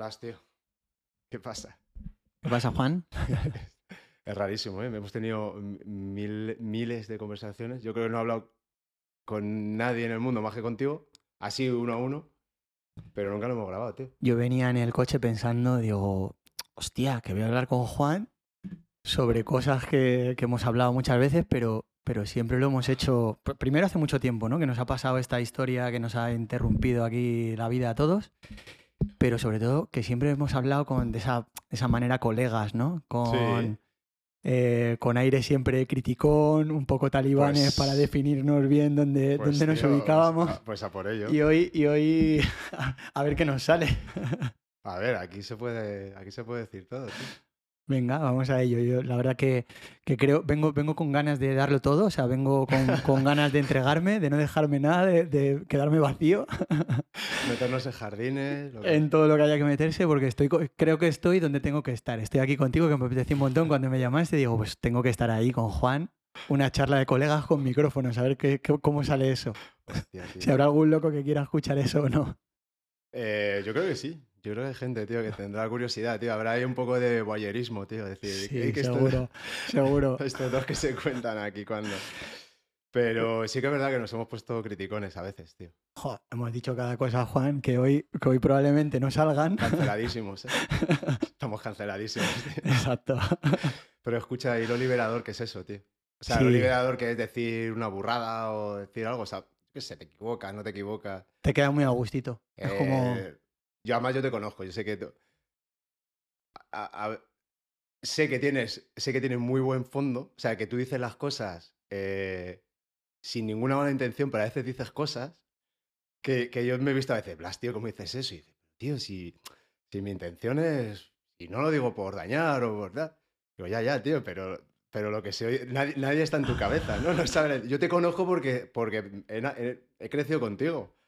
Tío. ¿Qué pasa? ¿Qué pasa, Juan? es rarísimo, ¿eh? Hemos tenido mil, miles de conversaciones. Yo creo que no he hablado con nadie en el mundo más que contigo. Así uno a uno. Pero nunca lo hemos grabado, tío. Yo venía en el coche pensando, digo, hostia, que voy a hablar con Juan sobre cosas que, que hemos hablado muchas veces, pero, pero siempre lo hemos hecho, primero hace mucho tiempo, ¿no? Que nos ha pasado esta historia que nos ha interrumpido aquí la vida a todos, pero sobre todo que siempre hemos hablado con, de, esa, esa manera colegas, ¿no? Con, eh, con aire siempre criticón, un poco talibanes Pues- para definirnos bien dónde, Pues, dónde nos tío, ubicábamos. Pues a, pues a por ello. Y hoy, y hoy a ver qué nos sale. A ver, aquí se puede, aquí se puede decir todo, tío. Venga, vamos a ello. Yo la verdad que, que creo, vengo, vengo con ganas de darlo todo, o sea, vengo con, con ganas de entregarme, de no dejarme nada, de, de quedarme vacío Meternos en jardines. lo que- en todo lo que haya que meterse, porque estoy, creo que estoy donde tengo que estar. Estoy aquí contigo, que me apetece un montón. Cuando me llamaste, digo, pues tengo que estar ahí con Juan, una charla de colegas con micrófonos, a ver qué, qué- cómo sale eso. Hostia. Si habrá algún loco que quiera escuchar eso o no. Eh, yo creo que sí. Yo creo que hay gente, tío, que tendrá curiosidad, tío. Habrá ahí un poco de voyerismo, tío. Decir, Sí, "Ey, que estos- seguro, seguro. estos dos que se cuentan aquí cuando. Pero sí que es verdad que nos hemos puesto criticones a veces, tío. Jo, hemos dicho cada cosa, Juan, que hoy, que hoy probablemente no salgan. Canceladísimos, ¿eh? Estamos canceladísimos, tío. Exacto. Pero escucha, ¿y lo liberador qué es eso, tío? O sea, lo Sí. liberador que es decir una burrada o decir algo, o sea, que se te equivocas, no te equivocas. Te queda muy a gustito. Es como. Yo además yo te conozco, yo sé que... a- a- sé que tienes sé que tienes muy buen fondo, o sea, que tú dices las cosas eh, sin ninguna mala intención, pero a veces dices cosas que, que yo me he visto a veces, Blas, tío, ¿cómo dices eso? Y dices, tío, si, si mi intención es... Y no lo digo por dañar o por... tal". Digo, ya, ya, tío, pero... Pero lo que se oye, nadie, nadie está en tu cabeza, ¿no? no sabe- yo te conozco porque, porque he, he- he crecido contigo.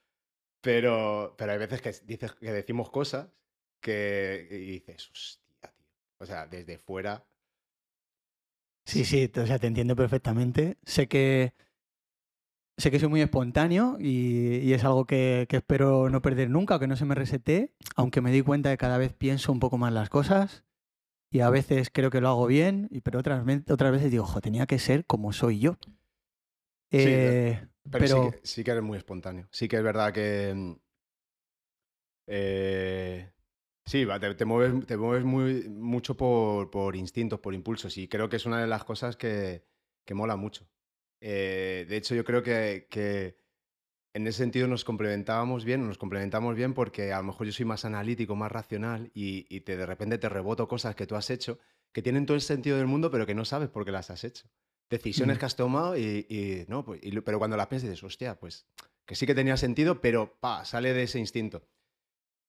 Pero, pero hay veces que dices que decimos cosas que y dices, hostia, tío. O sea, desde fuera. Sí, sí, o sea, te entiendo perfectamente. Sé que. Sé que soy muy espontáneo y, y es algo que, que espero no perder nunca, que no se me resete, aunque me di cuenta de que cada vez pienso un poco más las cosas y a veces creo que lo hago bien, y- pero otras, otras veces digo, ojo, tenía que ser como soy yo. Sí, Eh, Pero, Pero- Sí, que, sí que eres muy espontáneo. Sí que es verdad que. mm, eh, sí, va, te, te mueves, te mueves muy, mucho por, por instintos, por impulsos. Y creo que es una de las cosas que, que mola mucho. Eh, de hecho, yo creo que, que en ese sentido nos complementábamos bien, nos complementamos bien porque a lo mejor yo soy más analítico, más racional y, y te, de repente te reboto cosas que tú has hecho que tienen todo el sentido del mundo, pero que no sabes por qué las has hecho. Decisiones Mm. que has tomado y, y, no, pues, y pero cuando las piensas dices, hostia, pues que sí que tenía sentido, pero pa, sale de ese instinto,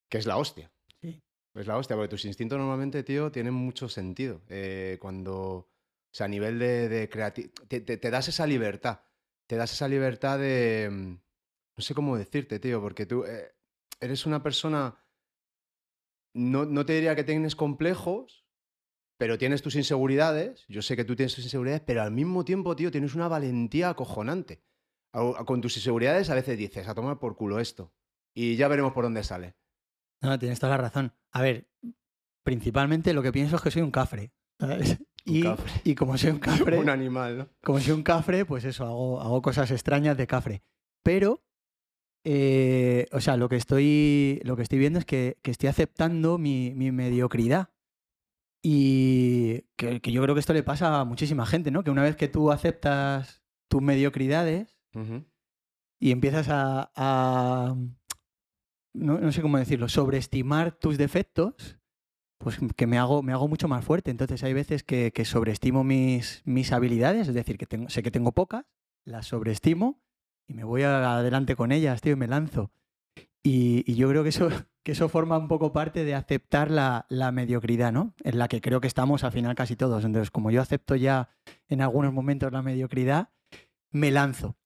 que es la hostia. Sí. Es la hostia, porque tus instintos normalmente, tío, tienen mucho sentido. Eh, cuando, o sea, a nivel de, de creatividad, te, te- te das esa libertad, te das esa libertad de, mm, no sé cómo decirte, tío, porque tú eh, eres una persona, no, no te diría que tienes complejos, pero tienes tus inseguridades, yo sé que tú tienes tus inseguridades, pero al mismo tiempo, tío, tienes una valentía acojonante. Con tus inseguridades a veces dices, a tomar por culo esto. Y ya veremos por dónde sale. No, tienes toda la razón. A ver, principalmente lo que pienso es que soy un cafre. ¿sabes? Un Y, cafre. y como soy un cafre, Un animal, ¿no? como soy un cafre, pues eso, hago, hago cosas extrañas de cafre. Pero, eh, o sea, lo que estoy, lo que estoy viendo es que, que estoy aceptando mi, mi mediocridad. Y que, que yo creo que esto le pasa a muchísima gente, ¿no? Que una vez que tú aceptas tus mediocridades y empiezas a, a- no, no sé cómo decirlo, sobreestimar tus defectos, pues que me hago, me hago mucho más fuerte. Entonces hay veces que, que sobreestimo mis, mis habilidades, es decir, que tengo, sé que tengo pocas, las sobreestimo y me voy adelante con ellas, tío, y me lanzo. Y, y yo creo que eso, que eso forma un poco parte de aceptar la, la mediocridad, ¿no? En la que creo que estamos al final casi todos. Entonces, como yo acepto ya en algunos momentos la mediocridad, me lanzo.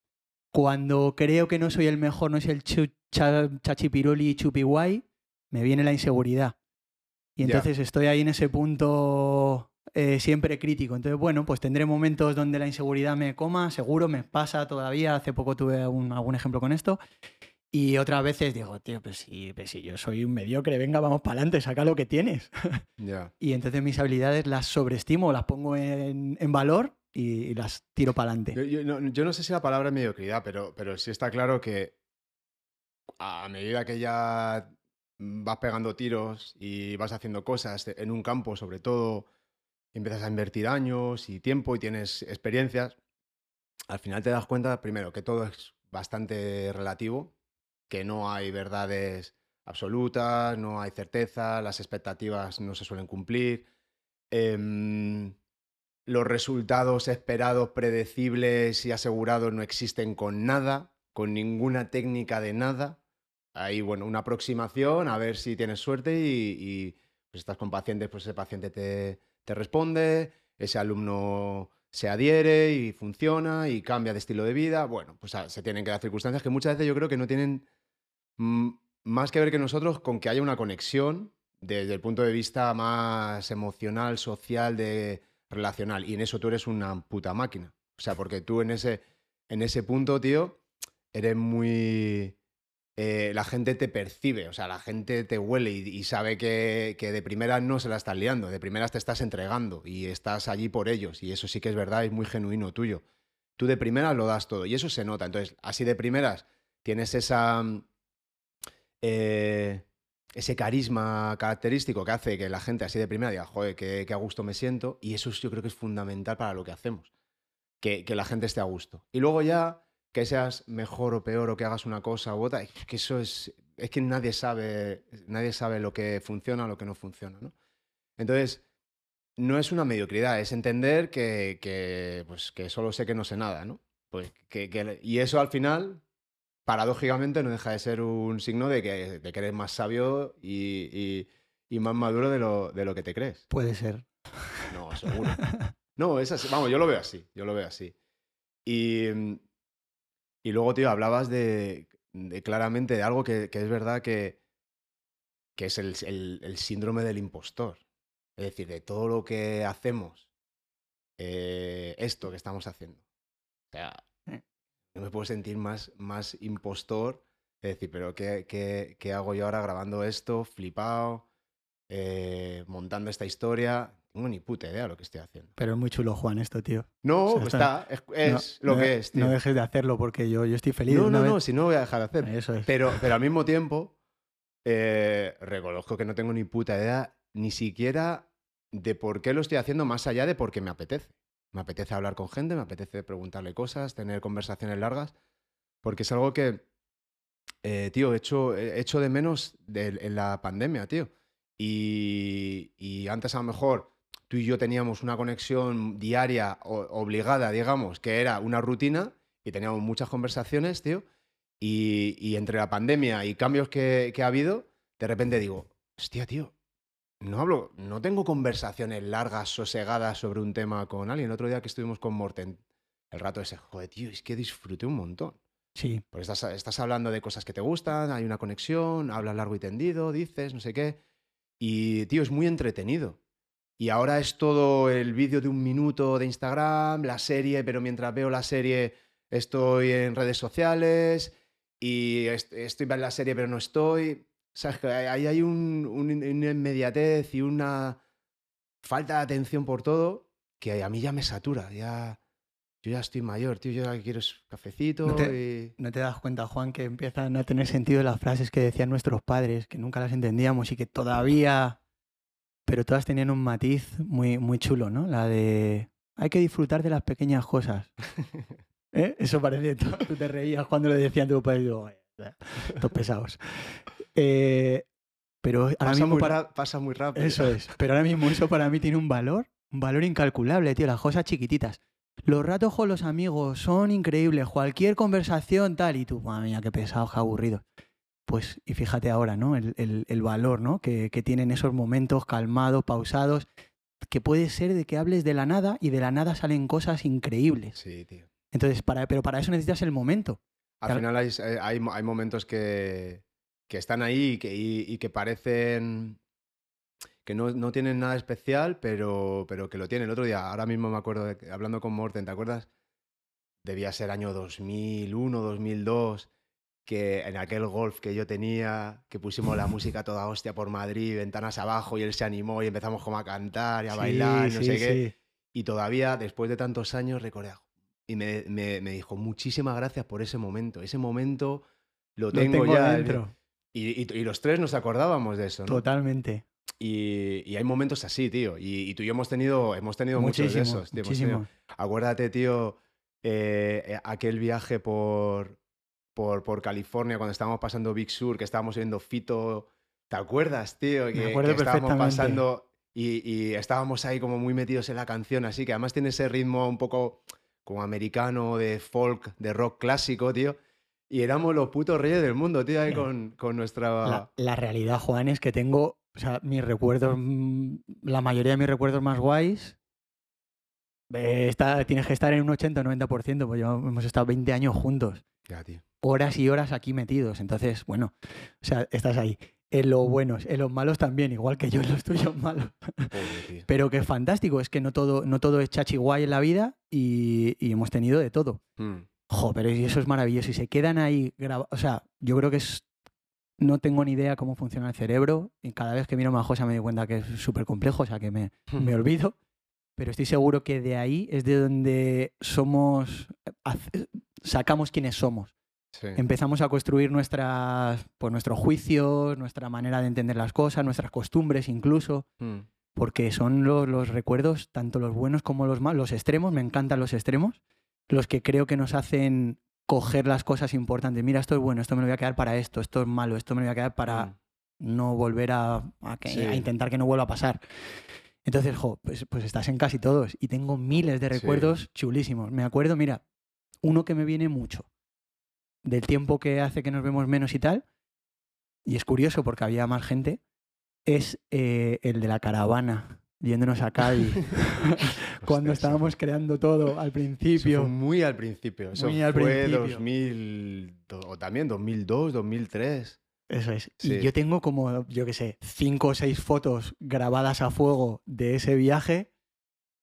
Cuando creo que no soy el mejor, no soy el chu- cha- chachipiruli chupi guay, me viene la inseguridad. Y entonces estoy ahí en ese punto eh, siempre crítico. Entonces, bueno, pues tendré momentos donde la inseguridad me coma, seguro me pasa todavía. Hace poco tuve un- algún ejemplo con esto. Y otras veces digo, tío, pues sí, pues sí, yo soy un mediocre, venga, vamos para adelante, saca lo que tienes. Ya. y entonces mis habilidades las sobreestimo, las pongo en, en valor y, y las tiro para Yo, adelante. yo no, yo no sé si la palabra es mediocridad, pero, pero sí está claro que a medida que ya vas pegando tiros y vas haciendo cosas en un campo, sobre todo, y empiezas a invertir años y tiempo y tienes experiencias, al final te das cuenta, primero, que todo es bastante relativo, que no hay verdades absolutas, no hay certeza, las expectativas no se suelen cumplir. em, los resultados esperados, predecibles y asegurados no existen con nada, con ninguna técnica de nada. Hay, bueno, una aproximación, a ver si tienes suerte y, y, pues estás con pacientes, pues ese paciente te, te responde, ese alumno se adhiere y funciona y cambia de estilo de vida. Bueno, pues ah, se tienen que dar circunstancias que muchas veces yo creo que no tienen más que ver que nosotros con que haya una conexión desde el punto de vista más emocional, social, de relacional. Y en eso tú eres una puta máquina. O sea, porque tú en ese, en ese punto, tío, eres muy... eh, la gente te percibe, o sea, la gente te huele y, sabe que, que de primeras no se la estás liando, de primeras te estás entregando y estás allí por ellos. Y eso sí que es verdad, es muy genuino tuyo. Tú de primeras lo das todo y eso se nota. Entonces, así de primeras tienes esa... eh, ese carisma característico que hace que la gente así de primera diga, joder, qué, a gusto me siento. Y eso es- yo creo que es fundamental para lo que hacemos, que, que la gente esté a gusto. Y luego ya, que seas mejor o peor o que hagas una cosa u otra, es que eso es, es que nadie sabe, nadie sabe lo que funciona o lo que no funciona. Entonces, no es una mediocridad, es entender que, que, pues, que solo sé que no sé nada, ¿no? Pues que, que- y eso al final, paradójicamente, no deja de ser un signo de que, de que eres más sabio y, y- y más maduro de lo, de lo que te crees. Puede ser. No, seguro. No, es así. Vamos, yo lo veo así. Yo lo veo así. Y, y luego, tío, hablabas de, de claramente de algo que, que es verdad que, que es el, el- el síndrome del impostor. Es decir, de todo lo que hacemos, eh, esto que estamos haciendo. O sea, No me puedo sentir más, más impostor. Es decir, pero ¿qué, qué, qué hago yo ahora grabando esto, flipado, eh, montando esta historia? No tengo ni puta idea de lo que estoy haciendo. Pero es muy chulo, Juan, esto, tío. No, O sea, pues está- está, es, No- lo no que es, tío. No dejes de hacerlo porque yo, yo estoy feliz. no, no, vez- no, si no voy a dejar de hacer. Eso es. Pero, pero al mismo tiempo, eh, reconozco que no tengo ni puta idea, ni siquiera de por qué lo estoy haciendo, más allá de porque me apetece. Me apetece hablar con gente, me apetece preguntarle cosas, tener conversaciones largas, porque es algo que, eh, tío, he hecho de menos en la pandemia, tío. Y, y antes a lo mejor tú y yo teníamos una conexión diaria obligada, digamos, que era una rutina y teníamos muchas conversaciones, tío. Y, y entre la pandemia y cambios que, que ha habido, de repente digo, hostia, tío, no hablo, no tengo conversaciones largas, sosegadas sobre un tema con alguien. El otro día que estuvimos con Morten, el rato ese, joder, tío, es que disfruté un montón. Sí, Porque estás, estás hablando de cosas que te gustan, hay una conexión, hablas largo y tendido, dices, no sé qué. Y, tío, es muy entretenido. Y ahora es todo el vídeo de un minuto de Instagram, la serie, pero mientras veo la serie estoy en redes sociales y est- estoy en la serie pero no estoy. ¿Sabes? Que ahí hay un, un- una inmediatez y una falta de atención por todo que a mí ya me satura. Ya, yo ya estoy mayor, tío. Yo ya quiero es cafecito No y... ¿No te das cuenta, Juan, que empiezan a tener sentido las frases que decían nuestros padres, que nunca las entendíamos y que todavía... Pero todas tenían un matiz muy, muy chulo, ¿no? La de... Hay que disfrutar de las pequeñas cosas. ¿Eh? Eso parece... Tú, tú te reías cuando le decían a tu padre y digo, "Vaya, estos pesados. Eh, pero ahora Pasa mismo muy, para... ra- pasa muy rápido. Eso es. Pero ahora mismo eso para mí tiene un valor, un valor incalculable, tío. Las cosas chiquititas. Los ratos con los amigos son increíbles. Cualquier conversación tal. Y tú, madre mía, qué pesado, qué aburrido. Pues, y fíjate ahora, ¿no? El, el- el valor, ¿no? Que, que tienen esos momentos calmados, pausados. Que puede ser de que hables de la nada y de la nada salen cosas increíbles. Sí, tío. Entonces, para, pero para eso necesitas el momento. Al final hay, hay momentos que, que están ahí y que, y, y que parecen que no, no tienen nada especial, pero, pero que lo tienen. El otro día, ahora mismo me acuerdo, de hablando con Morten, ¿te acuerdas? Debía ser año 2001, 2002, que en aquel golf que yo tenía, que pusimos la música toda hostia por Madrid, ventanas abajo, y él se animó y empezamos como a cantar y a Sí, bailar, y no sí, sé qué. sí. Y todavía, después de tantos años, recordé. Y me, me- me dijo, muchísimas gracias por ese momento. Ese momento lo Lo tengo, tengo ya. dentro. Y, y- y los tres nos acordábamos de eso, ¿no? Totalmente. Y, y hay momentos así, tío. Y, tú y yo hemos tenido, hemos tenido muchos de Muchísimo, esos. tío, hemos tenido- muchísimo. Acuérdate, tío, eh, eh, aquel viaje por, por, por California cuando estábamos pasando Big Sur, que estábamos viendo Fito. ¿Te acuerdas, tío? Que, acuerdo que estábamos pasando y estábamos ahí como muy metidos en la canción, así que además tiene ese ritmo un poco como americano, de folk, de rock clásico, tío. Y éramos los putos reyes del mundo, tío, ahí con, con nuestra... La, la realidad, Juan, es que tengo, o sea, mis recuerdos, mm, la mayoría de mis recuerdos más guays, eh, está, tienes que estar en un 80 o 90%, pues llevamos- hemos estado 20 años juntos, Ya, tío. horas y horas aquí metidos. Entonces, bueno, o sea, estás ahí. En los buenos, en los malos también, igual que yo en los tuyos malos. Pobre. Pero que fantástico, es que no todo, no todo es chachi guay en la vida y, y hemos tenido de todo. Mm. Jo, pero eso es maravilloso. Y se quedan ahí grabados. O sea, yo creo que es. No tengo ni idea cómo funciona el cerebro. Y cada vez que miro Majosa me doy cuenta que es súper complejo, o sea que me, me olvido. Pero estoy seguro que de ahí es de donde somos. Sacamos quienes somos. Sí. Empezamos a construir nuestras, pues, nuestros juicios, nuestra manera de entender las cosas, nuestras costumbres incluso Mm. porque son los, los recuerdos, tanto los buenos como los malos, los extremos, me encantan los extremos, los que creo que nos hacen coger las cosas importantes. Mira, esto es bueno, esto me lo voy a quedar para esto, esto es malo, esto me lo voy a quedar para Mm. no volver a, a que- Sí. a intentar que no vuelva a pasar. Entonces, jo, pues, pues estás en casi todos y tengo miles de recuerdos chulísimos. Me acuerdo, mira, uno que me viene mucho del tiempo que hace que nos vemos menos y tal, y es curioso porque había más gente, es eh, el de la caravana, yéndonos a Cádiz, cuando eso estábamos creando todo al eso principio. fue muy al principio. Eso Muy al fue principio. 2000, do- o también 2002, 2003. Eso es. Sí. Y yo tengo como, yo qué sé, cinco o seis fotos grabadas a fuego de ese viaje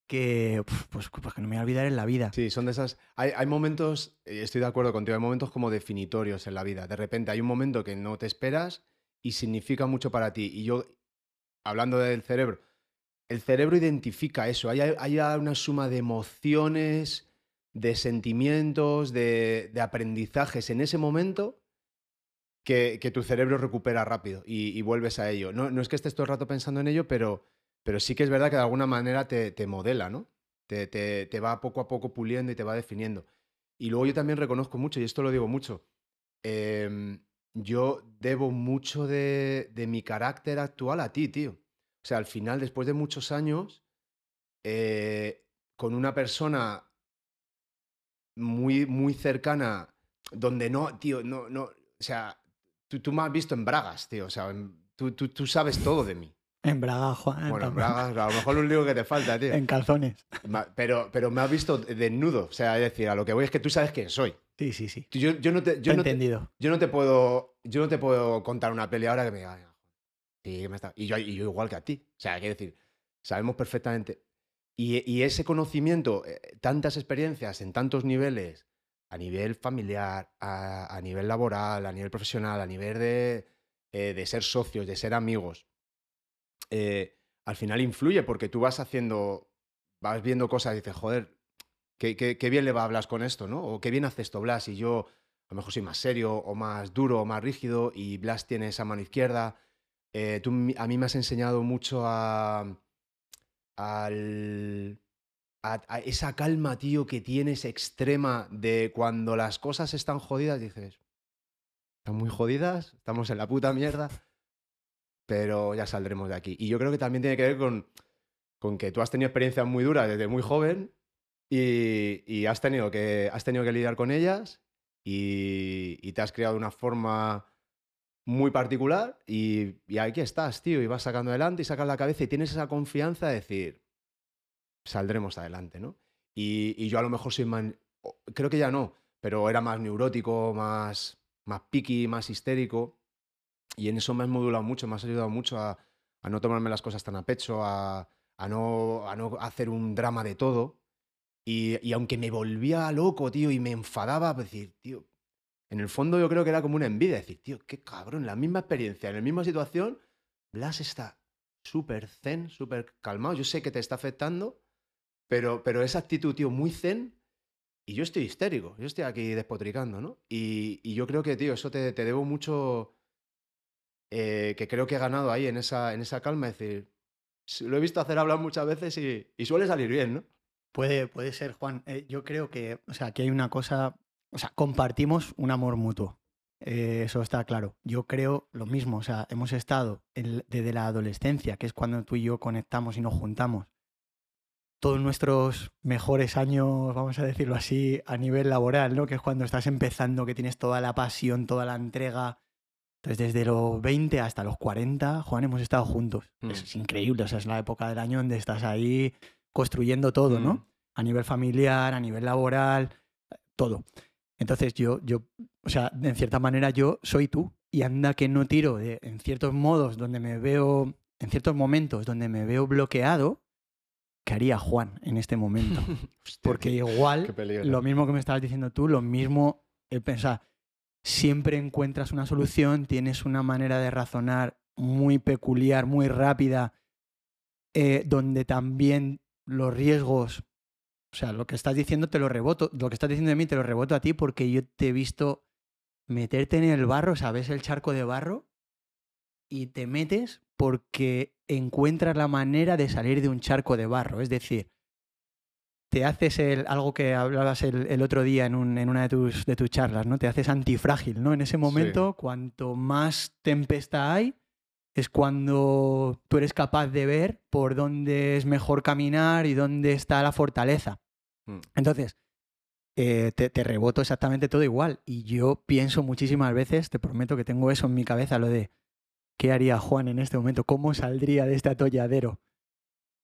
que, pues, pues que no me voy a olvidar en la vida. Sí, son de esas. Hay, hay momentos, eh, estoy de acuerdo contigo, hay momentos como definitorios en la vida. De repente hay un momento que no te esperas y significa mucho para ti. Y yo, hablando del cerebro, el cerebro identifica eso. Hay, una suma de emociones, de sentimientos, de, aprendizajes en ese momento que, tu cerebro recupera rápido y, vuelves a ello. No, es que estés todo el rato pensando en ello, pero, sí que es verdad que de alguna manera te, te modela, ¿no? Te, te- te va poco a poco puliendo y te va definiendo. Y luego yo también reconozco mucho, y esto lo digo mucho, em, yo debo mucho de, de mi carácter actual a ti, tío. O sea, al final, después de muchos años, eh, con una persona muy, muy cercana, donde no, tío, no, no, o sea, tú, tú me has visto en Bragas, tío, o sea, en- tú, tú, tú sabes todo de mí. En Braga, Juan. Bueno, en. Bragas, a lo mejor lo único que te falta, tío. En calzones. Pero, pero me has visto desnudo, o sea, es decir, a lo que voy es que tú sabes quién soy. Sí, sí, sí. Yo, yo no te, yo no te, entendido. yo no te puedo, yo no te puedo contar una peli ahora que me diga, "Venga, sí, que me está-". y yo, y yo igual que a ti. O sea, quiero decir, sabemos perfectamente. Y, y ese conocimiento, eh, tantas experiencias en tantos niveles, a nivel familiar, a, a nivel laboral, a nivel profesional, a nivel de, eh, de ser socios, de ser amigos, eh, al final influye porque tú vas haciendo, vas viendo cosas y dices, joder, qué, qué- qué bien le va a Blas con esto, ¿no? O qué bien hace esto Blas y yo a lo mejor soy más serio o más duro o más rígido y Blas tiene esa mano izquierda. Eh, tú a mí me has enseñado mucho a, esa calma, tío, que tienes extrema de cuando las cosas están jodidas, dices, están muy jodidas, estamos en la puta mierda, pero ya saldremos de aquí. Y yo creo que también tiene que ver con, que tú has tenido experiencias muy duras desde muy joven y, y has, tenido que, has tenido que lidiar con ellas y, y te has creado una forma muy particular y, y aquí estás, tío, y vas sacando adelante y sacas la cabeza y tienes esa confianza de decir, saldremos adelante, ¿no? Y, yo a lo mejor soy más, creo que ya no, pero era más neurótico, más, más picky, más histérico y en eso me has modulado mucho, me has ayudado mucho a, no tomarme las cosas tan a pecho, a, no, a no hacer un drama de todo. Y, y aunque me volvía loco, tío, y me enfadaba, pues decir, tío, en el fondo yo creo que era como una envidia, decir, tío, qué cabrón, la misma experiencia, en la misma situación, Blas está súper zen, súper calmado. Yo sé que te está afectando, pero, pero esa actitud, tío, muy zen, y yo estoy histérico, yo estoy aquí despotricando, ¿no? Y, yo creo que, tío, eso te, te debo mucho, eh, que creo que he ganado ahí en esa, en esa calma, es decir, lo he visto hacer hablar muchas veces y, y suele salir bien, ¿no? Puede, puede ser, Juan. Eh, yo creo que, o sea, aquí hay una cosa, o sea, compartimos un amor mutuo. Eh, eso está claro. Yo creo lo mismo, o sea, hemos estado en- desde la adolescencia, que es cuando tú y yo conectamos y nos juntamos, todos nuestros mejores años, vamos a decirlo así, a nivel laboral, ¿no? Que es cuando estás empezando, que tienes toda la pasión, toda la entrega. Entonces, desde los 20 hasta los 40, Juan, hemos estado juntos. Mm. Eso es increíble, o sea, es la época del año donde estás ahí construyendo todo, ¿no? Mm. A nivel familiar, a nivel laboral, todo. Entonces yo, yo, o sea, en cierta manera yo soy tú y anda que no tiro de, en ciertos modos donde me veo, en ciertos momentos donde me veo bloqueado, ¿qué haría Juan en este momento? Porque igual, lo mismo que me estabas diciendo tú, lo mismo, he pensado, siempre encuentras una solución, tienes una manera de razonar muy peculiar, muy rápida, eh, donde también los riesgos, o sea, lo que estás diciendo te lo reboto, lo que estás diciendo de mí te lo reboto a ti porque yo te he visto meterte en el barro, ¿sabes? El charco de barro y te metes porque encuentras la manera de salir de un charco de barro. Es decir, te haces el, algo que hablabas el, el otro día en, un- en una de tus, de tus charlas, ¿no? Te haces antifrágil, ¿no? En ese momento, cuanto más tempestad hay, es cuando tú eres capaz de ver por dónde es mejor caminar y dónde está la fortaleza. Mm. Entonces, eh, te, te reboto exactamente todo igual. Y yo pienso muchísimas veces, te prometo que tengo eso en mi cabeza, lo de ¿qué haría Juan en este momento? ¿Cómo saldría de este atolladero?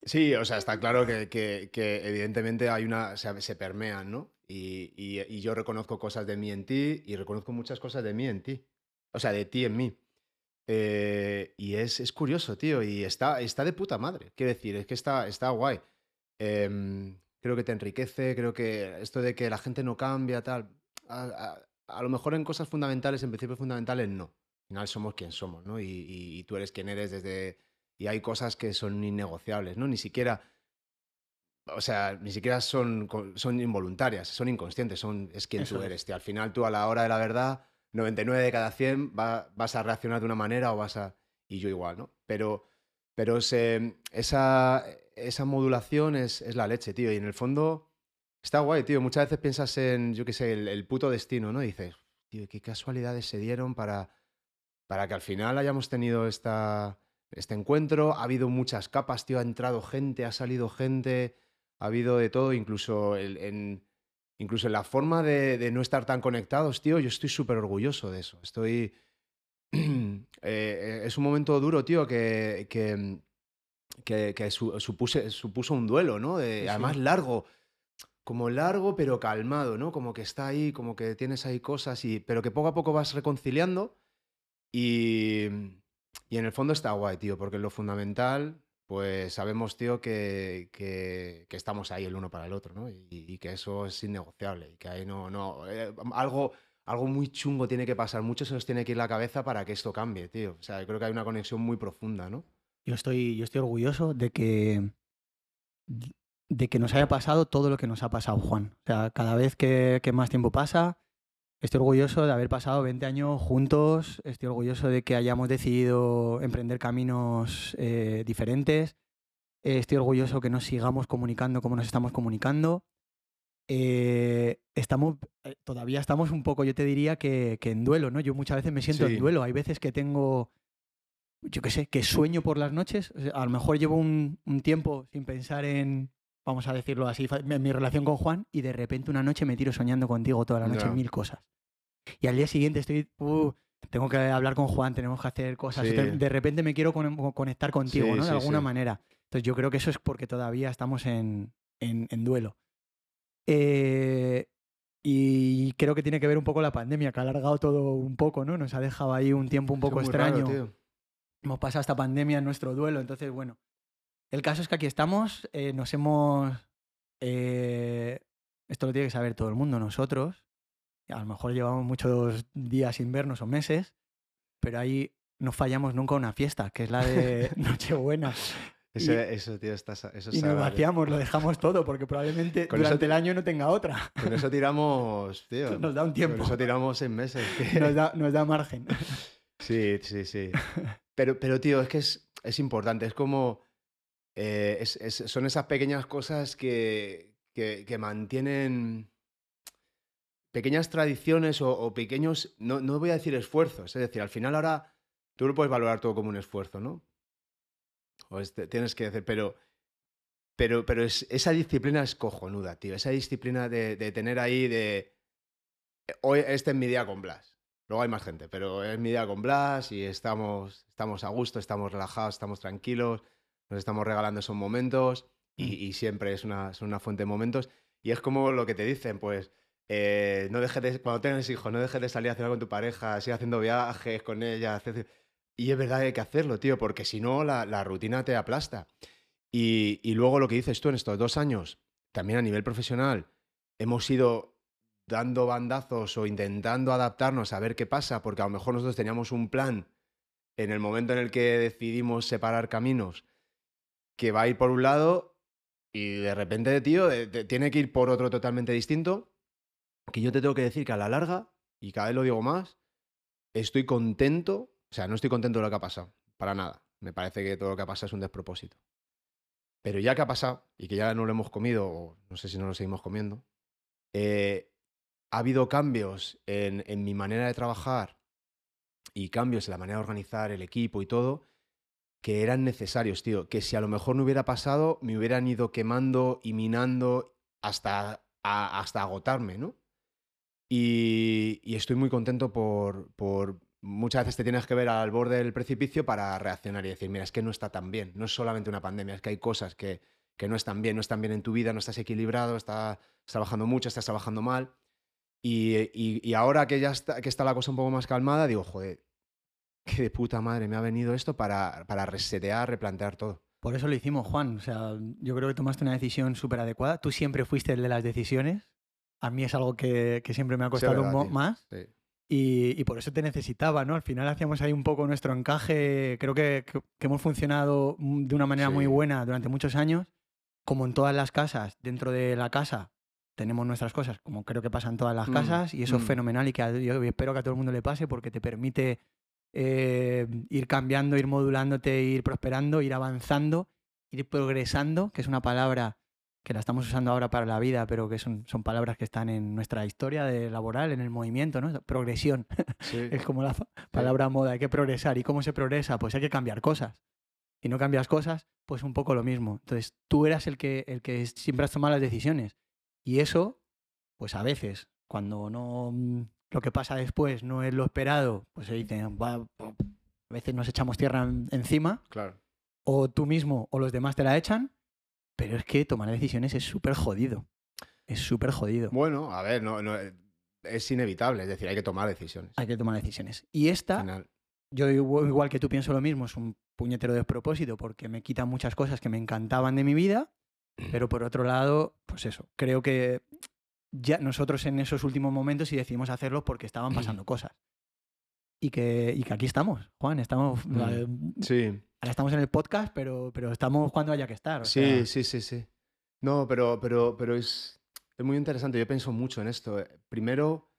Sí, o sea, está claro que, que- que evidentemente hay una, se, se permean, ¿no? Y, y- y yo reconozco cosas de mí en ti y reconozco muchas cosas de mí en ti. O sea, de ti en mí. Eh, y es, es curioso, tío, y está, está de puta madre. Quiero decir, es que está, está guay. Em, creo que te enriquece, creo que esto de que la gente no cambia, tal. A, a- a lo mejor en cosas fundamentales, en principios fundamentales, no. Al final somos quien somos, ¿no? Y, y- y tú eres quien eres desde, y hay cosas que son innegociables, ¿no? Ni siquiera, o sea, ni siquiera son, son involuntarias, son inconscientes, son, es quien Eso tú es. eres, tío. Al final tú a la hora de la verdad, 99 de cada 100 va- vas a reaccionar de una manera o vas a... Y yo igual, ¿no? Pero, pero esa, esa modulación es, es la leche, tío. Y en el fondo está guay, tío. Muchas veces piensas en, yo qué sé, el, puto destino, ¿no? Y dices, tío, qué casualidades se dieron para, para que al final hayamos tenido esta, este encuentro. Ha habido muchas capas, tío. Ha entrado gente, ha salido gente, ha habido de todo, incluso el- en, incluso en la forma de, no estar tan conectados, tío. Yo estoy súper orgulloso de eso. Estoy. eh, es un momento duro, tío, que, que, que su- supuse- supuso un duelo, ¿no? De- Sí, además, largo. Como largo, pero calmado, ¿no? Como que está ahí, como que tienes ahí cosas, y, pero que poco a poco vas reconciliando. Y, y en el fondo está guay, tío, porque lo fundamental, pues sabemos, tío, que, que- que estamos ahí el uno para el otro, ¿no? Y, y que eso es innegociable. Y que ahí no, no. eh, algo, algo muy chungo tiene que pasar, mucho se nos tiene que ir la cabeza para que esto cambie, tío. O sea, yo creo que hay una conexión muy profunda, ¿no? Yo estoy, yo estoy orgulloso de que, de que nos haya pasado todo lo que nos ha pasado, Juan. O sea, cada vez que, que más tiempo pasa, estoy orgulloso de haber pasado 20 años juntos, estoy orgulloso de que hayamos decidido emprender caminos eh, diferentes, estoy orgulloso que nos sigamos comunicando como nos estamos comunicando. Eh, estamos, eh, todavía estamos un poco, yo te diría que, que en duelo, ¿no? Yo muchas veces me siento Sí. en duelo, hay veces que tengo yo qué sé, que sueño por las noches. O sea, A lo mejor llevo un, un tiempo sin pensar en, vamos a decirlo así, en mi relación con Juan y de repente una noche me tiro soñando contigo toda la noche Ya. mil cosas. Y al día siguiente estoy, "Uh, tengo que hablar con Juan, tenemos que hacer cosas. Sí. De- repente me quiero con- conectar contigo, Sí, ¿no? De sí, alguna manera. Entonces yo creo que eso es porque todavía estamos en, en- en duelo. Eh, y creo que tiene que ver un poco la pandemia, que ha alargado todo un poco, ¿no? Nos ha dejado ahí un tiempo un poco raro, extraño tío. Hemos pasado esta pandemia en nuestro duelo, entonces bueno, el caso es que aquí estamos, eh, nos hemos, eh, esto lo tiene que saber todo el mundo, nosotros a lo mejor llevamos muchos días sin vernos o meses, pero ahí no fallamos nunca una fiesta, que es la de Nochebuena. Ese- eso, tío, está, eso es Y nos vaciamos, lo dejamos todo, porque probablemente Con eso durante te- el año no tenga otra. Con eso tiramos, tío. Nos da un tiempo. Con eso tiramos seis meses. Nos da, nos da margen. Sí, sí, sí. Pero, pero tío, es que es, es importante. Es como. eh, son esas pequeñas cosas que, que, mantienen. Pequeñas tradiciones o, pequeños. No, no voy a decir esfuerzos. Es decir, al final ahora tú lo puedes valorar todo como un esfuerzo, ¿no? O tienes que decir, pero. Pero, pero es, esa disciplina es cojonuda, tío. Esa disciplina de, de tener ahí de. Hoy, este es mi día con Blas. Luego hay más gente, pero es mi día con Blas y estamos, estamos a gusto, estamos relajados, estamos tranquilos, nos estamos regalando esos momentos y, y siempre es una, son una fuente de momentos. Y es como lo que te dicen, pues, eh, no dejes de, cuando tengas hijos, no dejes de salir a cenar con tu pareja, sigue haciendo viajes con ella. Y es verdad que hay que hacerlo, tío, porque si no, la, la rutina te aplasta. Y, y luego lo que dices tú en estos dos años, también a nivel profesional, hemos ido dando bandazos o intentando adaptarnos a ver qué pasa, porque a lo mejor nosotros teníamos un plan en el momento en el que decidimos separar caminos que va a ir por un lado y de repente, tío, tiene que ir por otro totalmente distinto, que yo te tengo que decir que a la larga, y cada vez lo digo más, estoy contento, o sea, no estoy contento de lo que ha pasado, para nada. Me parece que todo lo que ha pasado es un despropósito. Pero ya que ha pasado y que ya no lo hemos comido, o no sé si no lo seguimos comiendo, eh, ha habido cambios en, mi manera de trabajar y cambios en la manera de organizar el equipo y todo que eran necesarios, tío. Que si a lo mejor no hubiera pasado, me hubieran ido quemando y minando hasta, hasta agotarme, ¿no? Y, estoy muy contento por, por... Muchas veces te tienes que ver al borde del precipicio para reaccionar y decir, mira, es que no está tan bien. No es solamente una pandemia, es que hay cosas que, que no están bien, no están bien en tu vida, no estás equilibrado, estás trabajando mucho, estás trabajando mal. Y, y- y ahora que ya está, que está la cosa un poco más calmada, digo, joder, qué de puta madre me ha venido esto para, para resetear, replantear todo. Por eso lo hicimos, Juan. O sea, yo creo que tomaste una decisión súper adecuada. Tú siempre fuiste el de las decisiones. A mí es algo que, que siempre me ha Sí, costado verdad, un más. Sí. Y, y por eso te necesitaba, ¿no? Al final hacíamos ahí un poco nuestro encaje. Creo que, que- que hemos funcionado mm, de una manera muy Sí. buena durante muchos años. Como en todas las casas, dentro de la casa tenemos nuestras cosas, como creo que pasa en todas las Mm, casas, y eso es mm. fenomenal y que a- yo espero que a todo el mundo le pase porque te permite eh, ir cambiando, ir modulándote, ir prosperando, ir avanzando, ir progresando, que es una palabra que la estamos usando ahora para la vida, pero que son, son palabras que están en nuestra historia de laboral, en el movimiento, ¿no? Progresión. Sí. Es como la palabra moda, hay que progresar. ¿Y cómo se progresa? Pues hay que cambiar cosas. Y no cambias cosas, pues un poco lo mismo. Entonces, tú eras el que, el que siempre has tomado las decisiones. Y eso, pues a veces, cuando no mm, lo que pasa después no es lo esperado, pues se dice, "Va, a veces nos echamos tierra en- encima, Claro. o tú mismo o los demás te la echan, pero es que tomar decisiones es súper jodido. Es súper jodido. Bueno, a ver, no, no, eh, es inevitable, es decir, hay que tomar decisiones. Hay que tomar decisiones. Y esta, final. yo igual igual que tú pienso lo mismo, es un puñetero despropósito porque me quita muchas cosas que me encantaban de mi vida, pero por otro lado, pues eso, creo que ya nosotros en esos últimos momentos sí decidimos hacerlo porque estaban pasando cosas. Y que, y que aquí estamos, Juan, estamos, Mm. eh, Sí, ahora estamos en el podcast, pero, pero estamos cuando haya que estar. o sí, sea, sí, sí, sí. No, pero, pero, pero es, es muy interesante. Yo pienso mucho en esto. Primero,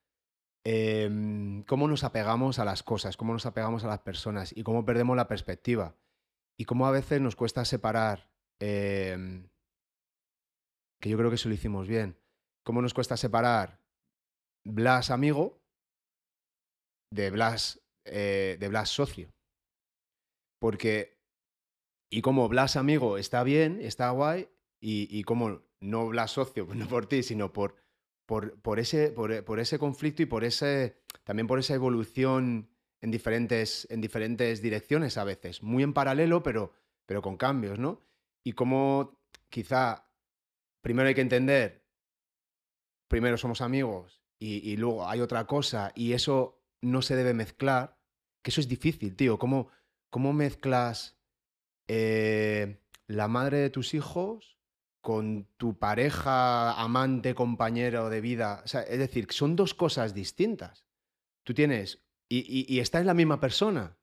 em, cómo nos apegamos a las cosas, cómo nos apegamos a las personas y cómo perdemos la perspectiva. Y cómo a veces nos cuesta separar, em, que yo creo que eso lo hicimos bien, cómo nos cuesta separar Blas amigo de Blas, eh, de Blas socio. Porque, y como Blas amigo está bien, está guay, y, y como no Blas socio, no por ti, sino por, por, ese, por, por ese conflicto y por ese, también por esa evolución en diferentes, en diferentes direcciones a veces, muy en paralelo, pero, pero con cambios, ¿no? Y como quizá primero hay que entender, primero somos amigos y, luego hay otra cosa y eso no se debe mezclar, que eso es difícil, tío. ¿Cómo, cómo mezclas eh, la madre de tus hijos con tu pareja, amante, compañero de vida. Es decir, son dos cosas distintas. Tú tienes, y, y, y está en la misma persona,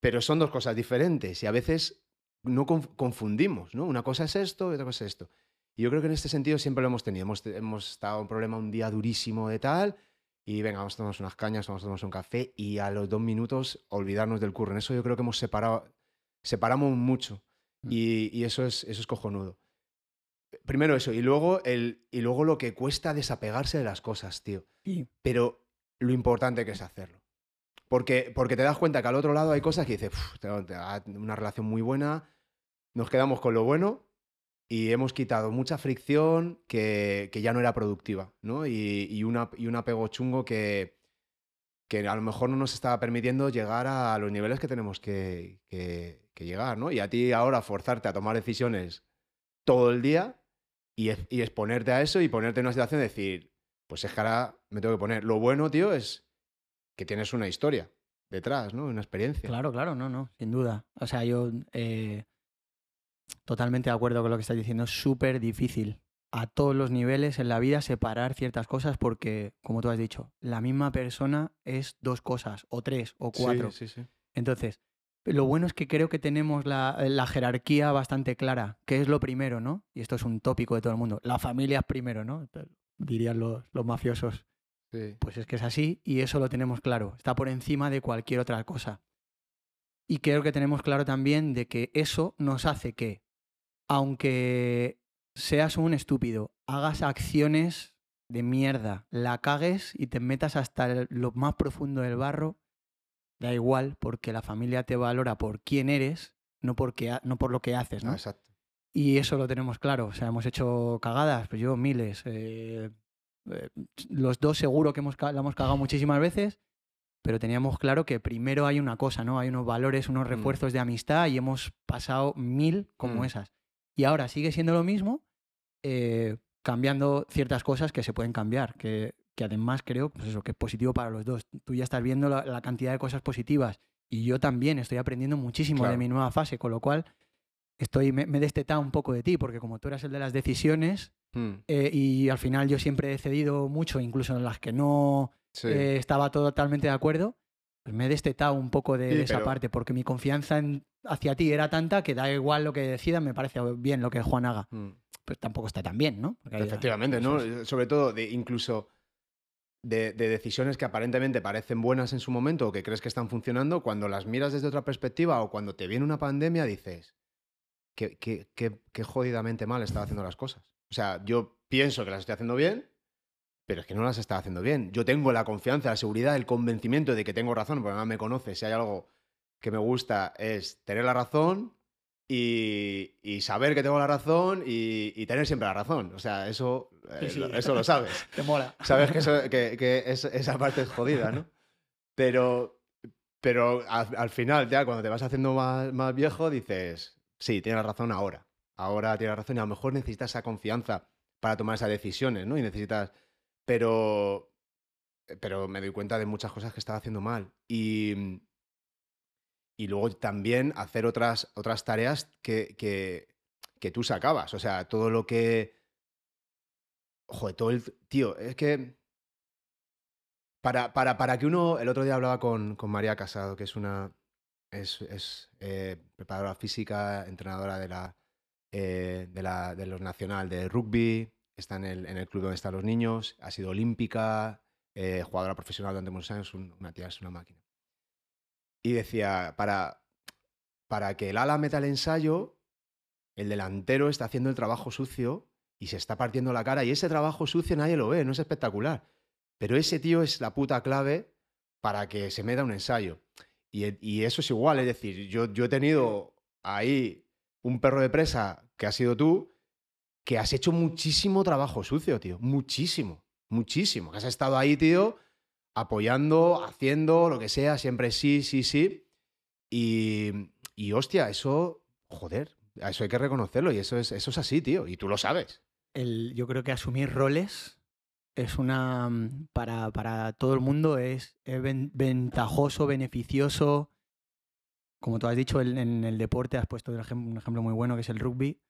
pero son dos cosas diferentes y a veces no confundimos, ¿no? Una cosa es esto y otra cosa es esto. Y yo creo que en este sentido siempre lo hemos tenido. Hemos, hemos estado un problema un día durísimo de tal y venga, vamos a tomarnos unas cañas, vamos a tomarnos un café y a los dos minutos olvidarnos del curro. En eso yo creo que hemos separado, separamos mucho mm. y, y eso, es, eso es cojonudo. Primero eso, y luego, el, y luego lo que cuesta desapegarse de las cosas, tío. Pero lo importante que es hacerlo. Porque, porque te das cuenta que al otro lado hay cosas que dices, tengo una relación muy buena, nos quedamos con lo bueno y hemos quitado mucha fricción que, que ya no era productiva, ¿no? Y, y, una, y un apego chungo que, que a lo mejor no nos estaba permitiendo llegar a los niveles que tenemos que, que, llegar, ¿no? Y a ti ahora forzarte a tomar decisiones todo el día y, y, exponerte a eso y ponerte en una situación de decir, pues es que ahora me tengo que poner. Lo bueno, tío, es que tienes una historia detrás, ¿no? Una experiencia. Claro, claro, no, no, sin duda. O sea, yo eh, Totalmente de acuerdo con lo que estás diciendo. Es súper difícil a todos los niveles en la vida separar ciertas cosas porque, como tú has dicho, la misma persona es dos cosas, o tres, o cuatro. Sí, sí, sí. Entonces, lo bueno es que creo que tenemos la, la, jerarquía bastante clara, que es lo primero, ¿no? Y esto es un tópico de todo el mundo. La familia es primero, ¿no? Dirían los, los mafiosos. Sí. Pues es que es así y eso lo tenemos claro. Está por encima de cualquier otra cosa. Y creo que tenemos claro también de que eso nos hace que, aunque seas un estúpido, hagas acciones de mierda, la cagues y te metas hasta lo más profundo del barro, da igual, porque la familia te valora por quién eres, no, porque, no por lo que haces, ¿no? Exacto. Y eso lo tenemos claro. O sea, hemos hecho cagadas, pues yo miles. Eh, eh, los dos seguro que hemos, la hemos cagado muchísimas veces pero teníamos claro que primero hay una cosa, ¿no? Hay unos valores, unos mm. refuerzos mm. de amistad y hemos pasado mil como mm. esas. Y ahora sigue siendo lo mismo, eh, cambiando ciertas cosas que se pueden cambiar, que, que, además creo pues eso, que es positivo para los dos. Tú ya estás viendo la, la cantidad de cosas positivas y yo también estoy aprendiendo muchísimo claro. de mi nueva fase, con lo cual estoy, me, me, he destetado un poco de ti, porque como tú eras el de las decisiones eh, y al final yo siempre he cedido mucho, incluso en las que no sí. eh, estaba totalmente de acuerdo, pues me he destetado un poco de, sí, de esa pero... parte, porque mi confianza en, hacia ti era tanta que da igual lo que decidan, me parece bien lo que Juan haga. Mm. Pues tampoco está tan bien, ¿no? Porque Efectivamente, ¿no? Es... Sobre todo, de, incluso de, de, decisiones que aparentemente parecen buenas en su momento o que crees que están funcionando, cuando las miras desde otra perspectiva o cuando te viene una pandemia, dices, qué, qué, qué, qué jodidamente mal estaba haciendo las cosas. O sea, yo pienso que las estoy haciendo bien, pero es que no las está haciendo bien. Yo tengo la confianza, la seguridad, el convencimiento de que tengo razón, porque además me conoce, si hay algo que me gusta es tener la razón y, y saber que tengo la razón y, y, tener siempre la razón. O sea, eso, sí, sí. Eh, eso lo sabes. Te mola. Sabes que, eso, que, que es, esa parte es jodida, ¿no? Pero, pero al, al, final, ya cuando te vas haciendo más, más viejo, dices, sí, tienes razón ahora. Ahora tienes razón y a lo mejor necesitas esa confianza para tomar esas decisiones, ¿no? Y necesitas pero, eh, pero me doy cuenta de muchas cosas que estaba haciendo mal. Y, mm, y luego también hacer otras, otras tareas que, que, que tú sacabas. O sea, todo lo que... Joder, todo el... Tío, es que... Para, para, para que uno... El otro día hablaba con, con María Casado, que es una... Es, es eh, preparadora física, entrenadora de la, eh, de la de los nacional de rugby, está en el, en el club donde están los niños, ha sido olímpica, eh, jugadora profesional durante muchos años, un, una tía, es una máquina. Y decía, para, para que el ala meta el ensayo, el delantero está haciendo el trabajo sucio y se está partiendo la cara y ese trabajo sucio nadie lo ve, no es espectacular. Pero ese tío es la puta clave para que se meta un ensayo. Y, y eso es igual, es decir, yo, yo he tenido ahí un perro de presa que ha sido tú, que has hecho muchísimo trabajo sucio, tío. Muchísimo, muchísimo. Que has estado ahí, tío, apoyando, haciendo lo que sea, siempre sí, sí, sí. Y, y hostia, eso, joder, eso hay que reconocerlo y eso es, eso es así, tío. Y tú lo sabes. El, yo creo que asumir roles es una. Mm, para, para todo el mundo es, es ventajoso, beneficioso. Como tú has dicho, en, en el deporte has puesto un ejemplo muy bueno que es el rugby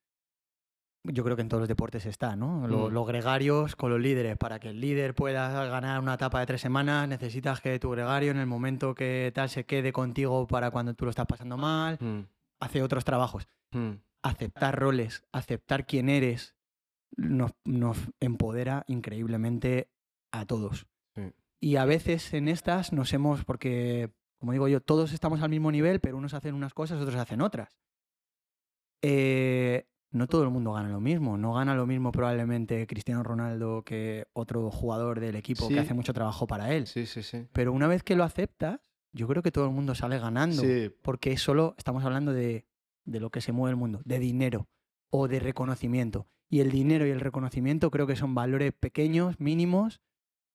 yo creo que en todos los deportes está, ¿no? Mm. Los gregarios con los líderes. Para que el líder pueda ganar una etapa de tres semanas, necesitas que tu gregario en el momento que tal se quede contigo para cuando tú lo estás pasando mal, Mm, hace otros trabajos. mm. Aceptar roles, aceptar quién eres, nos, nos empodera increíblemente a todos. Sí. Y a veces en estas nos hemos, porque, como digo yo, todos estamos al mismo nivel, pero unos hacen unas cosas, otros hacen otras. Eh, no todo el mundo gana lo mismo. No gana lo mismo probablemente Cristiano Ronaldo que otro jugador del equipo Sí. que hace mucho trabajo para él. Sí, sí, sí. Pero una vez que lo aceptas, yo creo que todo el mundo sale ganando. Sí, Porque solo estamos hablando de, de lo que se mueve el mundo, de dinero o de reconocimiento. Y el dinero y el reconocimiento creo que son valores pequeños, mínimos,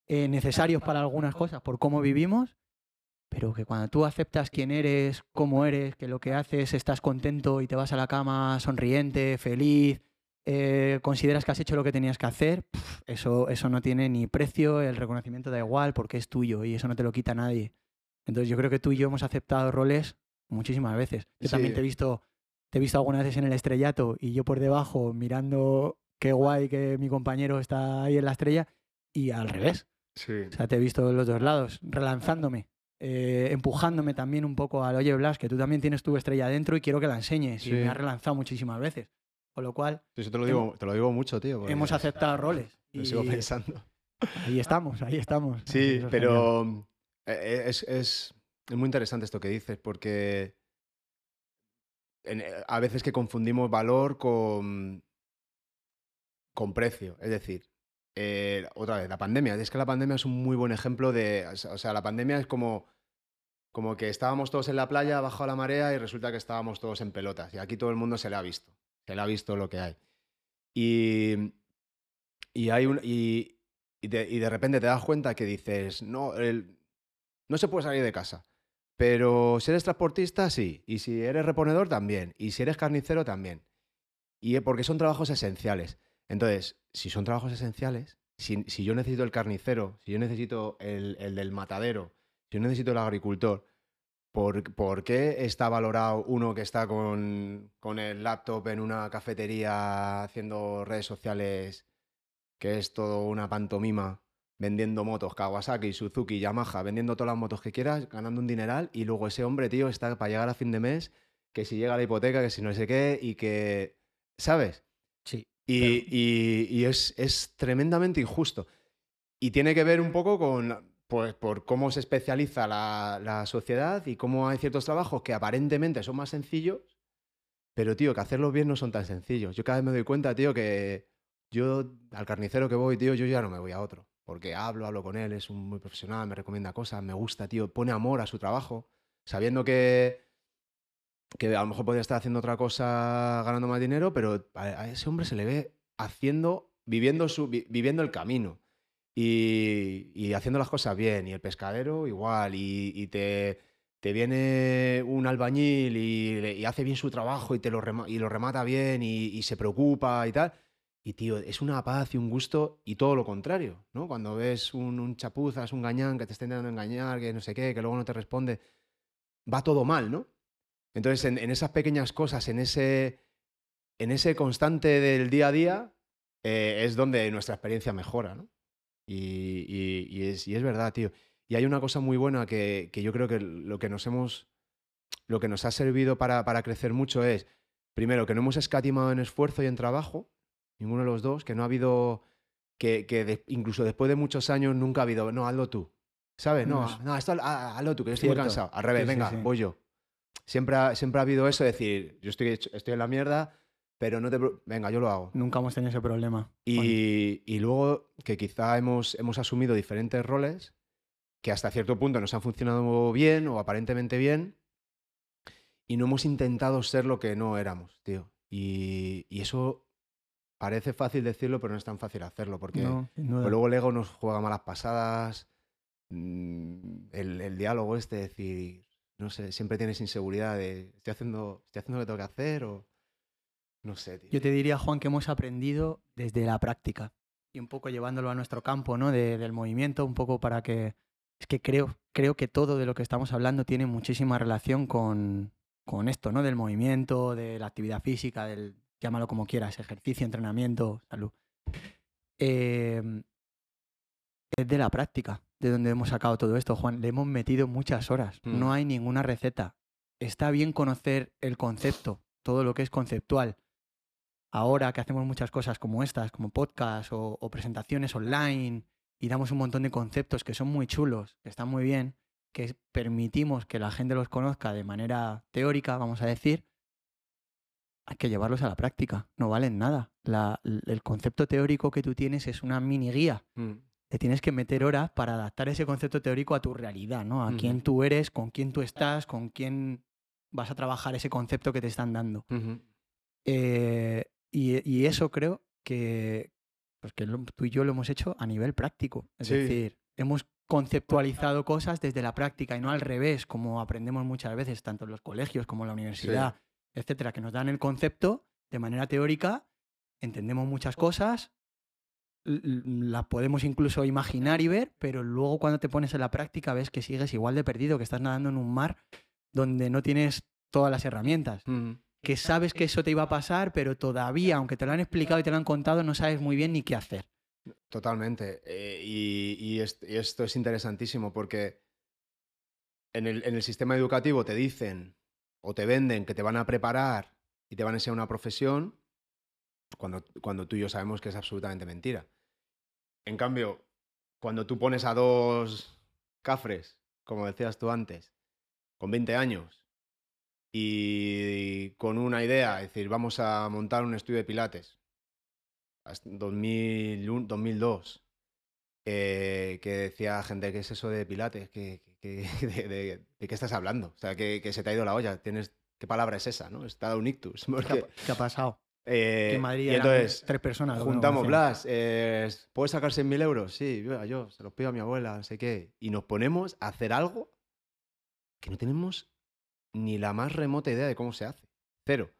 eh, necesarios para algunas cosas, por cómo vivimos, pero que cuando tú aceptas quién eres, cómo eres, que lo que haces estás contento y te vas a la cama sonriente, feliz, eh, consideras que has hecho lo que tenías que hacer, eso, eso no tiene ni precio, el reconocimiento da igual porque es tuyo y eso no te lo quita nadie. Entonces yo creo que tú y yo hemos aceptado roles muchísimas veces. Yo también te he visto, te he visto algunas veces en el estrellato y yo por debajo mirando qué guay que mi compañero está ahí en la estrella y al revés. sí. O sea, te he visto de los dos lados, relanzándome, eh, empujándome también un poco al, oye Blas, que tú también tienes tu estrella dentro y quiero que la enseñes. Y Sí. me has relanzado muchísimas veces. Con lo cual, Eso te lo digo, te lo digo mucho, tío. hemos aceptado roles. Lo Y sigo pensando. ahí estamos, ahí estamos. Sí, pero eh, es, es- es muy interesante esto que dices, porque eh, a veces que confundimos valor con, con precio. Es decir, eh, otra vez, la pandemia. Es que la pandemia es un muy buen ejemplo de. O sea, la pandemia es como, como que estábamos todos en la playa, bajo la marea, y resulta que estábamos todos en pelotas. Y aquí todo el mundo se le ha visto. Se le ha visto lo que hay. Y, y hay un. Y, y de, repente te das cuenta que dices, no, no se puede salir de casa. Pero si eres transportista, sí. Y si eres reponedor, también. Y si eres carnicero, también. Y porque son trabajos esenciales. Entonces, si son trabajos esenciales, si, si yo necesito el carnicero, si yo necesito el, el del matadero, si yo necesito el agricultor, ¿por, por qué está valorado uno que está con, con el laptop en una cafetería haciendo redes sociales, que es todo una pantomima, vendiendo motos, Kawasaki, Suzuki, Yamaha, vendiendo todas las motos que quieras, ganando un dineral, y luego ese hombre, tío, está para llegar a fin de mes, que si llega la hipoteca, que si no sé qué, y que, ¿sabes? Sí. Y, y- y es, es tremendamente injusto. Y tiene que ver un poco con pues, por cómo se especializa la, la sociedad y cómo hay ciertos trabajos que aparentemente son más sencillos, pero, tío, que hacerlos bien no son tan sencillos. Yo cada vez me doy cuenta, tío, que yo al carnicero que voy, tío, yo ya no me voy a otro. Porque hablo, hablo con él, es un muy profesional, me recomienda cosas, me gusta, tío, pone amor a su trabajo, sabiendo que, que a lo mejor podría estar haciendo otra cosa ganando más dinero, pero a, ese hombre se le ve haciendo, viviendo, su, vi- viviendo el camino y, y haciendo las cosas bien. Y el pescadero igual, y, y te, te viene un albañil y, y hace bien su trabajo y, te lo, rema- y lo remata bien y, y se preocupa y tal. Y tío, es una paz y un gusto y todo lo contrario, ¿no? Cuando ves un, un chapuzas, un gañán que te está intentando engañar, que no sé qué, que luego no te responde, va todo mal, ¿no? Entonces, en, esas pequeñas cosas, en ese, en ese constante del día a día, eh, es donde nuestra experiencia mejora, ¿no? Y, y- y es, y es verdad, tío. Y hay una cosa muy buena que, que yo creo que lo que nos hemos. Lo que nos ha servido para, para crecer mucho es, primero, que no hemos escatimado en esfuerzo y en trabajo, ninguno de los dos, que no ha habido. Que, que de- incluso después de muchos años nunca ha habido, no, hazlo tú. ¿Sabes? No, No, no, esto ha- hazlo tú, que yo estoy muy cansado. Al revés, Sí, venga, sí. voy yo. Siempre ha, siempre ha habido eso de decir, yo estoy, estoy en la mierda, pero no te. Venga, yo lo hago. Nunca hemos tenido ese problema. Y, y luego que quizá hemos, hemos asumido diferentes roles que hasta cierto punto nos han funcionado bien o aparentemente bien y no hemos intentado ser lo que no éramos, tío. Y, y eso parece fácil decirlo, pero no es tan fácil hacerlo porque No, pues luego el ego nos juega malas pasadas, mm, el, el diálogo este, decir, no sé, siempre tienes inseguridad de, ¿estoy haciendo, estoy haciendo lo que tengo que hacer o...? No sé, tío. Yo te diría, Juan, que hemos aprendido desde la práctica y un poco llevándolo a nuestro campo, ¿no? De- del movimiento, un poco para que... Es que creo, creo que todo de lo que estamos hablando tiene muchísima relación con, con esto, ¿no? Del movimiento, de la actividad física, del llámalo como quieras, ejercicio, entrenamiento, salud. Em, es de la práctica, de donde hemos sacado todo esto, Juan. Le hemos metido muchas horas. Mm. No hay ninguna receta. Está bien conocer el concepto, todo lo que es conceptual. Ahora que hacemos muchas cosas como estas, como podcast o, o presentaciones online, y damos un montón de conceptos que son muy chulos, que están muy bien, que permitimos que la gente los conozca de manera teórica, vamos a decir, hay que llevarlos a la práctica. No valen nada. La- el concepto teórico que tú tienes es una mini guía. Mm. Te tienes que meter horas para adaptar ese concepto teórico a tu realidad, ¿no? A quién tú eres, con quién tú estás, con quién vas a trabajar ese concepto que te están dando. Eh, y, y eso creo que, pues que lo- tú y yo lo hemos hecho a nivel práctico. Es Sí. decir, hemos conceptualizado cosas desde la práctica y no al revés, como aprendemos muchas veces, tanto en los colegios como en la universidad, etcétera, que nos dan el concepto de manera teórica, entendemos muchas cosas, l- l- las podemos incluso imaginar y ver, pero luego cuando te pones en la práctica ves que sigues igual de perdido, que estás nadando en un mar donde no tienes todas las herramientas Ujú. que sabes que eso te iba a pasar, pero todavía, aunque te lo han explicado y te lo han contado, no sabes muy bien ni qué hacer. Totalmente. Eh, y, y est- y esto es interesantísimo porque en el, en el sistema educativo te dicen o te venden que te van a preparar y te van a enseñar una profesión cuando, cuando tú y yo sabemos que es absolutamente mentira. En cambio, cuando tú pones a dos cafres, como decías tú antes, con 20 años y con una idea, es decir, vamos a montar un estudio de pilates, hasta 2001, 2002, eh, que decía gente, ¿qué es eso de pilates? ¿Qué, de, de- de qué estás hablando? O sea, que, que se te ha ido la olla. Tienes, ¿Qué palabra es esa? ¿no? Está un ictus. ¿Qué porque, ha, qué ha pasado? eh, Que en Madrid y entonces, tres personas. no juntamos. Blas, eh, ¿puedes sacar 6.000 euros? Sí, yo, yo, se los pido a mi abuela, no sé qué. Y nos ponemos a hacer algo que no tenemos ni la más remota idea de cómo se hace. Cero.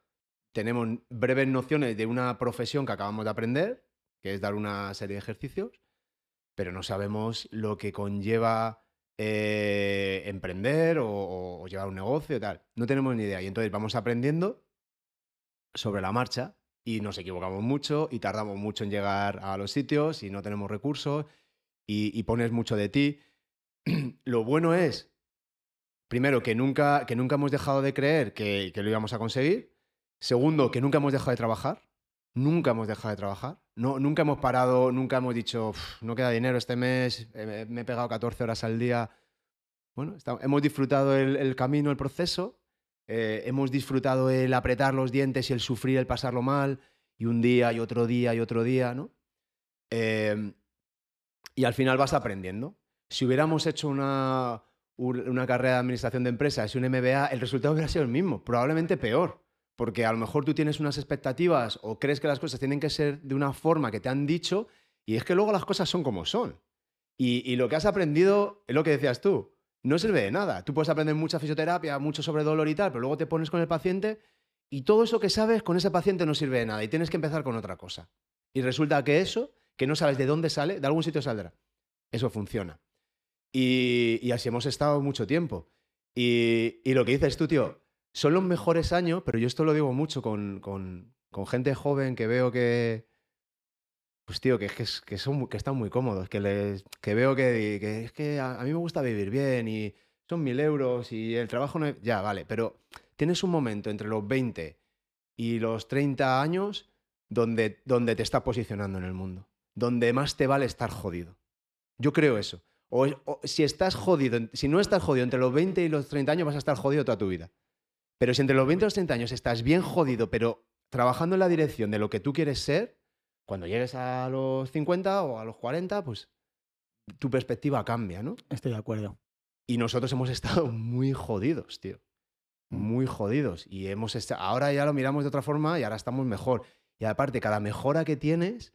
Tenemos breves nociones de una profesión que acabamos de aprender, que es dar una serie de ejercicios, pero no sabemos lo que conlleva eh, emprender o, llevar un negocio tal. No tenemos ni idea. Y entonces vamos aprendiendo sobre la marcha y nos equivocamos mucho y tardamos mucho en llegar a los sitios y no tenemos recursos y, y pones mucho de ti. lo bueno es, primero, que nunca, que nunca hemos dejado de creer que, que lo íbamos a conseguir. Segundo, que nunca hemos dejado de trabajar. Nunca hemos dejado de trabajar. No, nunca hemos parado, nunca hemos dicho, "Uf, no queda dinero este mes, eh, me he pegado 14 horas al día. Bueno, hemos disfrutado el, camino, el proceso. eh, hemos disfrutado el apretar los dientes y el sufrir, el pasarlo mal. Y un día y otro día y otro día, ¿no? Eh, y al final vas aprendiendo. Si hubiéramos hecho una, un- una carrera de administración de empresas y un MBA, el resultado hubiera sido el mismo, probablemente peor. Porque a lo mejor tú tienes unas expectativas o crees que las cosas tienen que ser de una forma que te han dicho y es que luego las cosas son como son. Y, lo que has aprendido es lo que decías tú, no sirve de nada. Tú puedes aprender mucha fisioterapia, mucho sobre dolor y tal, pero luego te pones con el paciente y todo eso que sabes con ese paciente no sirve de nada y tienes que empezar con otra cosa. Y resulta que eso, que no sabes de dónde sale, de algún sitio saldrá. Eso funciona. Y, y así hemos estado mucho tiempo. Y, y lo que dices tú, tío, son los mejores años, pero yo esto lo digo mucho con, con- con gente joven que veo que, pues tío, que, es que, son, que están muy cómodos, que, les, que veo que, que es que a, mí me gusta vivir bien y son mil euros y el trabajo no es... Ya, vale, pero tienes un momento entre los 20 y los 30 años donde, donde te estás posicionando en el mundo, donde más te vale estar jodido. Yo creo eso. O, o si estás jodido, si no estás jodido entre los 20 y los 30 años, vas a estar jodido toda tu vida. Pero si entre los 20 y los 30 años estás bien jodido, pero trabajando en la dirección de lo que tú quieres ser, cuando llegues a los 50 o a los 40, pues tu perspectiva cambia, ¿no? Estoy de acuerdo. Y nosotros hemos estado muy jodidos, tío. Muy jodidos. Y hemos esta- ahora ya lo miramos de otra forma y ahora estamos mejor. Y aparte, cada mejora que tienes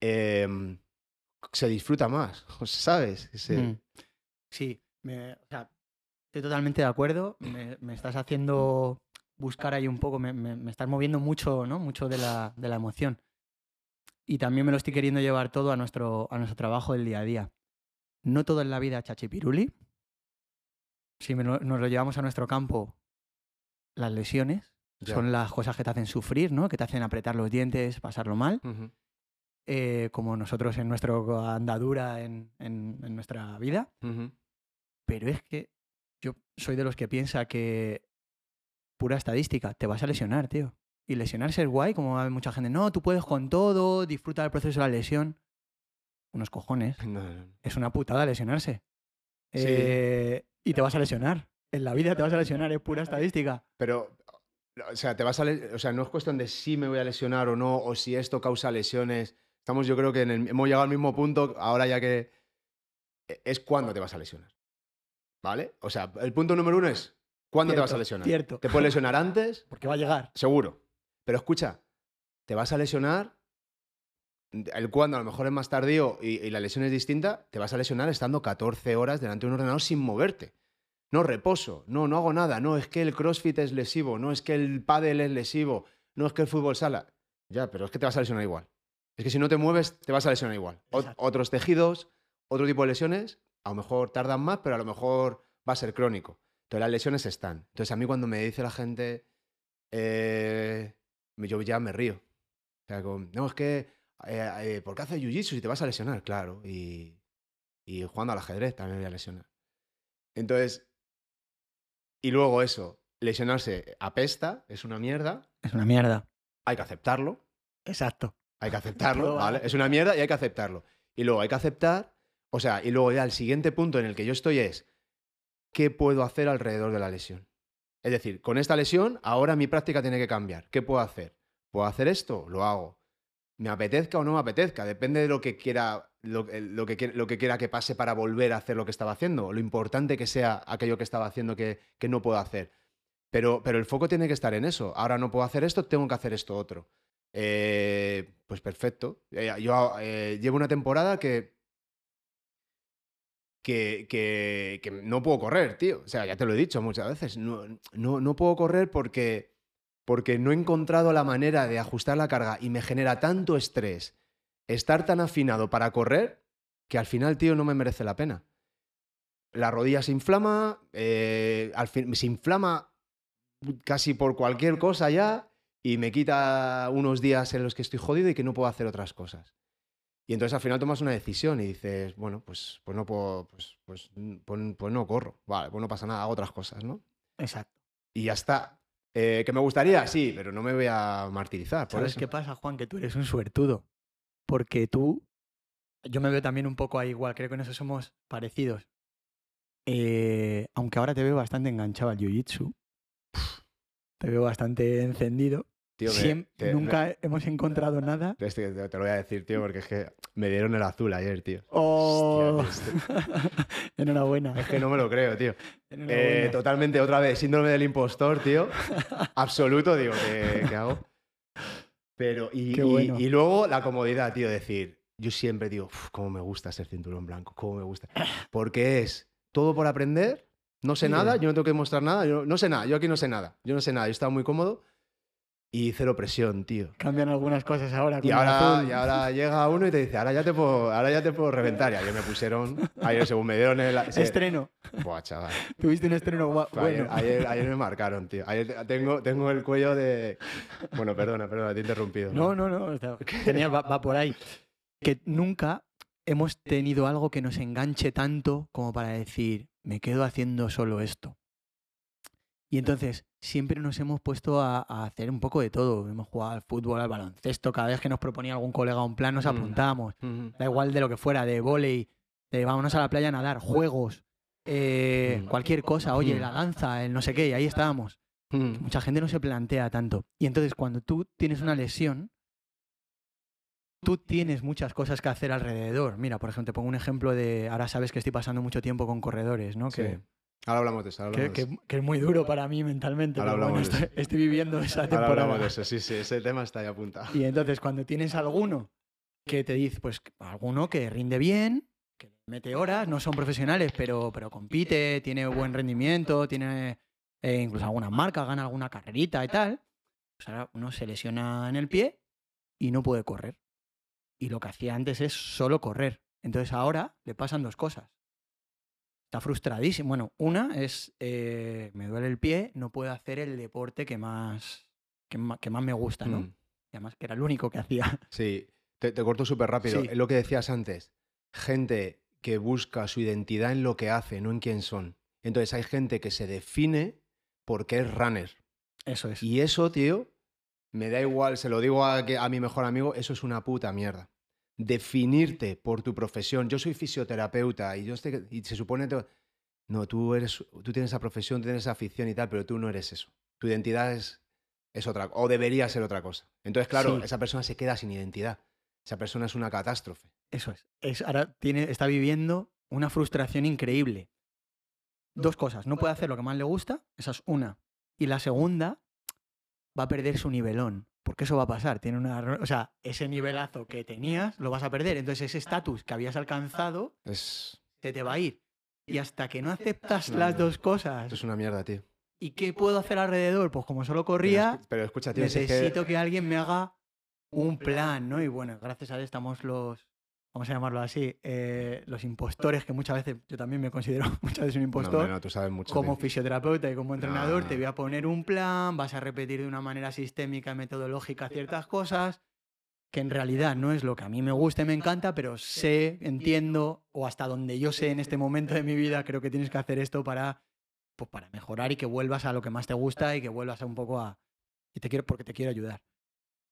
em, se disfruta más, ¿sabes? Se- Mm. Sí, me- o sea, estoy totalmente de acuerdo. Me, me estás haciendo buscar ahí un poco, me, me- me estás moviendo mucho, ¿no? Mucho de la, de la emoción. Y también me lo estoy queriendo llevar todo a nuestro, a nuestro trabajo del día a día. No todo en la vida chachipiruli. Si lo- nos lo llevamos a nuestro campo, las lesiones, son las cosas que te hacen sufrir, ¿no? Que te hacen apretar los dientes, pasarlo mal. Eh, como nosotros en nuestra andadura en, en- en nuestra vida. Ujú. Pero es que yo soy de los que piensa que pura estadística, te vas a lesionar, tío. Y lesionarse es guay, como hay mucha gente, no, tú puedes con todo, disfruta del proceso de la lesión. Unos cojones. No, no. Es una putada lesionarse. Sí. Eh, y te vas a lesionar. En la vida te vas a lesionar, es pura estadística. Pero, o sea, te vas a o sea, no es cuestión de si me voy a lesionar o no, o si esto causa lesiones. Estamos, yo creo que en el- hemos llegado al mismo punto, ahora ya que e- es cuándo te vas a lesionar. ¿Vale? O sea, el punto número uno es cuándo te vas a lesionar. Cierto. Te puedes lesionar antes, Porque va a llegar. seguro. Pero escucha, te vas a lesionar, el cuándo a lo mejor es más tardío y, y la lesión es distinta, te vas a lesionar estando 14 horas delante de un ordenador sin moverte. No reposo, no, no hago nada, no, es que el crossfit es lesivo, no es que el pádel es lesivo, no es que el fútbol sala. Ya, pero es que te vas a lesionar igual. Es que si no te mueves, te vas a lesionar igual. Ot- otros tejidos, otro tipo de lesiones, a lo mejor tardan más, pero a lo mejor va a ser crónico. Entonces las lesiones están. Entonces a mí cuando me dice la gente, eh, yo ya me río. O sea, con, no, es que, eh, eh, ¿por qué haces jiu-jitsu si te vas a lesionar? Claro, y, y jugando al ajedrez también me voy a lesionar. Entonces, y luego eso, lesionarse apesta, es una mierda, Es una mierda. hay que aceptarlo, Exacto. hay que aceptarlo. Es una mierda y hay que aceptarlo. Y luego hay que aceptar, o sea, y luego ya el siguiente punto en el que yo estoy es, ¿qué puedo hacer alrededor de la lesión? Es decir, con esta lesión, ahora mi práctica tiene que cambiar. ¿Qué puedo hacer? ¿Puedo hacer esto? Lo hago. Me apetezca o no me apetezca, depende de lo que quiera, lo, lo que, lo que quiera que pase para volver a hacer lo que estaba haciendo, lo importante que sea aquello que estaba haciendo que, no puedo hacer. Pero, pero el foco tiene que estar en eso. Ahora no puedo hacer esto, tengo que hacer esto otro. Eh, pues perfecto. Eh, yo eh, llevo una temporada que, que, que, no puedo correr, tío. O sea, ya te lo he dicho muchas veces. No, no, no puedo correr porque, porque no he encontrado la manera de ajustar la carga y me genera tanto estrés estar tan afinado para correr que al final, tío, no me merece la pena. La rodilla se inflama, eh, al fin, se inflama casi por cualquier cosa ya y me quita unos días en los que estoy jodido y que no puedo hacer otras cosas. Y entonces al final tomas una decisión y dices, bueno, pues, pues no puedo, pues, pues, pues, pues no corro. Vale, pues no pasa nada, hago otras cosas, ¿no? Exacto. Y ya está. Eh, ¿Que me gustaría? Sí, pero no me voy a martirizar por ¿Sabes eso. qué pasa, Juan? Que tú eres un suertudo. Porque tú, yo me veo también un poco ahí igual, creo que en eso somos parecidos. Eh, aunque ahora te veo bastante enganchado al jiu-jitsu, te veo bastante encendido. Tío, me- te- nunca hemos encontrado nada. me- este- te, te lo voy a decir, tío, porque es que me dieron el azul ayer, tío. Oh. Hostia, tío, Enhorabuena. Es que no me lo creo, tío. Eh, totalmente, otra vez, síndrome del impostor, tío. Absoluto, digo, ¿qué, qué hago? Pero, y, Qué y- bueno. y luego la comodidad, tío, decir, yo siempre digo, "Uf, cómo me gusta ser cinturón blanco, cómo me gusta. Porque es todo por aprender, no sé Sí. nada, yo no tengo que mostrar nada, yo no sé nada, yo aquí no sé nada, yo no sé nada, yo estaba muy cómodo y cero presión, tío. Cambian algunas cosas ahora. Y ahora, azul. y ahora llega uno y te dice, ahora ya te puedo, ahora ya te puedo reventar. Y ayer me pusieron, ayer según me dieron el... se- Estreno. Buah, chaval. Tuviste un estreno Ayer, bueno. ayer, ayer me marcaron, tío. Ayer tengo, tengo el cuello de... Bueno, perdona, perdona, te he interrumpido. No, no, no. o sea, tenía- va, va por ahí. Que nunca hemos tenido algo que nos enganche tanto como para decir, me quedo haciendo solo esto. Y entonces siempre nos hemos puesto a, a hacer un poco de todo. Hemos jugado al fútbol, al baloncesto. Cada vez que nos proponía algún colega un plan, nos Mm. apuntábamos. Ujú. Da igual de lo que fuera, de volei, de vámonos a la playa a nadar, juegos, eh, Mm. cualquier cosa. Oye, Mm. la danza, el no sé qué, y ahí estábamos mucha gente no se plantea tanto. Y entonces cuando tú tienes una lesión, tú tienes muchas cosas que hacer alrededor. Mira, por ejemplo, te pongo un ejemplo de, ahora sabes que estoy pasando mucho tiempo con corredores, ¿no? Sí. Que, Ahora hablamos de eso. Ahora que, de eso. es muy duro para mí mentalmente. Ahora pero bueno, hablamos de estoy, estoy viviendo esa Ahora temporada. hablamos de eso, sí, sí, ese tema está ahí apuntado. Y entonces cuando tienes alguno que te dice, pues alguno que rinde bien, que mete horas, no son profesionales, pero, pero compite, tiene buen rendimiento, tiene eh, incluso algunas marcas, gana alguna carrerita y tal, pues ahora uno se lesiona en el pie y no puede correr. Y lo que hacía antes es solo correr. Entonces ahora le pasan dos cosas. Está frustradísimo. Bueno, una es, eh, me duele el pie, no puedo hacer el deporte que más que, ma- que más me gusta, ¿no? Mm. Y además que era el único que hacía. Sí, te, te corto súper rápido. Sí. Es lo que decías antes. Gente que busca su identidad en lo que hace, no en quién son. Entonces hay gente que se define porque es runner. Eso es. Y eso, tío, me da igual, se lo digo a, que- a mi mejor amigo, eso es una puta mierda. Definirte por tu profesión. Yo soy fisioterapeuta y, yo sé- y se supone... que- No, tú, eres, tú tienes esa profesión, tienes esa afición y tal, pero tú no eres eso. Tu identidad es, es otra, o debería ser otra cosa. Entonces, claro, Sí. esa persona se queda sin identidad. Esa persona es una catástrofe. Eso es. es ahora tiene, está viviendo una frustración increíble. Dos cosas. No puede hacer lo que más le gusta, esa es una. Y la segunda, va a perder su nivelón. Porque eso va a pasar. Tiene una, o sea, ese nivelazo que tenías lo vas a perder. Entonces ese estatus que habías alcanzado Es, se te va a ir. Y hasta que no aceptas No, las no. dos cosas, esto es una mierda, tío. ¿y qué puedo hacer alrededor? Pues como solo corría, pero escucha, tío, si es que- necesito que... alguien me haga un plan, ¿no? Y bueno, gracias a él estamos los, vamos a llamarlo así, eh, los impostores, que muchas veces, yo también me considero muchas veces un impostor. no, tú sabes mucho. como tío. fisioterapeuta y como entrenador, No. te voy a poner un plan, vas a repetir de una manera sistémica y metodológica ciertas cosas que en realidad no es lo que a mí me gusta y me encanta, pero sé, entiendo, o hasta donde yo sé en este momento de mi vida, creo que tienes que hacer esto para, pues para mejorar y que vuelvas a lo que más te gusta y que vuelvas a un poco a... Y te quiero, porque te quiero ayudar.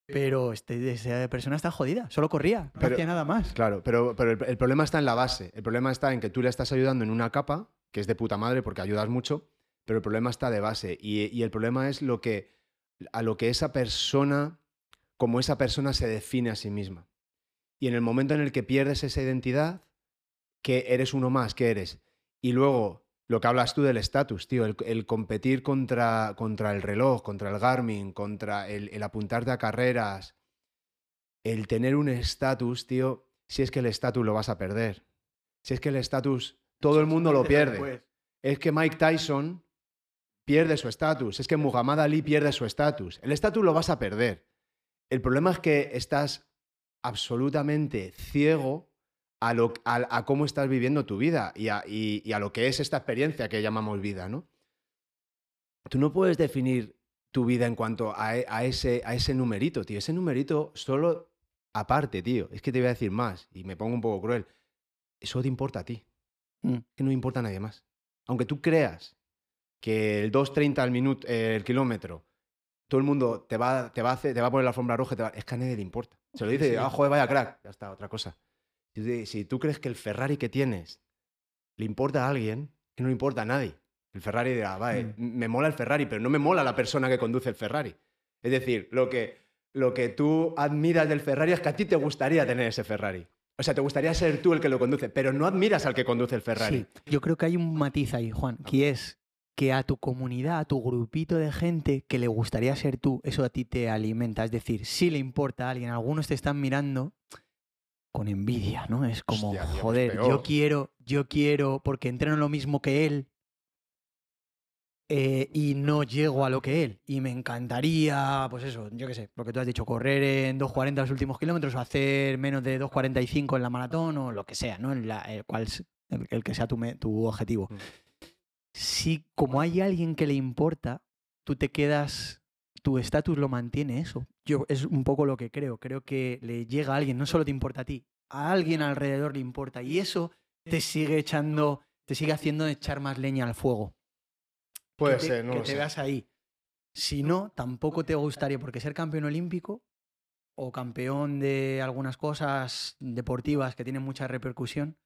Pero este, esa persona está jodida, solo corría, no Pero- hacía nada más. Claro, pero, pero el, el problema está en la base. El problema está en que tú le estás ayudando en una capa, que es de puta madre porque ayudas mucho, pero el problema está de base. Y, y el problema es lo que, a lo que esa persona, como esa persona se define a sí misma. Y en el momento en el que pierdes esa identidad, que eres uno más, que eres. Y luego, lo que hablas tú del estatus, tío, el, el competir contra, contra el reloj, contra el Garmin, contra el, el apuntarte a carreras, el tener un estatus, tío, si es que el estatus lo vas a perder. Si es que el estatus, todo el mundo lo pierde. Es que Mike Tyson pierde su estatus. Es que Muhammad Ali pierde su estatus. El estatus lo vas a perder. El problema es que estás absolutamente ciego a, lo, a, a cómo estás viviendo tu vida y a, y- y a lo que es esta experiencia que llamamos vida, ¿no? Tú no puedes definir tu vida en cuanto a, e- a ese, a ese numerito, tío. Ese numerito solo aparte, tío. Es que te voy a decir más y me pongo un poco cruel. Eso te importa a ti. Mm. Que no importa a nadie más. Aunque tú creas que el 2.30 al minuto, eh, el kilómetro, todo el mundo te va, te va, a hacer- te va a poner la alfombra roja, te va- es que a nadie le importa. Se lo Sí, dice, sí. ah, joder, vaya crack. Ya está, otra cosa. Si, tú crees que el Ferrari que tienes le importa a alguien, que no le importa a nadie. El Ferrari dirá, vale, Mm. me mola el Ferrari, pero no me mola la persona que conduce el Ferrari. Es decir, lo que, lo que tú admiras del Ferrari es que a ti te gustaría tener ese Ferrari. O sea, te gustaría ser tú el que lo conduce, pero no admiras al que conduce el Ferrari. Sí, yo creo que hay un matiz ahí, Juan, que es que a tu comunidad, a tu grupito de gente que le gustaría ser tú, eso a ti te alimenta. Es decir, si le importa a alguien, algunos te están mirando con envidia, ¿no? Es como, Hostia, pues joder, yo quiero, yo quiero, porque entreno lo mismo que él eh, y no llego a lo que él. Y me encantaría, pues eso, yo qué sé, lo que tú has dicho, correr en 2.40 los últimos kilómetros o hacer menos de 2.45 en la maratón o lo que sea, ¿no? En la- el, cual, el, el que sea tu, tu objetivo. Mm. Si como hay alguien que le importa, tú te quedas, tu estatus lo mantiene eso. Yo es un poco lo que creo. Creo que le llega a alguien, no solo te importa a ti, a alguien alrededor le importa. Y eso te sigue echando, te sigue haciendo echar más leña al fuego Puede que te, ser, no que lo te sé. veas ahí. Si no, tampoco te gustaría, porque ser campeón olímpico o campeón de algunas cosas deportivas que tienen mucha repercusión,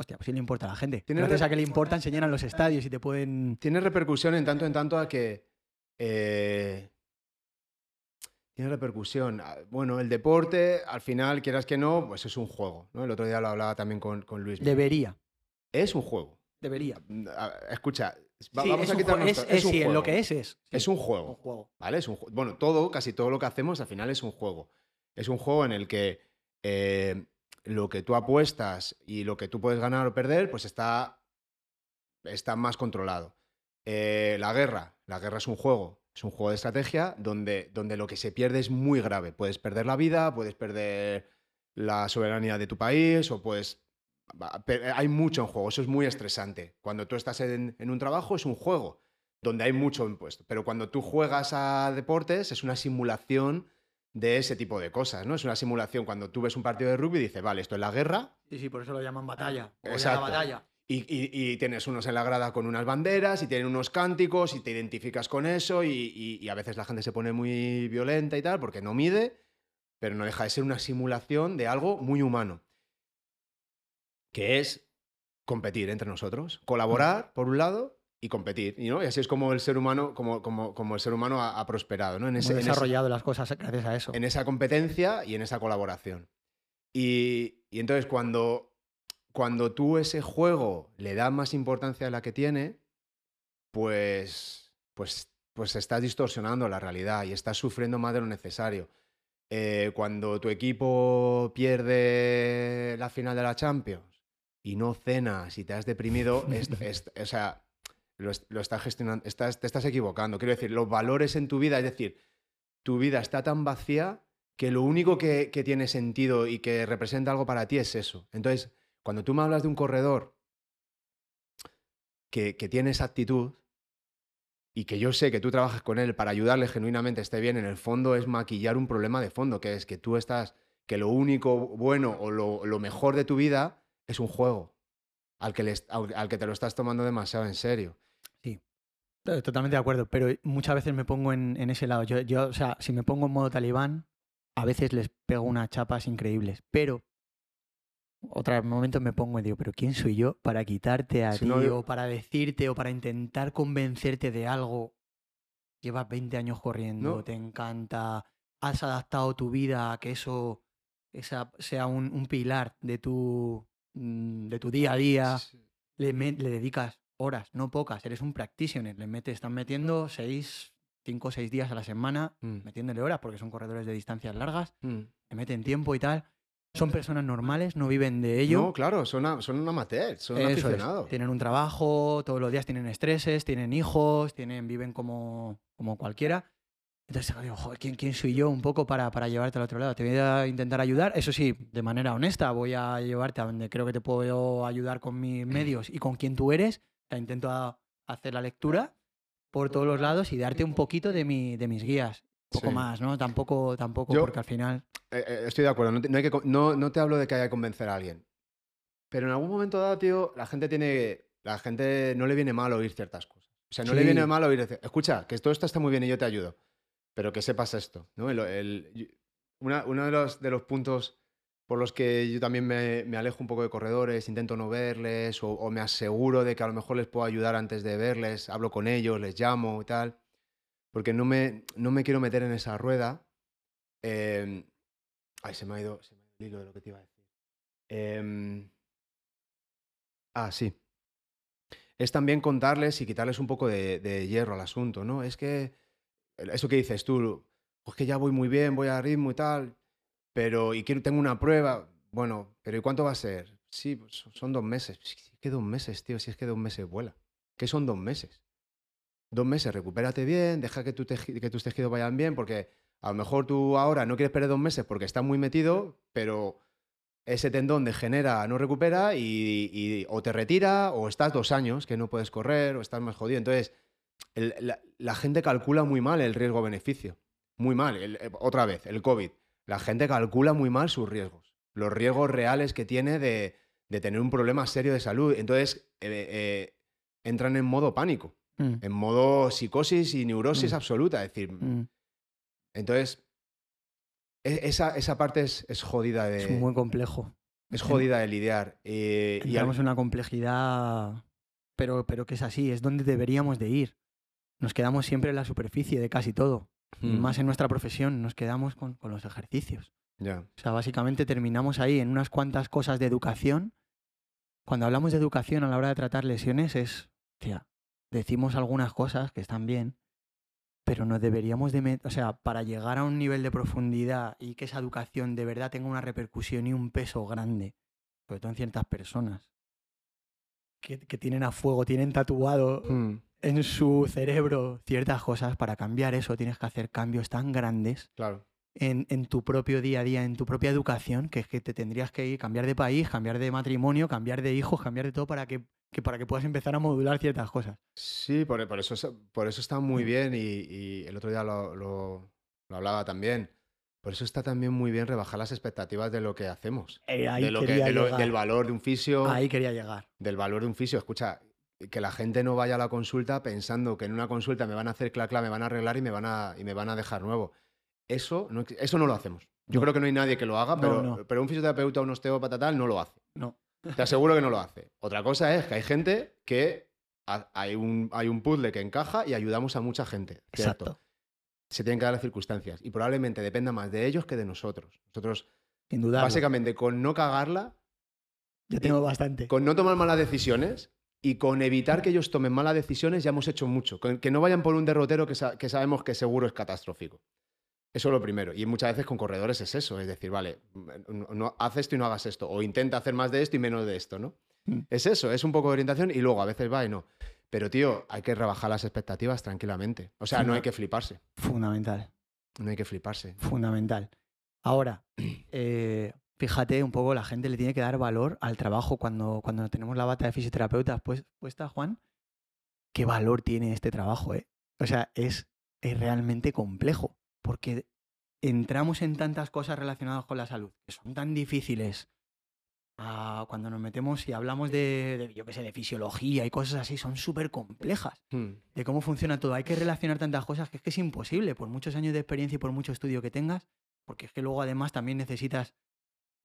hostia, pues sí le importa a la gente. Tiene Gracias a que le importan, se llenan los estadios y te pueden... Tiene repercusión en tanto en tanto a que. eh, tiene repercusión. Ah, Bueno, el deporte, al final, quieras que no, pues es un juego. ¿no? El otro día lo hablaba también con, con Luis. Debería, Es un juego. debería. Escucha, va- Sí, vamos es a quitarnos es, es- sí, juego. lo que es es. sí, Es un un juego. juego. ¿Vale? Es un bueno, todo, casi todo lo que hacemos al final es un juego. Es un juego en el que eh, lo que tú apuestas y lo que tú puedes ganar o perder, pues está, está más controlado. Eh, la guerra. La guerra es un juego. Es un juego de estrategia donde, donde lo que se pierde es muy grave. Puedes perder la vida, puedes perder la soberanía de tu país o puedes... pe- Hay mucho en juego, eso es muy estresante. Cuando tú estás en, en un trabajo es un juego donde hay mucho impuesto. Pero cuando tú juegas a deportes es una simulación de ese tipo de cosas, ¿no? Es una simulación cuando tú ves un partido de rugby y dices, vale, esto es la guerra. Sí, sí, por eso lo llaman batalla. o Exacto. la batalla. Y, y- y tienes unos en la grada con unas banderas y tienen unos cánticos y te identificas con eso y, a veces la gente se pone muy violenta y tal porque no mide, pero no deja de ser una simulación de algo muy humano, que es competir entre nosotros, colaborar por un lado y competir, y, ¿no? y así es como el ser humano, como, como, como el ser humano ha, ha prosperado, ¿no? En, ese- desarrollado las cosas gracias a eso. en esa competencia y en esa colaboración. Y entonces cuando, cuando tú ese juego le das más importancia a la que tiene, pues, pues, pues estás distorsionando la realidad y estás sufriendo más de lo necesario. Eh, cuando tu equipo pierde la final de la Champions y no cenas y te has deprimido, es- es- o sea, lo, lo estás gestionando, estás, te estás equivocando. Quiero decir, los valores en tu vida, es decir, tu vida está tan vacía que lo único que, que tiene sentido y que representa algo para ti es eso. Entonces, cuando tú me hablas de un corredor que, que tiene esa actitud y que yo sé que tú trabajas con él para ayudarle genuinamente esté bien, en el fondo es maquillar un problema de fondo, que es que tú estás, que lo único bueno o lo, lo mejor de tu vida es un juego al que, al- que te lo estás tomando demasiado en serio. Eh, Totalmente de acuerdo, pero muchas veces me pongo en, en ese lado. Yo, yo, o sea, si me pongo en modo talibán, a veces les pego unas chapas increíbles, pero otros momentos me pongo y digo, pero ¿quién soy yo para quitarte a Si ti no, yo- o para decirte o para intentar convencerte de algo? Llevas 20 años corriendo, No. te encanta, has adaptado tu vida a que eso esa, sea un, un pilar de tu, mm, de tu día a día le, me- le dedicas horas, no pocas, eres un practitioner, le metes, están metiendo seis, cinco o seis días a la semana, Mm, metiéndole horas porque son corredores de distancias largas, mm. le meten tiempo y tal. Son personas normales, no viven de ello. No, claro, son, a- son un amateur, son Eso es, aficionados. Tienen un trabajo, todos los días tienen estreses, tienen hijos, tienen, viven como, como cualquiera. Entonces digo, joder, ¿quién, quién soy yo un poco para, para llevarte al otro lado? Te voy a intentar ayudar, eso sí, de manera honesta, voy a llevarte a donde creo que te puedo ayudar con mis medios y con quien tú eres. Sea, intento a- hacer la lectura por todos los lados y darte un poquito de, mi, de mis guías. Poco Sí. más, ¿no? Tampoco, tampoco Yo- porque al final... Eh, eh, estoy de acuerdo, no te, no hay que no- no te hablo de que haya que convencer a alguien. Pero en algún momento dado, tío, la gente tiene. La gente no le viene mal oír ciertas cosas. O sea, no le Sí. viene mal oír. decir, Escucha, que todo esto está muy bien y yo te ayudo. Pero que sepas esto. ¿no? El- el- una- uno de los, de los puntos por los que yo también me, me alejo un poco de corredores, intento no verles, o, o me aseguro de que a lo mejor les puedo ayudar antes de verles, hablo con ellos, les llamo y tal. Porque no me, no me quiero meter en esa rueda. Em, Ay, se me ha ido, se me ha ido el hilo de lo que te iba a decir. Em, ah, sí. Es también contarles y quitarles un poco de, hierro al asunto, ¿no? Es que eso que dices tú, pues que ya voy muy bien, voy a ritmo y tal, pero y quiero, tengo una prueba. Bueno, pero ¿y cuánto va a ser? Sí, pues son- son dos meses. Si es que dos meses, tío, si es que dos meses vuela. ¿Qué son dos meses? Dos meses, recupérate bien, deja que, tu que tus tejidos vayan bien, porque a lo mejor tú ahora no quieres perder dos meses porque estás muy metido, pero ese tendón degenera, no recupera y, o te retira o estás dos años que no puedes correr o estás más jodido. Entonces, la, gente calcula muy mal el riesgo-beneficio. Muy mal. Eh, otra vez, el COVID. La gente calcula muy mal sus riesgos. Los riesgos reales que tiene de, de tener un problema serio de salud. Entonces, eh, eh, entran en modo pánico, Mm, en modo psicosis y neurosis Mm. absoluta. Es decir, mm. entonces, e- esa, esa parte es, es jodida de, Es muy complejo. es jodida de lidiar. eh, y al- Entramos en una complejidad, pero, pero que es así, es donde deberíamos de ir. Nos quedamos siempre en la superficie de casi todo. Y Mm, más en nuestra profesión, nos quedamos con, con los ejercicios. ya. O sea, básicamente terminamos ahí en unas cuantas cosas de educación. Cuando hablamos de educación a la hora de tratar lesiones es, tía, decimos algunas cosas que están bien, pero no deberíamos de, met- o sea, para llegar a un nivel de profundidad y que esa educación de verdad tenga una repercusión y un peso grande, sobre todo en ciertas personas que, que tienen a fuego, tienen tatuado Mm, en su cerebro ciertas cosas, para cambiar eso tienes que hacer cambios tan grandes claro. en, en tu propio día a día, en tu propia educación, que es que te tendrías que ir, cambiar de país, cambiar de matrimonio, cambiar de hijos, cambiar de todo para que que para que puedas empezar a modular ciertas cosas. Sí, por, por eso, es- por eso está muy bien y, y el otro día lo, lo- lo hablaba también. Por eso está también muy bien rebajar las expectativas de lo que hacemos. Eh, ahí De lo que- quería de lo- llegar. del valor de un fisio. Ahí quería llegar. del valor de un fisio. Escucha, que la gente no vaya a la consulta pensando que en una consulta me van a hacer clac, clac, me van a arreglar y me van a, y me van a dejar nuevo. Eso no, eso no lo hacemos. Yo No. creo que no hay nadie que lo haga, No, pero, pero un fisioterapeuta, un osteópata tal, no lo hace. No. Te aseguro que no lo hace. Otra cosa es que hay gente que ha- hay un, hay un puzzle que encaja y ayudamos a mucha gente. ¿cierto? Exacto. Se tienen que dar las circunstancias y probablemente dependa más de ellos que de nosotros. Nosotros, Sin duda. básicamente, con no cagarla, Yo tengo bastante. con no tomar malas decisiones y con evitar que ellos tomen malas decisiones ya hemos hecho mucho. Que no vayan por un derrotero que, sa- que sabemos que seguro es catastrófico. Eso es lo primero. Y muchas veces con corredores es eso. Es decir, vale, no, no- haz esto y no hagas esto. O intenta hacer más de esto y menos de esto, ¿no? Mm. Es eso, es un poco de orientación y luego a veces va y no. Pero, tío, hay que rebajar las expectativas tranquilamente. O sea, no hay que fliparse. Fundamental. No hay que fliparse. Fundamental. Ahora, eh, fíjate un poco, la gente le tiene que dar valor al trabajo cuando, cuando tenemos la bata de fisioterapeuta pues, puesta, Juan. ¿Qué valor tiene este trabajo? eh? O sea, es, es realmente complejo, porque entramos en tantas cosas relacionadas con la salud que son tan difíciles. Ah, cuando nos metemos y hablamos de, de, yo qué sé, de fisiología y cosas así, son súper complejas Hmm. de cómo funciona todo. Hay que relacionar tantas cosas que es que es imposible, por muchos años de experiencia y por mucho estudio que tengas, porque es que luego además también necesitas,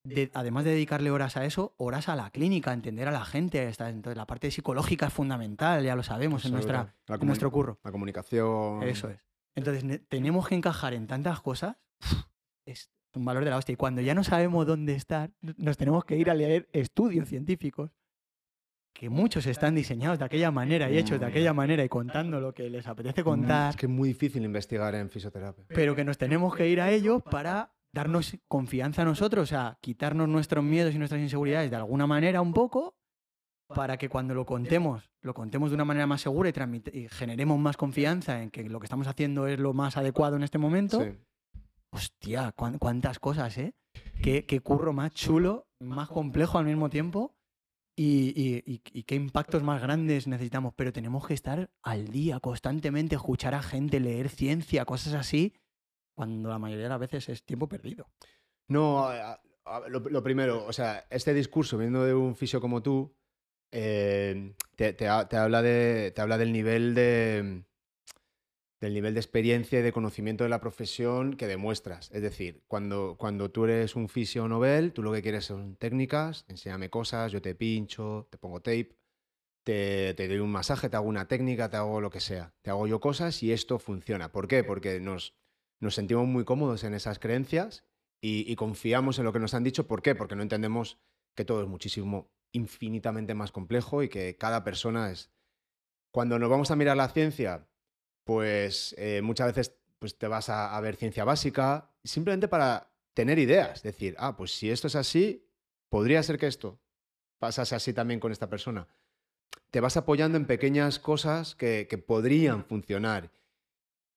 de- además de dedicarle horas a eso, horas a la clínica, a entender a la gente. Entonces la parte psicológica es fundamental, ya lo sabemos en, nuestra, en nuestro curro. La comunicación. Eso es. Entonces ne- tenemos que encajar en tantas cosas. Es un valor de la hostia. Y cuando ya no sabemos dónde estar, nos tenemos que ir a leer estudios científicos que muchos están diseñados de aquella manera y hechos de aquella manera y contando lo que les apetece contar, Es que es muy difícil investigar en fisioterapia. pero que nos tenemos que ir a ellos para darnos confianza a nosotros, o sea, quitarnos nuestros miedos y nuestras inseguridades de alguna manera un poco, para que cuando lo contemos, lo contemos de una manera más segura y, y generemos más confianza en que lo que estamos haciendo es lo más adecuado en este momento. Sí. Hostia, cuán- cuántas cosas, ¿eh? Qué, qué curro más chulo, más complejo al mismo tiempo y, y- y- qué impactos más grandes necesitamos. Pero tenemos que estar al día, constantemente, escuchar a gente, leer ciencia, cosas así, cuando la mayoría de las veces es tiempo perdido. No, a- a- lo, lo primero, o sea, este discurso viniendo de un fisio como tú, eh, te, te ha- te habla de, te habla del nivel de del nivel de experiencia y de conocimiento de la profesión que demuestras. Es decir, cuando, cuando tú eres un fisio novel, tú lo que quieres son técnicas, enséñame cosas, yo te pincho, te pongo tape, te, te doy un masaje, te hago una técnica, te hago lo que sea. Te hago yo cosas y esto funciona. ¿Por qué? Porque nos, nos sentimos muy cómodos en esas creencias y, y confiamos en lo que nos han dicho. ¿Por qué? Porque no entendemos que todo es muchísimo, infinitamente más complejo y que cada persona es... Cuando nos vamos a mirar la ciencia, pues eh, muchas veces pues, te vas a, a ver ciencia básica simplemente para tener ideas. Decir, ah, pues si esto es así, podría ser que esto pasase así también con esta persona. Te vas apoyando en pequeñas cosas que, que podrían funcionar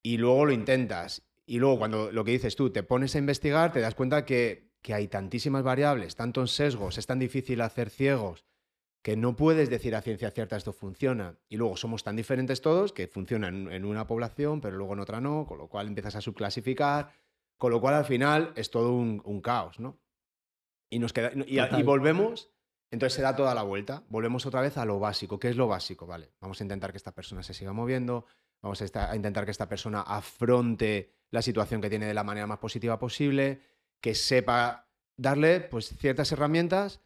y luego lo intentas. Y luego cuando lo que dices tú, te pones a investigar, te das cuenta que, que hay tantísimas variables, tantos sesgos, es tan difícil hacer ciegos, que no puedes decir a ciencia cierta esto funciona. Y luego somos tan diferentes todos que funciona en, una población, pero luego en otra no, con lo cual empiezas a subclasificar, con lo cual al final es todo un, un caos, ¿no? Y, nos queda, y, volvemos, entonces se da toda la vuelta, volvemos otra vez a lo básico. ¿Qué es lo básico? Vale, vamos a intentar que esta persona se siga moviendo, vamos a, esta- a intentar que esta persona afronte la situación que tiene de la manera más positiva posible, que sepa darle pues ciertas herramientas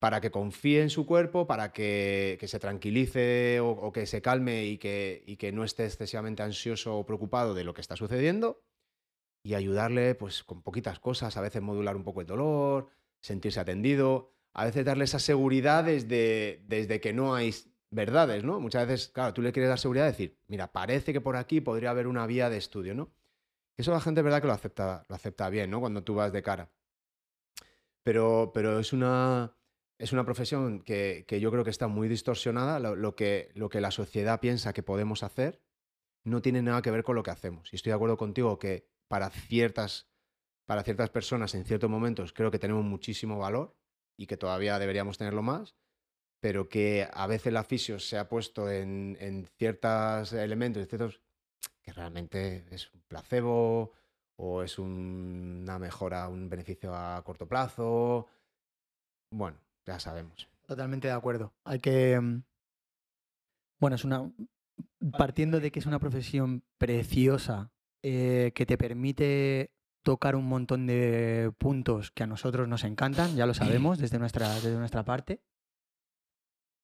para que confíe en su cuerpo, para que, que se tranquilice o, que se calme y que, y que no esté excesivamente ansioso o preocupado de lo que está sucediendo y ayudarle pues con poquitas cosas, a veces modular un poco el dolor, sentirse atendido, a veces darle esa seguridad desde, desde que no hay verdades, ¿no? Muchas veces, claro, tú le quieres dar seguridad, decir, mira, parece que por aquí podría haber una vía de estudio, ¿no? Eso la gente es verdad que lo acepta, lo acepta bien, ¿no? Cuando tú vas de cara. Pero, pero es una, es una profesión que, que yo creo que está muy distorsionada. Lo, que, lo que la sociedad piensa que podemos hacer no tiene nada que ver con lo que hacemos. Y estoy de acuerdo contigo que para ciertas, para ciertas personas en ciertos momentos creo que tenemos muchísimo valor y que todavía deberíamos tenerlo más. pero que a veces la fisio se ha puesto en, en ciertos elementos, ciertos, que realmente es un placebo o es un- una mejora, un beneficio a corto plazo. Bueno, ya sabemos. Totalmente de acuerdo. Hay que. mm, Bueno, es una. Partiendo de que es una profesión preciosa eh, que te permite tocar un montón de puntos que a nosotros nos encantan, ya lo sabemos desde nuestra, desde nuestra parte.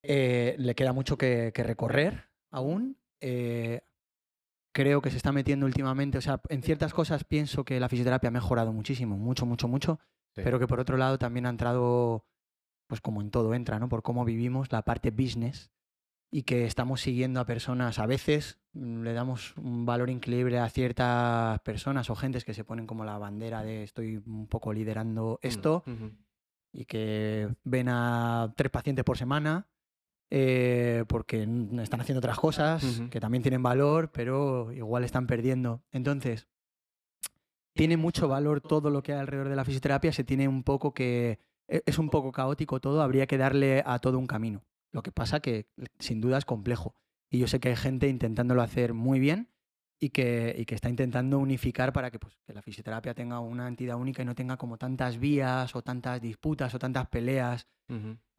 Eh, le queda mucho que, que recorrer aún. eh, creo que se está metiendo últimamente, o sea, en ciertas cosas pienso que la fisioterapia ha mejorado muchísimo, mucho, mucho, mucho, Sí. pero que por otro lado también ha entrado, pues como en todo entra, ¿no? Por cómo vivimos, la parte business y que estamos siguiendo a personas, a veces mm, le damos un valor increíble a ciertas personas o gentes que se ponen como la bandera de estoy un poco liderando Mm, esto ujú. y que ven a tres pacientes por semana eh, porque están haciendo otras cosas que también tienen valor, pero igual están perdiendo. Entonces, tiene mucho valor todo lo que hay alrededor de la fisioterapia, se tiene un poco que... e- Es un poco caótico todo, habría que darle a todo un camino. Lo que pasa que sin duda es complejo. Y yo sé que hay gente intentándolo hacer muy bien y que, y que está intentando unificar para que, pues, que la fisioterapia tenga una entidad única y no tenga como tantas vías o tantas disputas o tantas peleas.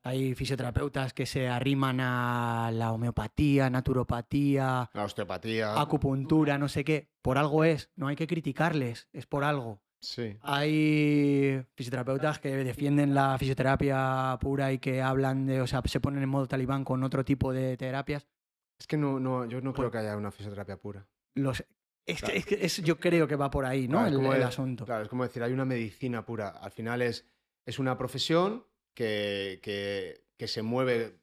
Hay fisioterapeutas que se arriman a la homeopatía, naturopatía, La osteopatía. acupuntura, no sé qué. Por algo es, no hay que criticarles, es por algo. Sí. Hay fisioterapeutas que defienden la fisioterapia pura y que hablan de, o sea, se ponen en modo talibán con otro tipo de terapias. Es que no, no, yo no Pues- creo que haya una fisioterapia pura. Los, es, Claro. es que es- yo creo que va por ahí, ¿no? Claro, el, el de- asunto. Claro, es como decir, hay una medicina pura. Al final es, es una profesión que, que- que se mueve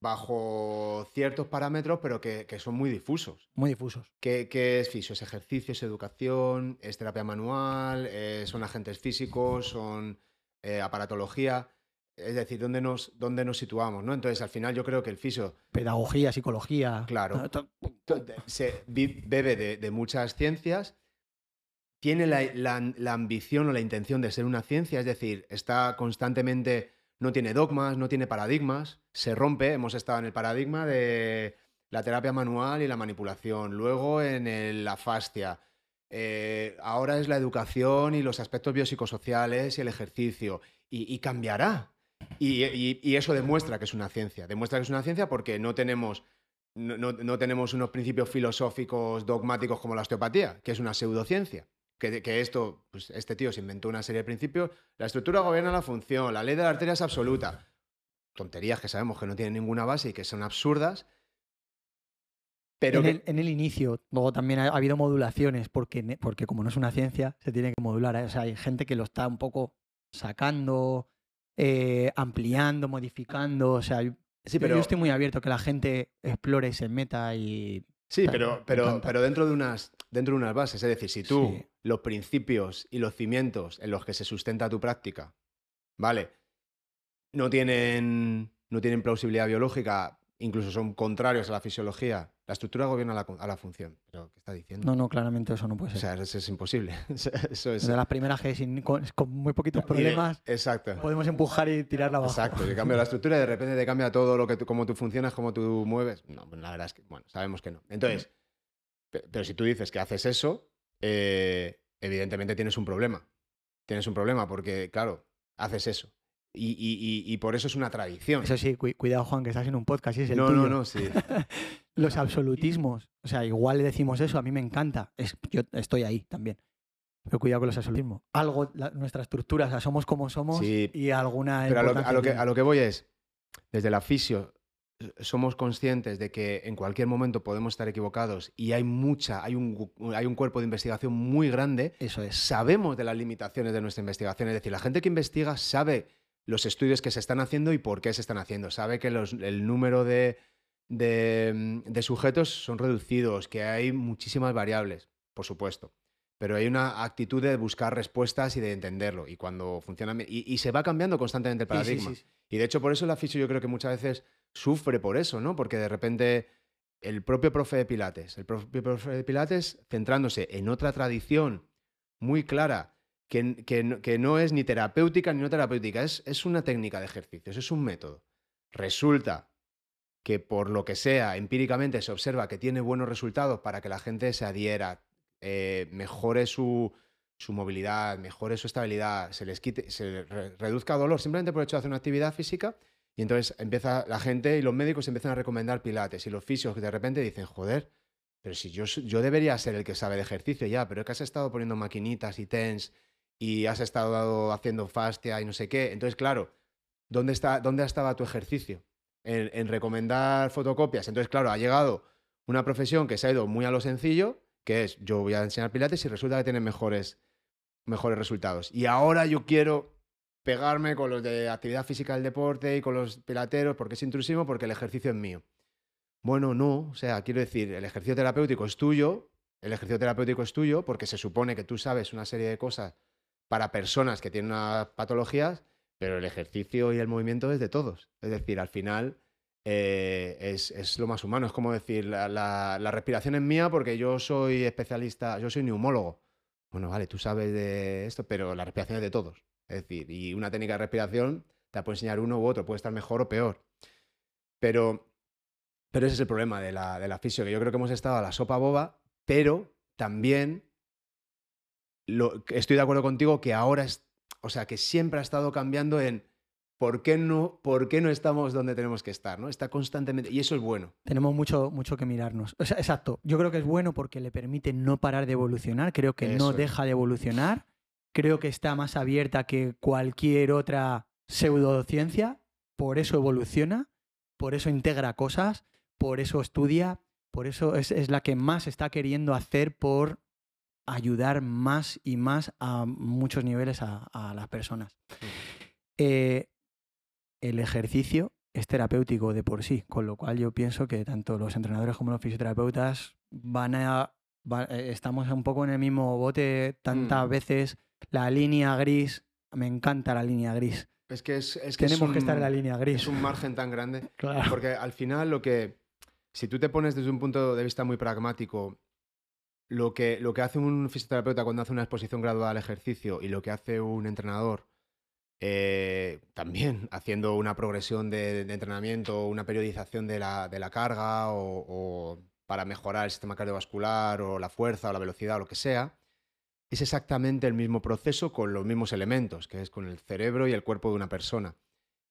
bajo ciertos parámetros, pero que, que son muy difusos. Muy difusos. ¿Qué, qué es fisio? Es ejercicio, es educación, es terapia manual, eh, son agentes físicos, son eh, aparatología. Es decir, ¿dónde nos, dónde nos situamos? ¿no? Entonces, al final yo creo que el fisio Pedagogía, psicología. Claro. se bebe de, de muchas ciencias, tiene la, la- la ambición o la intención de ser una ciencia, es decir, está constantemente, no tiene dogmas, no tiene paradigmas, se rompe, hemos estado en el paradigma de la terapia manual y la manipulación, luego en el- la fascia, eh, ahora es la educación y los aspectos biopsicosociales y el ejercicio, y, cambiará. Y, eso demuestra que es una ciencia, demuestra que es una ciencia porque no tenemos no tenemos unos principios filosóficos dogmáticos como la osteopatía, que es una pseudociencia. Que, que esto, pues este tío se inventó una serie de principios. La estructura gobierna la función, la ley de la arteria es absoluta. Tonterías que sabemos que no tienen ninguna base y que son absurdas. Pero en, que- el, en el inicio, luego también ha, ha habido modulaciones, porque, porque como no es una ciencia, se tiene que modular. ¿eh? O sea, hay gente que lo está un poco sacando, eh, ampliando, modificando. O sea, yo, sí, yo pero, estoy muy abierto a que la gente explore y se meta y. sí, pero, pero, pero dentro, de unas, dentro de unas bases. Es decir, si tú Sí. los principios y los cimientos en los que se sustenta tu práctica, ¿vale? No tienen, no tienen plausibilidad biológica, incluso son contrarios a la fisiología. La estructura gobierna la, a la función. ¿Pero qué está diciendo? No, no, claramente eso no puede O ser. sea, eso es imposible. O eso es. de las primeras que sin- con, con muy poquitos problemas Exacto. podemos empujar y tirarla abajo. Exacto, que cambia la estructura y de repente te cambia todo lo que tú, cómo tú funcionas, cómo tú mueves. No, pues la verdad es que, bueno, sabemos que no. Entonces, pe- pero si tú dices que haces eso, eh, evidentemente tienes un problema. Tienes un problema porque, claro, haces eso. Y, y- y- por eso es una tradición. Eso sí, cu- cuidado, Juan, que estás en un podcast y es el no, tuyo. no, no, sí. Los absolutismos. O sea, igual le decimos eso, a mí me encanta. Es, yo estoy ahí también. Pero cuidado con los absolutismos. Algo, la- nuestra estructura, o sea, somos como somos Sí. y alguna. Pero a lo, a, lo que, a lo que voy es, desde la fisio, somos conscientes de que en cualquier momento podemos estar equivocados y hay mucha, hay un, hay un cuerpo de investigación muy grande Eso es. sabemos de las limitaciones de nuestra investigación. Es decir, la gente que investiga sabe los estudios que se están haciendo y por qué se están haciendo. Sabe que los- el número de, de, de sujetos son reducidos, que hay muchísimas variables, por supuesto. Pero hay una actitud de buscar respuestas y de entenderlo. Y cuando funciona y, y se va cambiando constantemente el sí, paradigma. sí, sí. Y de hecho, por eso la fisio yo creo que muchas veces sufre por eso, ¿no? Porque de repente el propio profe de Pilates, el propio profe de Pilates, centrándose en otra tradición muy clara, que, no- es ni terapéutica ni no terapéutica, es, es una técnica de ejercicios, es un método. resulta que por lo que sea, empíricamente se observa que tiene buenos resultados para que la gente se adhiera, eh, mejore su, su movilidad, mejore su estabilidad, se les quite, se re- reduzca dolor simplemente por el hecho de hacer una actividad física. Y entonces empieza la gente y los médicos empiezan a recomendar pilates. Y los fisios que de repente dicen, joder, pero si yo, yo debería ser el que sabe de ejercicio ya, pero es que has estado poniendo maquinitas y tens y has estado haciendo fascia y no sé qué. Entonces, claro, ¿dónde, está, dónde tu ejercicio? En, en recomendar fotocopias. Entonces, claro, ha llegado una profesión que se ha ido muy a lo sencillo, que es yo voy a enseñar pilates y resulta que tienen mejores, mejores resultados. Y ahora yo quiero pegarme con los de actividad física del deporte y con los pilateros porque es intrusismo, porque el ejercicio es mío. Bueno, no, o sea, quiero decir, el ejercicio terapéutico es tuyo, el ejercicio terapéutico es tuyo porque se supone que tú sabes una serie de cosas para personas que tienen unas patologías, pero el ejercicio y el movimiento es de todos. Es decir, al final eh, es, lo más humano. Es como decir, la respiración es mía porque yo soy especialista, yo soy neumólogo. Bueno, vale, tú sabes de esto, pero la respiración es de todos. Es decir, y una técnica de respiración te la puede enseñar uno u otro, puede estar mejor o peor. Pero, pero ese es el problema de la, de la fisio, que yo creo que hemos estado a la sopa boba, pero también lo, estoy de acuerdo contigo que ahora es, o sea, que siempre ha estado cambiando en por qué no, por qué no estamos donde tenemos que estar, ¿no? Está constantemente, y eso es bueno. Tenemos mucho, mucho que mirarnos. O sea, exacto. Yo creo que es bueno porque le permite no parar de evolucionar. Creo que no es. deja de evolucionar. Creo que está más abierta que cualquier otra pseudociencia. Por eso evoluciona. Por eso integra cosas. Por eso estudia. Por eso es, es la que más está queriendo hacer por ayudar más y más a muchos niveles a, a las personas. Eh, el ejercicio es terapéutico de por sí, con lo cual yo pienso que tanto los entrenadores como los fisioterapeutas van a va- eh, estamos un poco en el mismo bote tantas Mm. veces la línea gris, me encanta la línea gris. Es que es, es que es Tenemos que estar en la un- línea gris. Es un margen tan grande. Claro. Porque al final lo que, si tú te pones desde un punto de vista muy pragmático, lo que, lo que hace un fisioterapeuta cuando hace una exposición graduada al ejercicio y lo que hace un entrenador eh, también haciendo una progresión de, de entrenamiento, una periodización de la, de la carga o, o para mejorar el sistema cardiovascular o la fuerza o la velocidad o lo que sea, es exactamente el mismo proceso con los mismos elementos, que es con el cerebro y el cuerpo de una persona.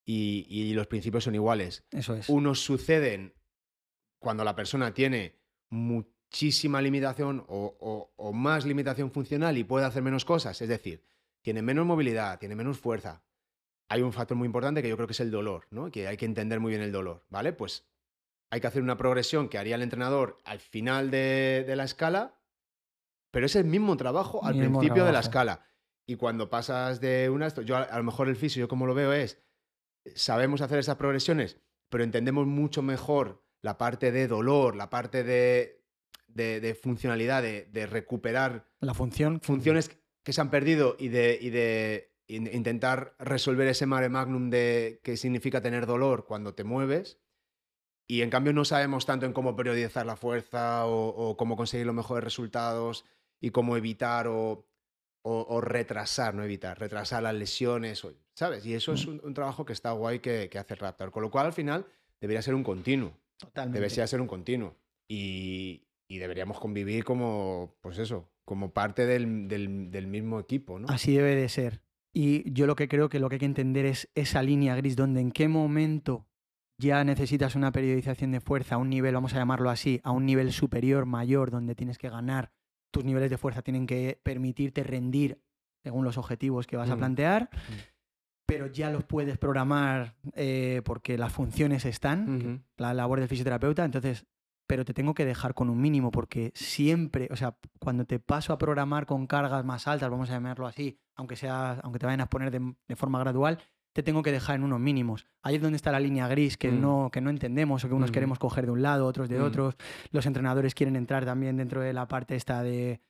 Y, y los principios son iguales. Eso es. Unos suceden cuando la persona tiene muchísima limitación o, o- o más limitación funcional y puede hacer menos cosas. Es decir, tiene menos movilidad, tiene menos fuerza. Hay un factor muy importante que yo creo que es el dolor, ¿no? Que hay que entender muy bien el dolor, ¿vale? Pues hay que hacer una progresión que haría el entrenador al final de, de la escala, pero es el mismo trabajo al Mismo principio de la escala. Y cuando pasas de una... Yo a, a lo mejor el fisio, yo como lo veo es, sabemos hacer esas progresiones, pero entendemos mucho mejor la parte de dolor, la parte de, de- de funcionalidad, de, de recuperar La función. funciones que se han perdido y de, y de in- intentar resolver ese mare magnum de qué significa tener dolor cuando te mueves. Y en cambio no sabemos tanto en cómo periodizar la fuerza o, o cómo conseguir los mejores resultados y cómo evitar o, o- o retrasar, no evitar, retrasar las lesiones, ¿sabes? Y eso es un, un trabajo que está guay que, que hace Raptor. Con lo cual al final debería ser un continuo. Totalmente. Debería ser un continuo. Y, y deberíamos convivir como, pues eso, como parte del, del- del mismo equipo, ¿no? Así debe de ser. Y yo lo que creo que lo que hay que entender es esa línea gris donde en qué momento ya necesitas una periodización de fuerza a un nivel, vamos a llamarlo así, a un nivel superior, mayor, donde tienes que ganar, tus niveles de fuerza tienen que permitirte rendir según los objetivos que vas a Mm. plantear, pero ya los puedes programar eh, porque las funciones están, la labor del fisioterapeuta, entonces, pero te tengo que dejar con un mínimo porque siempre, o sea, cuando te paso a programar con cargas más altas, vamos a llamarlo así, aunque sea, aunque te vayan a poner de, de forma gradual, te tengo que dejar en unos mínimos. Ahí es donde está la línea gris que, Mm. no, que no entendemos o que unos Ujú. queremos coger de un lado, otros de Mm. otros. Los entrenadores quieren entrar también dentro de la parte esta de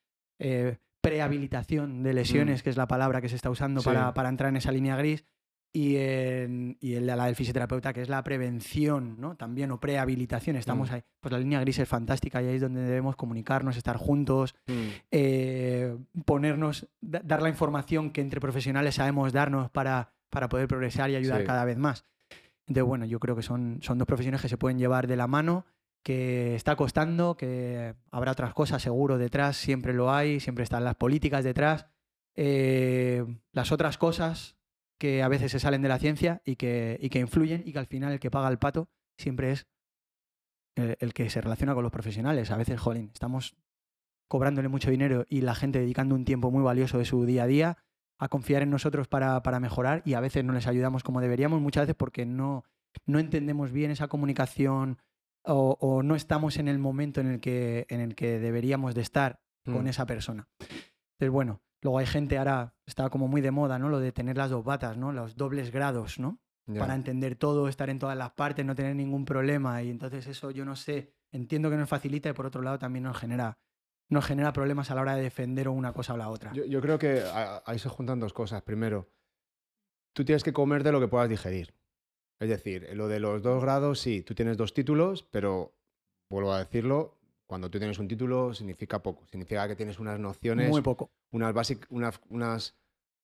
eh, prehabilitación de lesiones, que es la palabra que se está usando Mm. Sí. para, para entrar en esa línea gris. Y, en, y en la, la del fisioterapeuta, que es la prevención, ¿no? También, o prehabilitación, estamos Mm. ahí. Pues la línea gris es fantástica y ahí es donde debemos comunicarnos, estar juntos, Mm. eh, ponernos, da- dar la información que entre profesionales sabemos darnos para, para poder progresar y ayudar Sí. cada vez más. Entonces, bueno, yo creo que son, son dos profesiones que se pueden llevar de la mano, que está costando, que habrá otras cosas seguro detrás, siempre lo hay, siempre están las políticas detrás, eh, las otras cosas que a veces se salen de la ciencia y que, y que influyen y que al final el que paga el pato siempre es el, el que se relaciona con los profesionales. A veces, jolín, estamos cobrándole mucho dinero y la gente dedicando un tiempo muy valioso de su día a día a confiar en nosotros para, para mejorar y a veces no les ayudamos como deberíamos, muchas veces porque no, no entendemos bien esa comunicación o, o no estamos en el momento en el que, en el que deberíamos de estar con Mm. esa persona. Entonces, bueno, luego hay gente ahora, está como muy de moda, ¿no? Lo de tener las dos batas, ¿no? Los dobles grados, ¿no? Para entender todo, estar en todas las partes, no tener ningún problema. Y entonces eso yo no sé, entiendo que nos facilita y por otro lado también nos genera, nos genera problemas a la hora de defender una cosa o la otra. Yo, yo creo que ahí se juntan dos cosas. Primero, tú tienes que comer de lo que puedas digerir. Es decir, lo de los dos grados, sí, tú tienes dos títulos, pero vuelvo a decirlo, cuando tú tienes un título significa poco. Significa que tienes unas nociones, Muy poco. unas basic- unas- unas-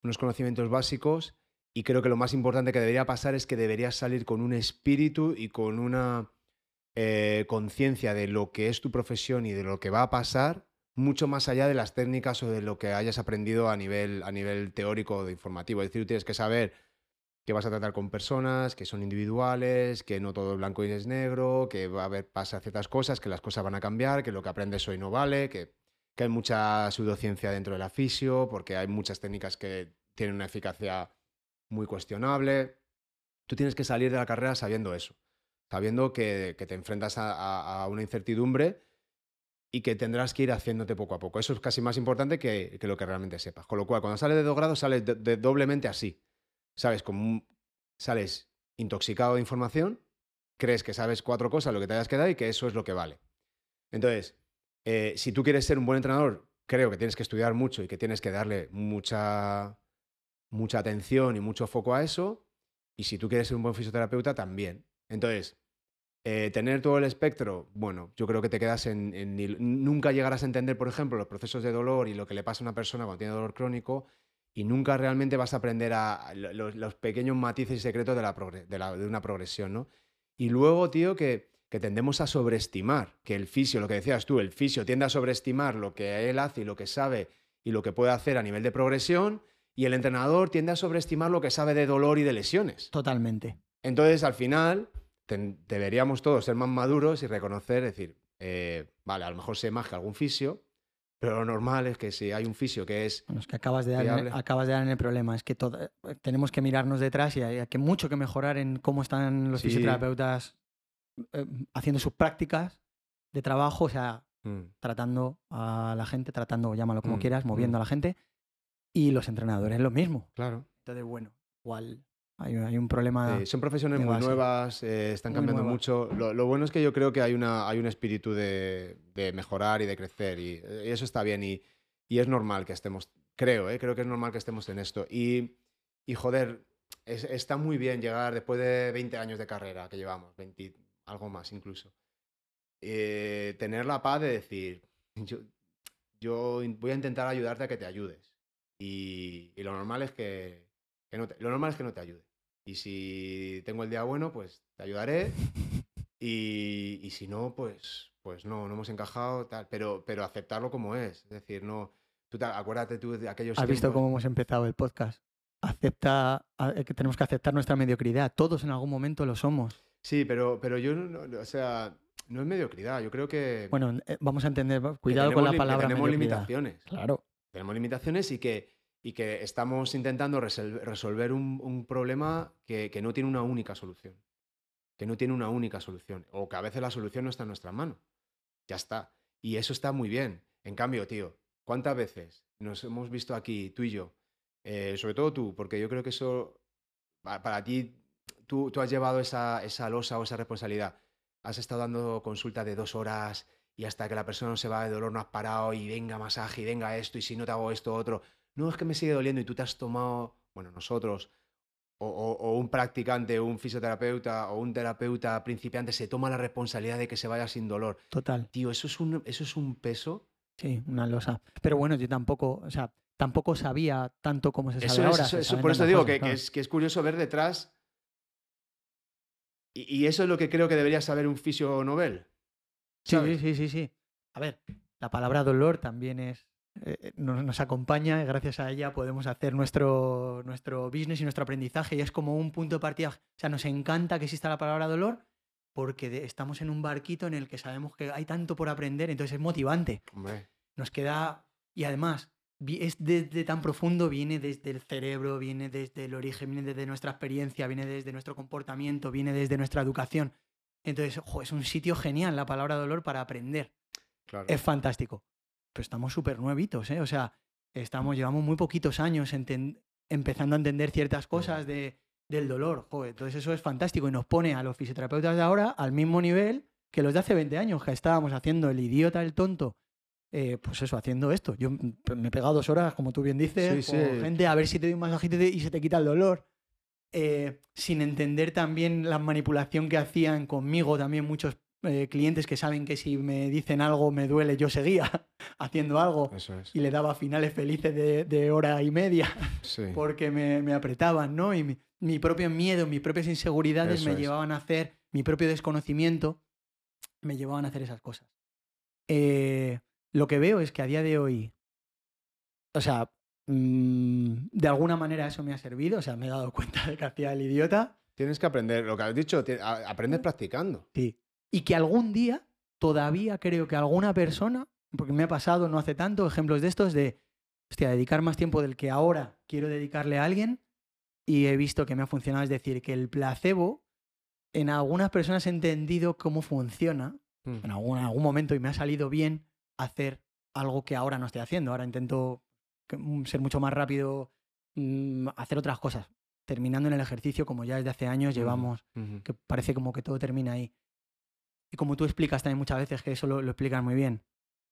unos conocimientos básicos y creo que lo más importante que debería pasar es que deberías salir con un espíritu y con una eh, conciencia de lo que es tu profesión y de lo que va a pasar, mucho más allá de las técnicas o de lo que hayas aprendido a nivel, a nivel teórico o de informativo. Es decir, tú tienes que saber que vas a tratar con personas, que son individuales, que no todo es blanco y es negro, que va a haber pasa ciertas cosas, que las cosas van a cambiar, que lo que aprendes hoy no vale, que, que hay mucha pseudociencia dentro del fisio, porque hay muchas técnicas que tienen una eficacia muy cuestionable. Tú tienes que salir de la carrera sabiendo eso, sabiendo que, que te enfrentas a, una incertidumbre y que tendrás que ir haciéndote poco a poco. Eso es casi más importante que, que lo que realmente sepas. Con lo cual, cuando sales de dos grados, sales de doblemente así. ¿Sabes? Como sales intoxicado de información, crees que sabes cuatro cosas, lo que te hayas quedado y que eso es lo que vale. Entonces, eh, si tú quieres ser un buen entrenador, creo que tienes que estudiar mucho y que tienes que darle mucha, mucha atención y mucho foco a eso. Y si tú quieres ser un buen fisioterapeuta, también. Entonces, eh, tener todo el espectro, bueno, yo creo que te quedas en, en Nunca llegarás a entender, por ejemplo, los procesos de dolor y lo que le pasa a una persona cuando tiene dolor crónico y nunca realmente vas a aprender a, a lo- los, los pequeños matices y secretos de, la de, la- de una progresión, ¿no? Y luego, tío, que, que tendemos a sobreestimar, que el fisio, lo que decías tú, el fisio tiende a sobreestimar lo que él hace y lo que sabe y lo que puede hacer a nivel de progresión, y el entrenador tiende a sobreestimar lo que sabe de dolor y de lesiones. Totalmente. Entonces, al final, deberíamos todos ser más maduros y reconocer, decir, eh, vale, a lo mejor sé más que algún fisio, pero lo normal es que si hay un fisio que es Bueno, es que acabas de, dar en, acabas de dar en el problema. Es que todo- eh, tenemos que mirarnos detrás y hay, hay mucho que mejorar en cómo están los Sí. fisioterapeutas eh, haciendo sus prácticas de trabajo, o sea, Mm, tratando a la gente, tratando, llámalo como Mm, quieras, moviendo mm. a la gente. Y los entrenadores lo mismo. claro. Entonces, bueno, igual hay, hay un problema. Eh, son profesiones muy nuevas, eh, están Muy cambiando mucho. Lo, lo bueno es que yo creo que hay, una, hay un espíritu de, de mejorar y de crecer y, y eso está bien y, y es normal que estemos, creo, eh, creo que es normal que estemos en esto. Y, y joder, es- está muy bien llegar después de 20 años de carrera que llevamos, 20, algo más incluso, eh, tener la paz de decir, yo, yo voy a intentar ayudarte a que te ayudes. Y, y lo normal es que, que no te, lo normal es que no te ayude. Y si tengo el día bueno, pues te ayudaré. Y, y si no, pues, pues no, no hemos encajado, tal. Pero, pero aceptarlo como es. Es decir, no. Tú te- acuérdate tú de aquellos. ¿Has visto cómo hemos empezado el podcast? Acepta, a- eh, que tenemos que aceptar nuestra mediocridad. Todos en algún momento lo somos. Sí, pero, pero yo, no, o sea, no es mediocridad. Yo creo que. Bueno, eh, vamos a entender, cuidado con la que palabra tenemos mediocridad. limitaciones. Claro. Tenemos limitaciones y que, y que estamos intentando resolver un, problema que, que no tiene una única solución. Que no tiene una única solución. O que a veces la solución no está en nuestras manos. Ya está. Y eso está muy bien. En cambio, tío, ¿cuántas veces nos hemos visto aquí, tú y yo? eh, sobre todo tú, porque yo creo que eso, pa- para ti, tú, tú has llevado esa, esa losa o esa responsabilidad. Has estado dando consulta de dos horas y hasta que la persona no se va de dolor no has parado y venga masaje y venga esto y si no te hago esto otro. No, es que me sigue doliendo y tú te has tomado, bueno, nosotros, o, o- o un practicante, un fisioterapeuta o un terapeuta principiante se toma la responsabilidad de que se vaya sin dolor. Total. Tío, eso es un, eso es un peso. Sí, una losa. Pero bueno, yo tampoco, o sea, tampoco sabía tanto como se sabe Eso ahora. eso- se eso- saben por eso digo cosas, que, es, que es curioso ver detrás Y, y eso es lo que creo que debería saber un fisio novel. Sí, sí, sí, sí. A ver, la palabra dolor también es. Eh, nos, nos acompaña gracias a ella podemos hacer nuestro, nuestro business y nuestro aprendizaje. Y es como un punto de partida. O sea, nos encanta que exista la palabra dolor porque de- estamos en un barquito en el que sabemos que hay tanto por aprender, entonces es motivante. Hombre, Nos queda. Y además, es desde tan profundo, viene desde el cerebro, viene desde el origen, viene desde nuestra experiencia, viene desde nuestro comportamiento, viene desde nuestra educación. Entonces, ojo, es un sitio genial la palabra dolor para aprender. claro. Es fantástico. Pero estamos súper nuevitos, ¿eh? O sea, estamos, llevamos muy poquitos años empezando a entender ciertas cosas de, del dolor. Joder, entonces eso es fantástico y nos pone a los fisioterapeutas de ahora al mismo nivel que los de hace 20 años, que estábamos haciendo el idiota, el tonto. eh, pues eso, haciendo esto. Yo me he pegado dos horas, como tú bien dices, Sí, con sí. gente a ver si te doy un masajito y se te quita el dolor. Eh, sin entender también la manipulación que hacían conmigo también muchos eh, clientes que saben que si me dicen algo me duele, yo seguía haciendo algo Eso es. y le daba finales felices de, de hora y media Sí. porque me, me apretaban, ¿no? Y mi, mi propio miedo, mis propias inseguridades Eso me es. llevaban a hacer, mi propio desconocimiento me llevaban a hacer esas cosas. Eh, lo que veo es que a día de hoy, o sea, mm, de alguna manera eso me ha servido, o sea, me he dado cuenta de que hacía el idiota, Tienes que aprender, lo que has dicho, aprendes practicando. Sí. Y que algún día, todavía creo que alguna persona, porque me ha pasado no hace tanto, ejemplos de estos de, hostia, dedicar más tiempo del que ahora quiero dedicarle a alguien y he visto que me ha funcionado. Es decir, que el placebo, en algunas personas he entendido cómo funciona, Mm. en algún, en algún momento, y me ha salido bien hacer algo que ahora no estoy haciendo. Ahora intento mm, ser mucho más rápido, mm, hacer otras cosas. Terminando en el ejercicio, como ya desde hace años llevamos que parece como que todo termina ahí. Y como tú explicas también muchas veces, que eso lo, lo explicas muy bien,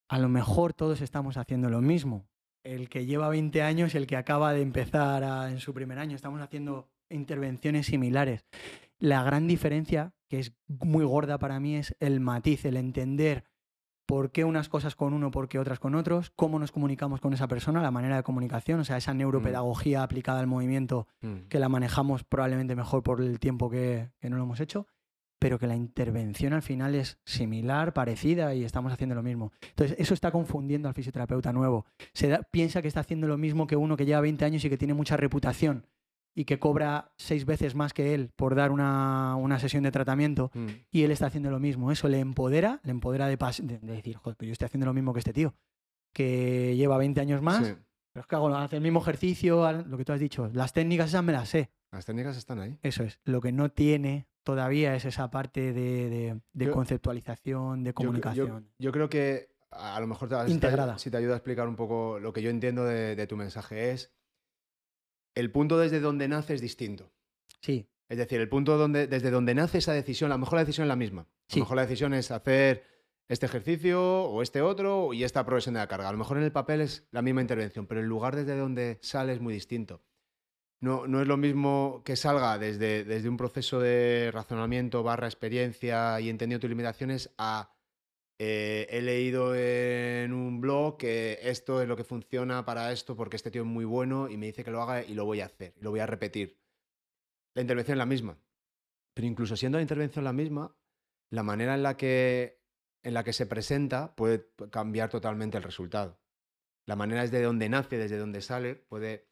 a lo mejor todos estamos haciendo lo mismo. El que lleva 20 años y el que acaba de empezar a- en su primer año, estamos haciendo intervenciones similares. La gran diferencia, que es muy gorda para mí, es el matiz, el entender por qué unas cosas con uno, por qué otras con otros, cómo nos comunicamos con esa persona, la manera de comunicación, o sea, esa neuropedagogía aplicada al movimiento Mm. que la manejamos probablemente mejor por el tiempo que, que no lo hemos hecho, pero que la intervención al final es similar, parecida y estamos haciendo lo mismo. Entonces, eso está confundiendo al fisioterapeuta nuevo. Se da- piensa que está haciendo lo mismo que uno que lleva 20 años y que tiene mucha reputación y que cobra seis veces más que él por dar una, una sesión de tratamiento Mm. y él está haciendo lo mismo. Eso le empodera, le empodera de, de, de decir, joder, pero yo estoy haciendo lo mismo que este tío, que lleva 20 años más, Sí. pero es que hago hace el mismo ejercicio, lo que tú has dicho, las técnicas esas me las sé. Las técnicas están ahí. Eso es. Lo que no tiene todavía es esa parte de, de- de Yo- conceptualización, de comunicación. Yo, yo creo que a a lo mejor te, si te- si te ayuda a explicar un poco lo que yo entiendo de, de tu mensaje es el punto desde donde nace es distinto. Sí, Es decir, el punto donde, desde donde nace esa decisión, a lo mejor la decisión es la misma. A Sí. lo mejor la decisión es hacer este ejercicio o este otro y esta progresión de la carga. A lo mejor en el papel es la misma intervención, pero el lugar desde donde sale es muy distinto. No, no es lo mismo que salga desde, desde un proceso de razonamiento barra experiencia y entendido tus limitaciones a eh, he leído en un blog que esto es lo que funciona para esto porque este tío es muy bueno y me dice que lo haga y lo voy a hacer, y lo voy a repetir. La intervención es la misma. Pero incluso siendo la intervención la misma, la manera en la que, en la que se presenta puede cambiar totalmente el resultado. La manera desde donde nace, desde donde sale, puede,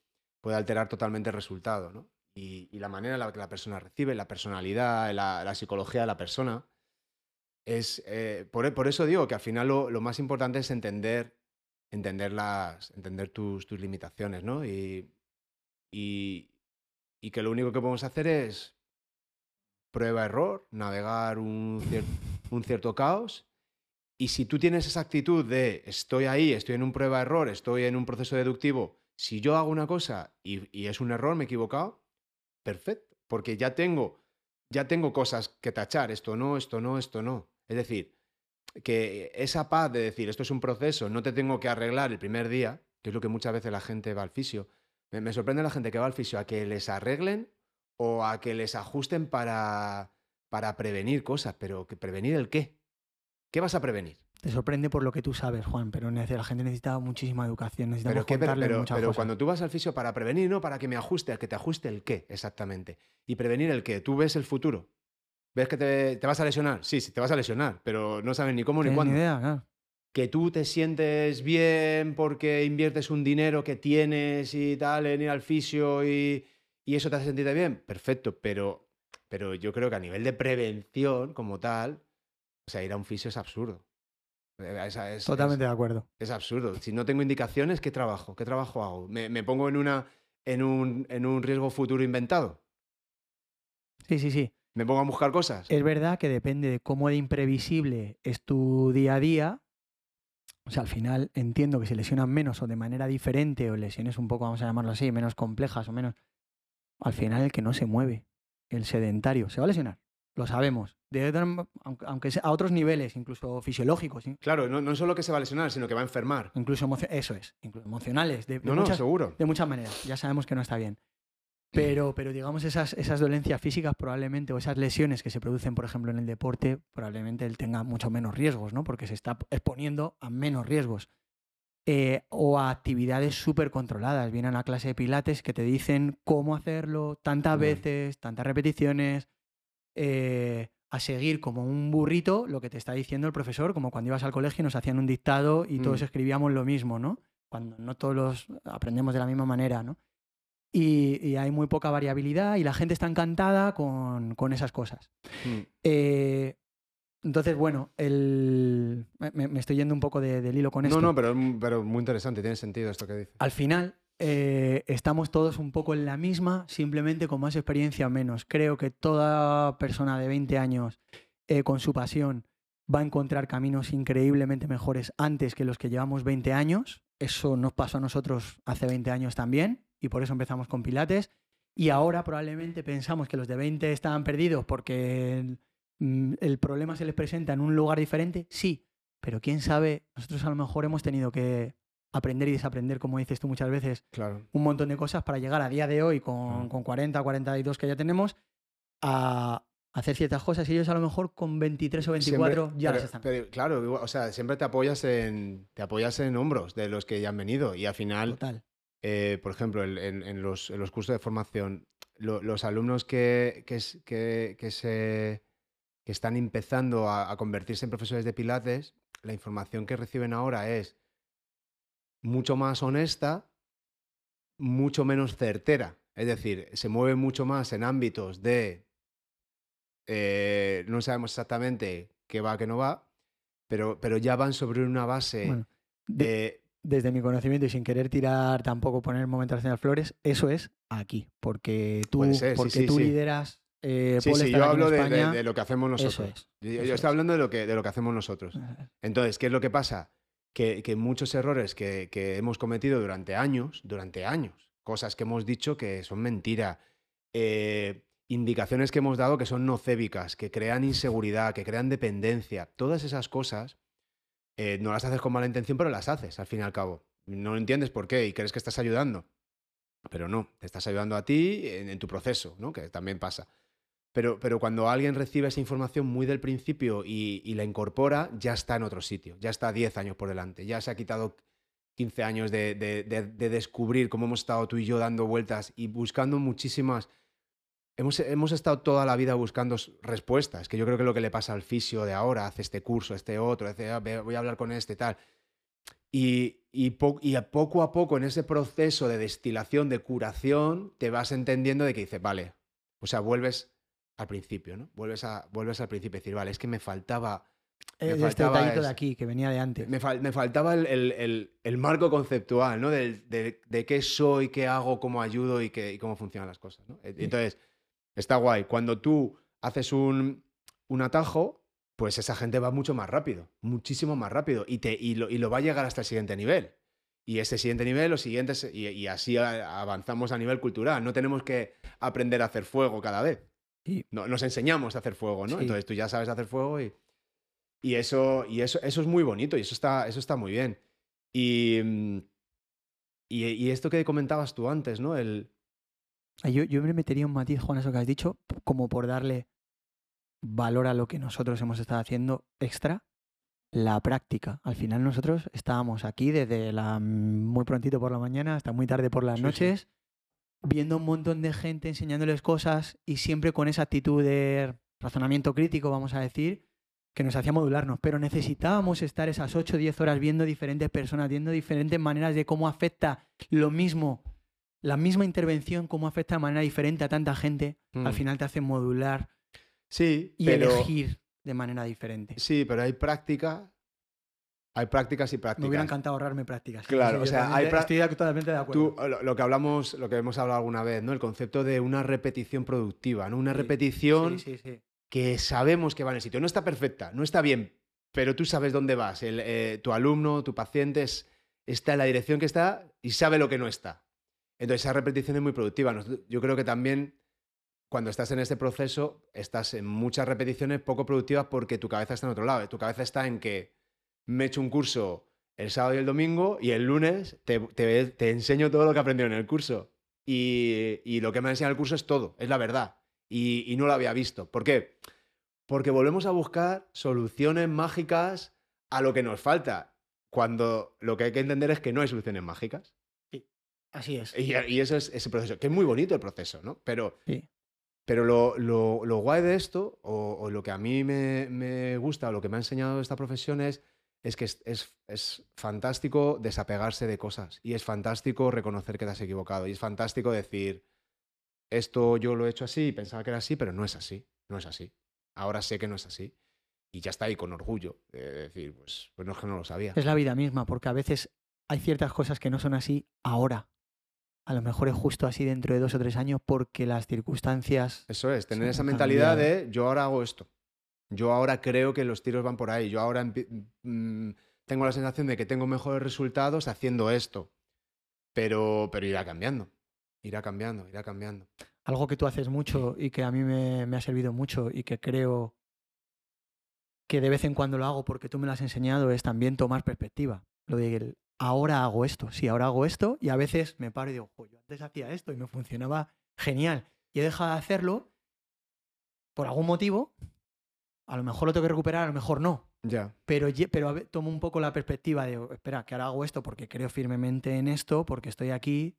puede alterar totalmente el resultado. ¿no? Y, la manera en la que la persona recibe, la personalidad, la, la psicología de la persona, es... eh, por, eso digo que al final lo, más importante es entender, entender, las, entender tus, tus limitaciones, ¿no? Y, y, que lo único que podemos hacer es prueba-error, navegar un, un cierto caos. Y si tú tienes esa actitud de estoy ahí, estoy en un prueba-error, estoy en un proceso deductivo, si yo hago una cosa y, es un error, me he equivocado, perfecto, porque ya tengo, ya tengo cosas que tachar, esto no, esto no, esto no. Es decir, que esa paz de decir esto es un proceso, no te tengo que arreglar el primer día, que es lo que muchas veces la gente va al fisio. Me, me sorprende la gente que va al fisio a que les arreglen o a que les ajusten para, para prevenir cosas, pero que prevenir el qué? ¿Qué vas a prevenir? te sorprende por lo que tú sabes, Juan, pero la gente necesita muchísima educación. Necesitamos Pero, contarle pero- muchas pero cosas. cuando tú vas al fisio para prevenir, no para que me ajuste, a que te ajuste el qué, exactamente. Y prevenir el qué, tú ves el futuro. ¿Ves que te, te vas a lesionar? Sí, sí, te vas a lesionar, pero no sabes ni cómo ni cuándo. ni idea, claro. Que tú te sientes bien porque inviertes un dinero que tienes y tal en ir al fisio y, y eso te hace sentirte bien, perfecto, pero, pero yo creo que a nivel de prevención como tal, o sea, ir a un fisio es absurdo. Eh, es- es- Totalmente de acuerdo. es absurdo. Si no tengo indicaciones, ¿qué trabajo? ¿Qué trabajo hago? ¿Me, me pongo en, una, en, un, en un riesgo futuro inventado? Sí, sí, sí. ¿Me pongo a buscar cosas? Es verdad que depende de cómo de imprevisible es tu día a día. O sea, al final entiendo que se lesionan menos o de manera diferente o lesiones un poco, vamos a llamarlo así, menos complejas o menos. Al final el que no se mueve, el sedentario, se va a lesionar. Lo sabemos. Aunque, sea a otros niveles, incluso fisiológicos, Claro, no, no solo que se va a lesionar, sino que va a enfermar. incluso eso es, incluso emocionales, de, de No, no, muchas, seguro. de muchas maneras. Ya sabemos que no está bien. Pero, pero digamos, esas, esas dolencias físicas probablemente, o esas lesiones que se producen, por ejemplo, en el deporte, probablemente él tenga mucho menos riesgos, ¿no? Porque se está exponiendo a menos riesgos. Eh, o a actividades súper controladas. Viene a una clase de pilates que te dicen cómo hacerlo, tantas veces, tantas repeticiones, eh, a seguir como un burrito lo que te está diciendo el profesor, como cuando ibas al colegio y nos hacían un dictado y todos Mm. escribíamos lo mismo, ¿no? Cuando no todos los aprendemos de la misma manera, ¿no? Y, y hay muy poca variabilidad y la gente está encantada con, con esas cosas. Mm. Eh, entonces, bueno, el... me, me estoy yendo un poco de- del hilo con esto. No, no, pero, pero muy interesante, tiene sentido esto que dices. Al final, eh, estamos todos un poco en la misma, simplemente con más experiencia o menos. Creo que toda persona de 20 años eh, con su pasión va a encontrar caminos increíblemente mejores antes que los que llevamos 20 años. Eso nos pasó a nosotros hace 20 años también y por eso empezamos con Pilates. Y ahora probablemente pensamos que los de 20 estaban perdidos porque el, mm, el problema se les presenta en un lugar diferente. Sí, pero quién sabe, nosotros a lo mejor hemos tenido que aprender y desaprender, como dices tú muchas veces, Claro. un montón de cosas para llegar a día de hoy con, Claro. con 40, 42 que ya tenemos a hacer ciertas cosas y ellos a lo mejor con 23 o 24 Siempre- ya pero- las están. pero, claro, o sea, siempre te apoyas en te apoyas en hombros de los que ya han venido y al final, Total. eh, por ejemplo, en, en los, en los cursos de formación, lo- los alumnos que, que, es- que- que se que están empezando a, a convertirse en profesores de pilates, la información que reciben ahora es mucho más honesta, mucho menos certera. Es decir, se mueve mucho más en ámbitos de eh, no sabemos exactamente qué va, qué no va, pero, pero ya van sobre una base Bueno, de- de... desde mi conocimiento y sin querer tirar tampoco poner momento de flores, eso es aquí, porque tú, ser, porque sí, tú sí. lideras eh, Sí, sí, yo hablo de, de- España. de lo que hacemos nosotros. Es. Yo, yo estoy es. hablando de lo, que, de lo que hacemos nosotros. Entonces, ¿qué es lo que pasa? Que, muchos errores que, que hemos cometido durante años, durante años, cosas que hemos dicho que son mentira, eh, indicaciones que hemos dado que son nocébicas, que crean inseguridad, que crean dependencia, todas esas cosas eh, no las haces con mala intención, pero las haces al fin y al cabo. No entiendes por qué y crees que estás ayudando, pero no, te estás ayudando a ti en, en tu proceso, ¿no? que también pasa. Pero, pero cuando alguien recibe esa información muy del principio y, y la incorpora, ya está en otro sitio, ya está 10 años por delante, ya se ha quitado 15 años de, de- de- de descubrir cómo hemos estado tú y yo dando vueltas y buscando muchísimas... Hemos, hemos estado toda la vida buscando respuestas, que yo creo que es lo que le pasa al fisio de ahora, hace este curso, este otro, hace, "Ah, voy a hablar con este, tal. Y, y, po- y a poco a poco en ese proceso de destilación, de curación, te vas entendiendo de que dices, vale, o sea, vuelves al principio, ¿no? Vuelves, a, vuelves al principio y decir, vale, es que me faltaba, me este detallito de es- aquí, que venía de antes. me, fal- me faltaba el, el- el- el marco conceptual, ¿no? De, de qué soy, qué hago, cómo ayudo y, qué- y cómo funcionan las cosas, ¿no? E- Sí. Entonces, está guay. Cuando tú haces un, un atajo, pues esa gente va mucho más rápido, muchísimo más rápido, y, te, y, lo, y lo va a llegar hasta el siguiente nivel. Y ese siguiente nivel, los siguientes, y, y así avanzamos a nivel cultural. No tenemos que aprender a hacer fuego cada vez. No, nos enseñamos a hacer fuego, ¿no? Sí. Entonces tú ya sabes hacer fuego y, y eso, y eso, eso es muy bonito y eso está, eso está muy bien. Y, mm, y, y esto que comentabas tú antes, ¿no? El, Ah, Yo, yo me metería un matiz, Juan, eso que has dicho, como por darle valor a lo que nosotros hemos estado haciendo extra, la práctica. Al final nosotros estábamos aquí desde la, muy prontito por la mañana hasta muy tarde por las Sí, sí. Viendo un montón de gente enseñándoles cosas y siempre con esa actitud de razonamiento crítico, vamos a decir, que nos hacía modularnos, pero necesitábamos estar esas 8 o 10 horas viendo diferentes personas, viendo diferentes maneras de cómo afecta lo mismo, la misma intervención, cómo afecta de manera diferente a tanta gente. Al Mm. final te hace modular Sí, y pero, elegir de manera diferente. sí, pero hay práctica, hay prácticas y prácticas. Me hubiera encantado ahorrarme prácticas. Claro, sí, o sea, hay estoy totalmente de acuerdo. Tú, lo, lo que hablamos, lo que hemos hablado alguna vez, ¿no? El concepto de una repetición productiva, ¿no? Una Sí, repetición Sí, que sabemos que va en el sitio. No está perfecta, no está bien, pero tú sabes dónde vas. El, eh, tu alumno, tu paciente es- está en la dirección que está y sabe lo que no está. Entonces, esa repetición es muy productiva. Yo creo que también cuando estás en este proceso, estás en muchas repeticiones poco productivas porque tu cabeza está en otro lado. Tu cabeza está en que me he hecho un curso el sábado y el domingo y el lunes te, te- te enseño todo lo que he aprendido en el curso. Y, y lo que me ha enseñado el curso es todo, es la verdad. Y, y no lo había visto. ¿Por qué? Porque volvemos a buscar soluciones mágicas a lo que nos falta, cuando lo que hay que entender es que no hay soluciones mágicas. Así es. Y, y eso es ese proceso, que es muy bonito el proceso, ¿no? Pero, Sí. pero lo, lo- lo guay de esto, o, o lo que a mí me, me gusta, o lo que me ha enseñado esta profesión es, es que es, es- es fantástico desapegarse de cosas. Y es fantástico reconocer que te has equivocado. Y es fantástico decir, esto yo lo he hecho así y pensaba que era así, pero no es así. No es así. Ahora sé que no es así. Y ya está ahí con orgullo. De decir, pues, pues no es que no lo sabía. Es la vida misma, porque a veces hay ciertas cosas que no son así ahora. A lo mejor es justo así dentro de dos o tres años porque las circunstancias... Eso es, tener esa mentalidad cambiado. de yo ahora hago esto. Yo ahora creo que los tiros van por ahí. Yo ahora mm, tengo la sensación de que tengo mejores resultados haciendo esto. Pero, pero irá cambiando. Irá cambiando, irá cambiando. Algo que tú haces mucho y que a mí me, me ha servido mucho y que creo que de vez en cuando lo hago porque tú me lo has enseñado es también tomar perspectiva. Lo de el, ahora hago esto, sí, ahora hago esto y a veces me paro y digo, "Jo, yo antes hacía esto y me funcionaba genial y he dejado de hacerlo por algún motivo. A lo mejor lo tengo que recuperar, a lo mejor no. Ya. pero, pero tomo un poco la perspectiva de, espera, que ahora hago esto porque creo firmemente en esto, porque estoy aquí.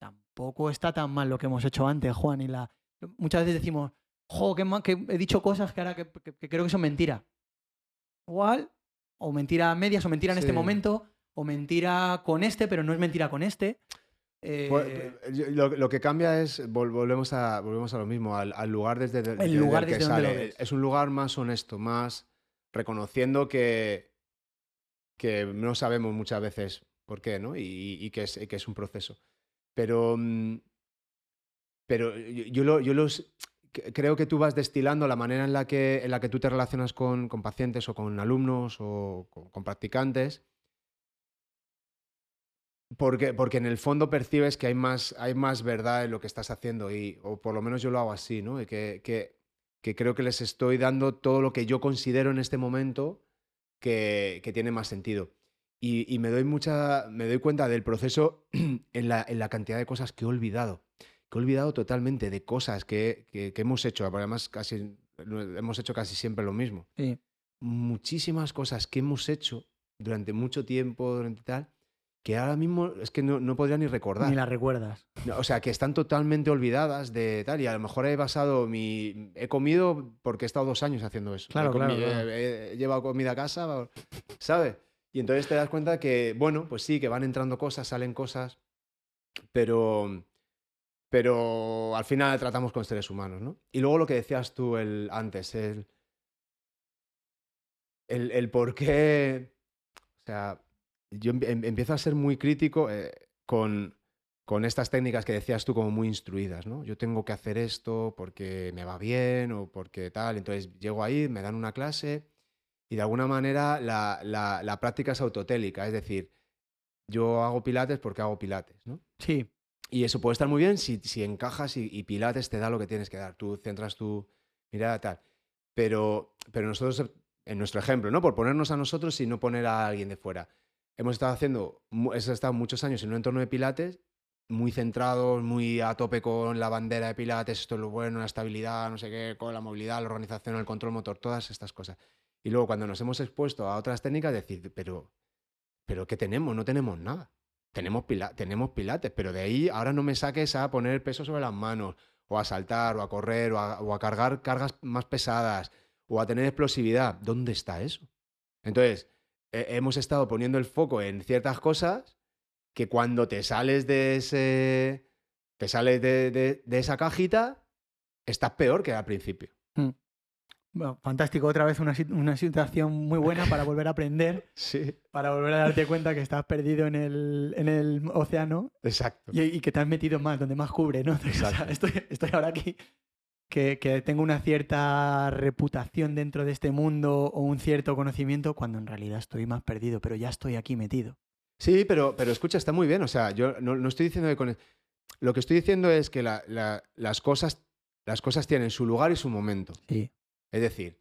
Tampoco está tan mal lo que hemos hecho antes, Juan. Y la... Muchas veces decimos, jo, que, ma- que he dicho cosas que ahora que, que- que creo que son mentira. Igual, o mentira a medias, o mentira en este momento, o mentira con este, pero no es mentira con este. Eh, Pues, lo, lo que cambia es, vol- volvemos, a, volvemos a lo mismo, al, al lugar desde, de- desde lugar el que desde donde lo sale. Es un lugar más honesto, más reconociendo que, que no sabemos muchas veces por qué, ¿no? Y, y que, es, que es un proceso. Pero, mm, pero yo, yo lo- yo los, creo que tú vas destilando la manera en la que, en la que tú te relacionas con, con pacientes o con alumnos o con, con practicantes. Porque, porque en el fondo percibes que hay más, hay más verdad en lo que estás haciendo, y, o por lo menos yo lo hago así, ¿no? Y que, que, que creo que les estoy dando todo lo que yo considero en este momento que, que tiene más sentido. Y, y me, doy mucha, me doy cuenta del proceso en la, en la cantidad de cosas que he olvidado. Que he olvidado totalmente de cosas que, que- que hemos hecho. Además, casi, hemos hecho casi siempre lo mismo. sí. Muchísimas cosas que hemos hecho durante mucho tiempo, durante tal, que ahora mismo es que no, no podría ni recordar. Ni la recuerdas. No, O sea, que están totalmente olvidadas de tal. Y a lo mejor he basado mi. He comido porque he estado dos años haciendo eso. Claro, he, claro, claro. he- he llevado comida a casa, ¿sabes? Y entonces te das cuenta que, bueno, pues sí, que van entrando cosas, salen cosas, pero. Pero al final tratamos con seres humanos, ¿no? Y luego lo que decías tú el, antes, el. El, el por qué. O sea, yo em- em- empiezo a ser muy crítico eh, con, con estas técnicas que decías tú como muy instruidas, ¿no? Yo tengo que hacer esto porque me va bien o porque tal. Entonces llego ahí, me dan una clase y de alguna manera la, la- la práctica es autotélica, es decir, yo hago pilates porque hago pilates, ¿no? Sí, Y eso puede estar muy bien si, si encajas y, y pilates te da lo que tienes que dar, tú centras tu mirada tal. Pero, pero nosotros, en nuestro ejemplo, ¿no? Por ponernos a nosotros y no poner a alguien de fuera. Hemos estado haciendo, hemos estado muchos años en un entorno de pilates, muy centrados, muy a tope con la bandera de pilates, esto es lo bueno, la estabilidad, no sé qué, con la movilidad, la organización, el control motor, todas estas cosas. Y luego cuando nos hemos expuesto a otras técnicas, decir, pero, pero ¿qué tenemos? No tenemos nada. Tenemos, pila- tenemos pilates, pero de ahí ahora no me saques a poner peso sobre las manos o a saltar, o a correr, o a, o a cargar cargas más pesadas, o a tener explosividad. ¿Dónde está eso? Entonces, hemos estado poniendo el foco en ciertas cosas que cuando te sales de ese. te sales de, de- de esa cajita, estás peor que al principio. Mm. Bueno, fantástico, otra vez una, una situación muy buena para volver a aprender, Sí. para volver a darte cuenta que estás perdido en el, en el océano Exacto. y, y que te has metido más, donde más cubre, ¿no? O sea, Exacto. estoy, estoy ahora aquí, que, que tengo una cierta reputación dentro de este mundo o un cierto conocimiento, cuando en realidad estoy más perdido, pero ya estoy aquí metido. Sí, pero, pero escucha, está muy bien. O sea, yo no, no estoy diciendo que con. Lo que estoy diciendo es que la- la- las, cosas, las cosas tienen su lugar y su momento. Sí. Es decir,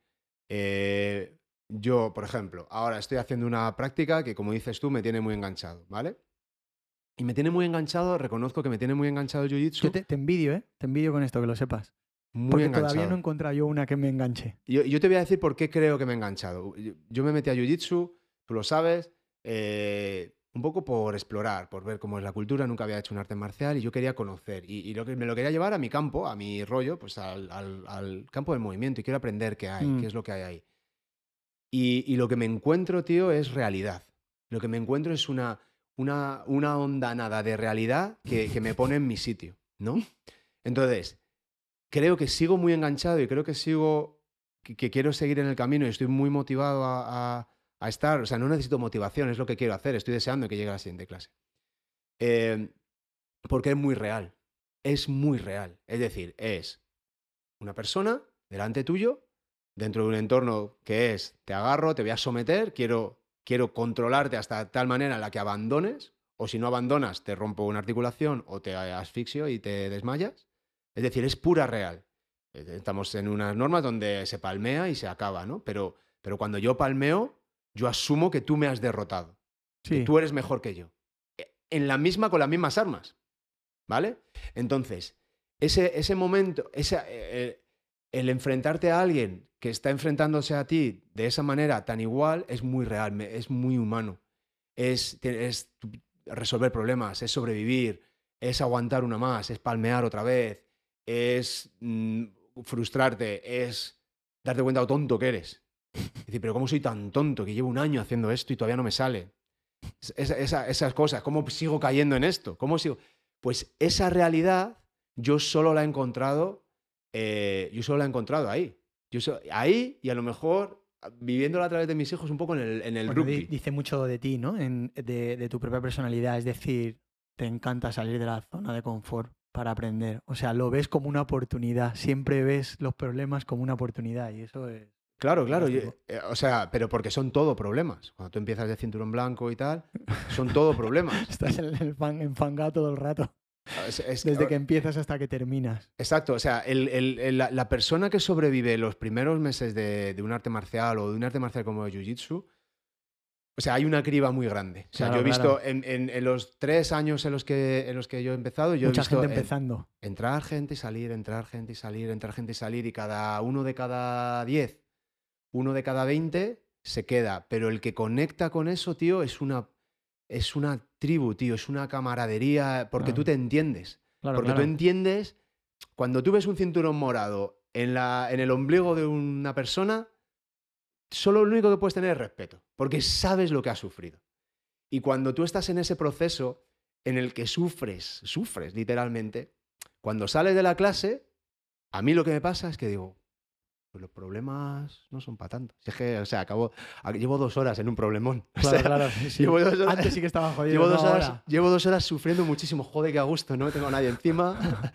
eh, yo, por ejemplo, ahora estoy haciendo una práctica que, como dices tú, me tiene muy enganchado, ¿vale? Y me tiene muy enganchado, reconozco que me tiene muy enganchado el jiu-jitsu. Yo te, te envidio, ¿eh? Te envidio con esto, que lo sepas. Muy Porque enganchado. todavía no he encontrado yo una que me enganche. Yo, yo te voy a decir por qué creo que me he enganchado. Yo, yo me metí a Jiu-Jitsu, tú lo sabes, eh, un poco por explorar, por ver cómo es la cultura. Nunca había hecho un arte marcial y yo quería conocer. Y, y lo que, me lo quería llevar a mi campo, a mi rollo, pues al, al- al campo del movimiento. Y quiero aprender qué hay, Mm. qué es lo que hay ahí. Y, y lo que me encuentro, tío, es realidad. Lo que me encuentro es una, una, una hondanada de realidad que, que me pone en mi sitio, ¿no? Entonces, creo que sigo muy enganchado y creo que sigo, que, quiero seguir en el camino y estoy muy motivado a, a- a estar. O sea, no necesito motivación, es lo que quiero hacer. Estoy deseando que llegue la siguiente clase. Eh, porque es muy real. Es muy real. Es decir, es una persona delante tuyo, dentro de un entorno que es, te agarro, te voy a someter, quiero, quiero controlarte hasta tal manera en la que abandones, o si no abandonas, te rompo una articulación o te asfixio y te desmayas. Es decir, es pura real. Eh, Estamos en unas normas donde se palmea y se acaba, ¿no? Pero, pero cuando yo palmeo, yo asumo que tú me has derrotado Sí. tú eres mejor que yo. E- En la misma, con las mismas armas. ¿Vale? Entonces, ese, ese momento, esa, eh, el enfrentarte a alguien que está enfrentándose a ti de esa manera tan igual es muy real, es muy humano. Es resolver problemas, es sobrevivir, es aguantar una más, es palmear otra vez, es mm, frustrarte, es darte cuenta de lo tonto que eres. Es decir, pero ¿cómo soy tan tonto que llevo un año haciendo esto y todavía no me sale? Esa- esa- esas cosas, ¿cómo sigo cayendo en esto? ¿Cómo sigo? Pues esa realidad yo solo la he encontrado, eh, yo solo la he encontrado ahí. Yo so- ahí y a lo mejor viviéndola a través de mis hijos un poco en el, en el Bueno, di- rugby. dice mucho de ti, ¿no? En- de, de tu propia personalidad. Es decir, te encanta salir de la zona de confort para aprender. O sea, lo ves como una oportunidad. Siempre ves los problemas como una oportunidad. Y eso es. Claro, claro. yo- eh, o sea, pero porque son todo problemas. Cuando tú empiezas de cinturón blanco y tal, son todo problemas. Estás en el fan, enfangado todo el rato. Es- es- Desde que empiezas hasta que terminas. Exacto, o sea, el- el- el- la, la persona que sobrevive los primeros meses de, de un arte marcial o de un arte marcial como el Jiu-Jitsu, o sea, hay una criba muy grande. O sea, Claro, yo he visto claro. en, en- en los tres años en los que, en los que yo he empezado, yo Mucha he visto gente en- empezando. entrar gente y salir, entrar gente y salir, entrar gente y salir, y cada uno de cada diez, uno de cada veinte se queda. Pero el que conecta con eso, tío, es una, es una tribu, tío, es una camaradería, porque tú te entiendes. Porque tú entiendes, cuando tú ves un cinturón morado en, la, en el ombligo de una persona, solo lo único que puedes tener es respeto, porque sabes lo que ha sufrido. Y cuando tú estás en ese proceso en el que sufres, sufres literalmente, cuando sales de la clase, a mí lo que me pasa es que digo, pues los problemas no son para tanto. Si es que, o sea, acabo, llevo dos horas en un problemón. O Claro, sea, claro. sí, llevo dos horas- Antes sí que estaba jodido. Llevo no dos, horas, llevo dos horas sufriendo muchísimo. Joder, qué a gusto, no tengo a nadie encima.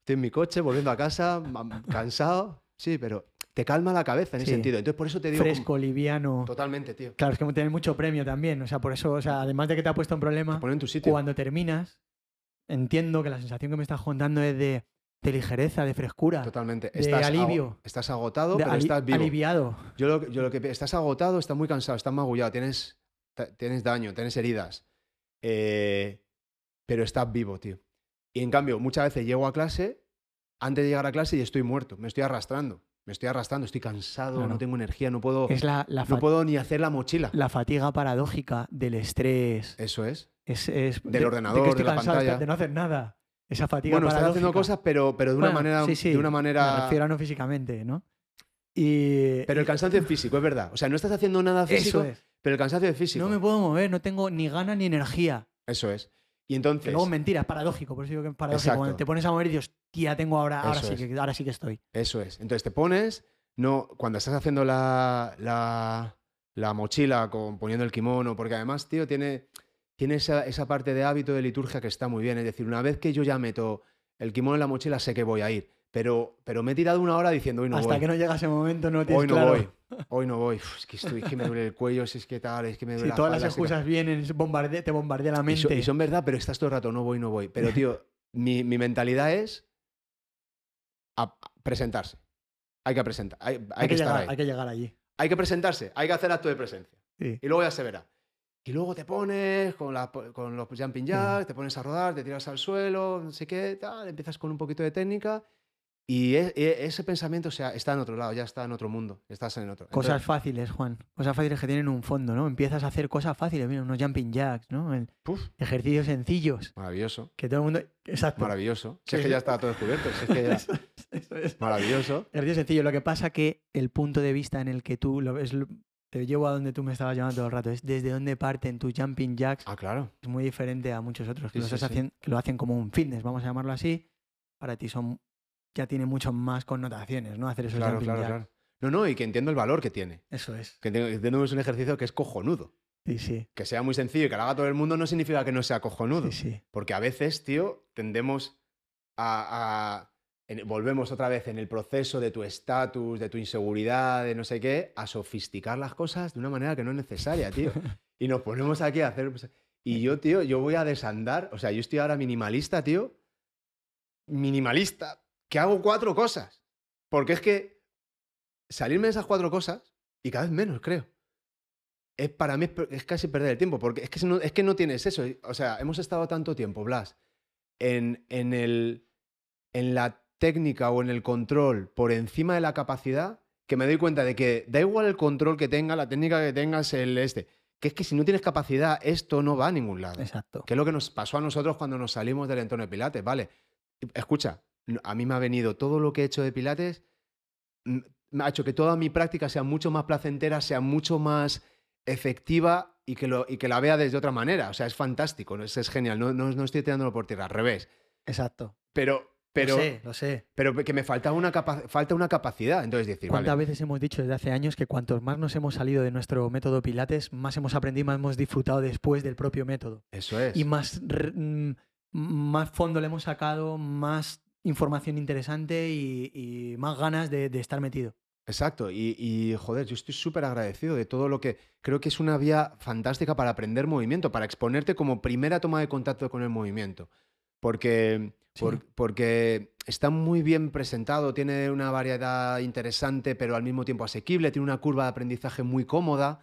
Estoy en mi coche, volviendo a casa, cansado. Sí, pero te calma la cabeza en ese sentido. Entonces, por eso te digo. como- Fresco, liviano. Totalmente, tío. Claro, es que tienes mucho premio también. O sea, por eso, o sea, además de que te ha puesto un Te problema, pone en tu sitio. cuando terminas, entiendo que la sensación que me estás contando es de, de ligereza, de frescura, Totalmente. de Estás alivio. estás agotado, de pero estás vivo. aliviado. Yo lo, yo lo que estás agotado, estás muy cansado, estás magullado, tienes, tienes daño, tienes heridas. Eh, pero estás vivo, tío. Y en cambio, muchas veces llego a clase, antes de llegar a clase y estoy muerto, me estoy arrastrando. Me estoy arrastrando, estoy cansado, Claro. no tengo energía, no puedo, Es la, la, no puedo ni hacer la mochila. la fatiga paradójica del estrés. Eso es. Es, es Del de- de que ordenador, estoy de la cansado pantalla. de no hacer nada. esa fatiga Bueno, estás haciendo cosas, pero, pero de una Bueno, manera. sí, sí, De una Me manera. refiero a no físicamente, ¿no? Y. Pero el cansancio es físico, es verdad. O sea, no estás haciendo nada físico, Eso es. pero el cansancio es físico. No me puedo mover, no tengo ni gana ni energía. Eso es. Y Que entonces, luego es mentira, es paradójico. Por eso digo que es paradójico. Exacto. Cuando te pones a mover y dices, tía, tengo ahora, ahora sí, que, ahora sí que estoy. eso es. Entonces te pones, no, cuando estás haciendo la, la, la mochila, con, poniendo el kimono, porque además, tío, tiene, tiene esa, esa parte de hábito de liturgia que está muy bien. Es decir, una vez que yo ya meto el kimono en la mochila, sé que voy a ir. Pero, pero me he tirado una hora diciendo, hoy no Hasta voy. que no llega ese momento no tienes Hoy no claro. voy. Hoy no voy. Uf, es que estoy, es que me duele el cuello, es que tal, es que me duele Si la todas las que excusas vienen, te bombardea la Y, mente. so- y son verdad, pero estás todo el rato, no voy, no voy. Pero, tío, mi, mi mentalidad es a- presentarse. Hay que presentar, hay, hay hay, que, que estar llegar, ahí. hay que llegar allí. Hay que presentarse, hay que hacer acto de presencia. Sí. Y luego ya se verá. Y luego te pones con, la- con los jumping jacks, te pones a rodar, te tiras al suelo, no sé qué, tal, empiezas con un poquito de técnica y e- e- ese pensamiento o sea, está en otro lado, ya está en otro mundo, estás en otro. Cosas Entonces, fáciles, Juan. Cosas fáciles que tienen un fondo, ¿no? Empiezas a hacer cosas fáciles, mira, unos jumping jacks, ¿no? El- ejercicios sencillos. maravilloso, Que todo el mundo. Exacto. maravilloso. Si es que ya está todo descubierto, si es que ya... Eso es, eso es. Maravilloso. Ejercicio sencillo. Lo que pasa que el punto de vista en el que tú lo ves, te llevo a donde tú me estabas llamando todo el rato, es desde dónde parten tus jumping jacks. Ah, claro. Es muy diferente a muchos otros que, Sí, hacien- que lo hacen como un fitness, vamos a llamarlo así. Para ti son ya tiene mucho más connotaciones, ¿no? Hacer esos Claro, claro. No, no, y que entiendo el valor que tiene. Eso es. Que entiendo es un ejercicio que es cojonudo. Sí, sí. Que sea muy sencillo y que lo haga todo el mundo no significa que no sea cojonudo. Sí, sí. Porque a veces, tío, tendemos a... a- en- volvemos otra vez en el proceso de tu estatus, de tu inseguridad, de no sé qué, a sofisticar las cosas de una manera que no es necesaria, tío. Y nos ponemos aquí a hacer... pues, Y yo, tío, yo voy a desandar. O sea, yo estoy ahora minimalista, tío. Minimalista. Que hago cuatro cosas. Porque es que salirme de esas cuatro cosas, y cada vez menos, creo. Es, para mí es, casi perder el tiempo, porque es que, no, es que no tienes eso. O sea, hemos estado tanto tiempo, Blas, en, en, el, en la técnica o en el control por encima de la capacidad, que me doy cuenta de que da igual el control que tenga, la técnica que tengas, el este. Que es que si no tienes capacidad, esto no va a ningún lado. Exacto. Que es lo que nos pasó a nosotros cuando nos salimos del entorno de Pilates, ¿vale? Escucha, a mí me ha venido todo lo que he hecho de Pilates, me ha hecho que toda mi práctica sea mucho más placentera, sea mucho más efectiva y que, lo, y que la vea desde otra manera. O sea, es fantástico, ¿no? es, es genial, no, no, no estoy tirándolo por tierra, al revés. Exacto. Pero, pero, lo sé, lo sé. pero que me falta una, capa- falta una capacidad. Entonces decir, ¿Cuántas vale, veces hemos dicho desde hace años que cuantos más nos hemos salido de nuestro método Pilates, más hemos aprendido y más hemos disfrutado después del propio método? eso es. Y más, más fondo le hemos sacado, más información interesante y, y más ganas de, de estar metido. Exacto, y, y, joder, yo estoy súper agradecido de todo lo que creo que es una vía fantástica para aprender movimiento, para exponerte como primera toma de contacto con el movimiento. Porque, Sí. por- porque está muy bien presentado, tiene una variedad interesante, pero al mismo tiempo asequible, tiene una curva de aprendizaje muy cómoda,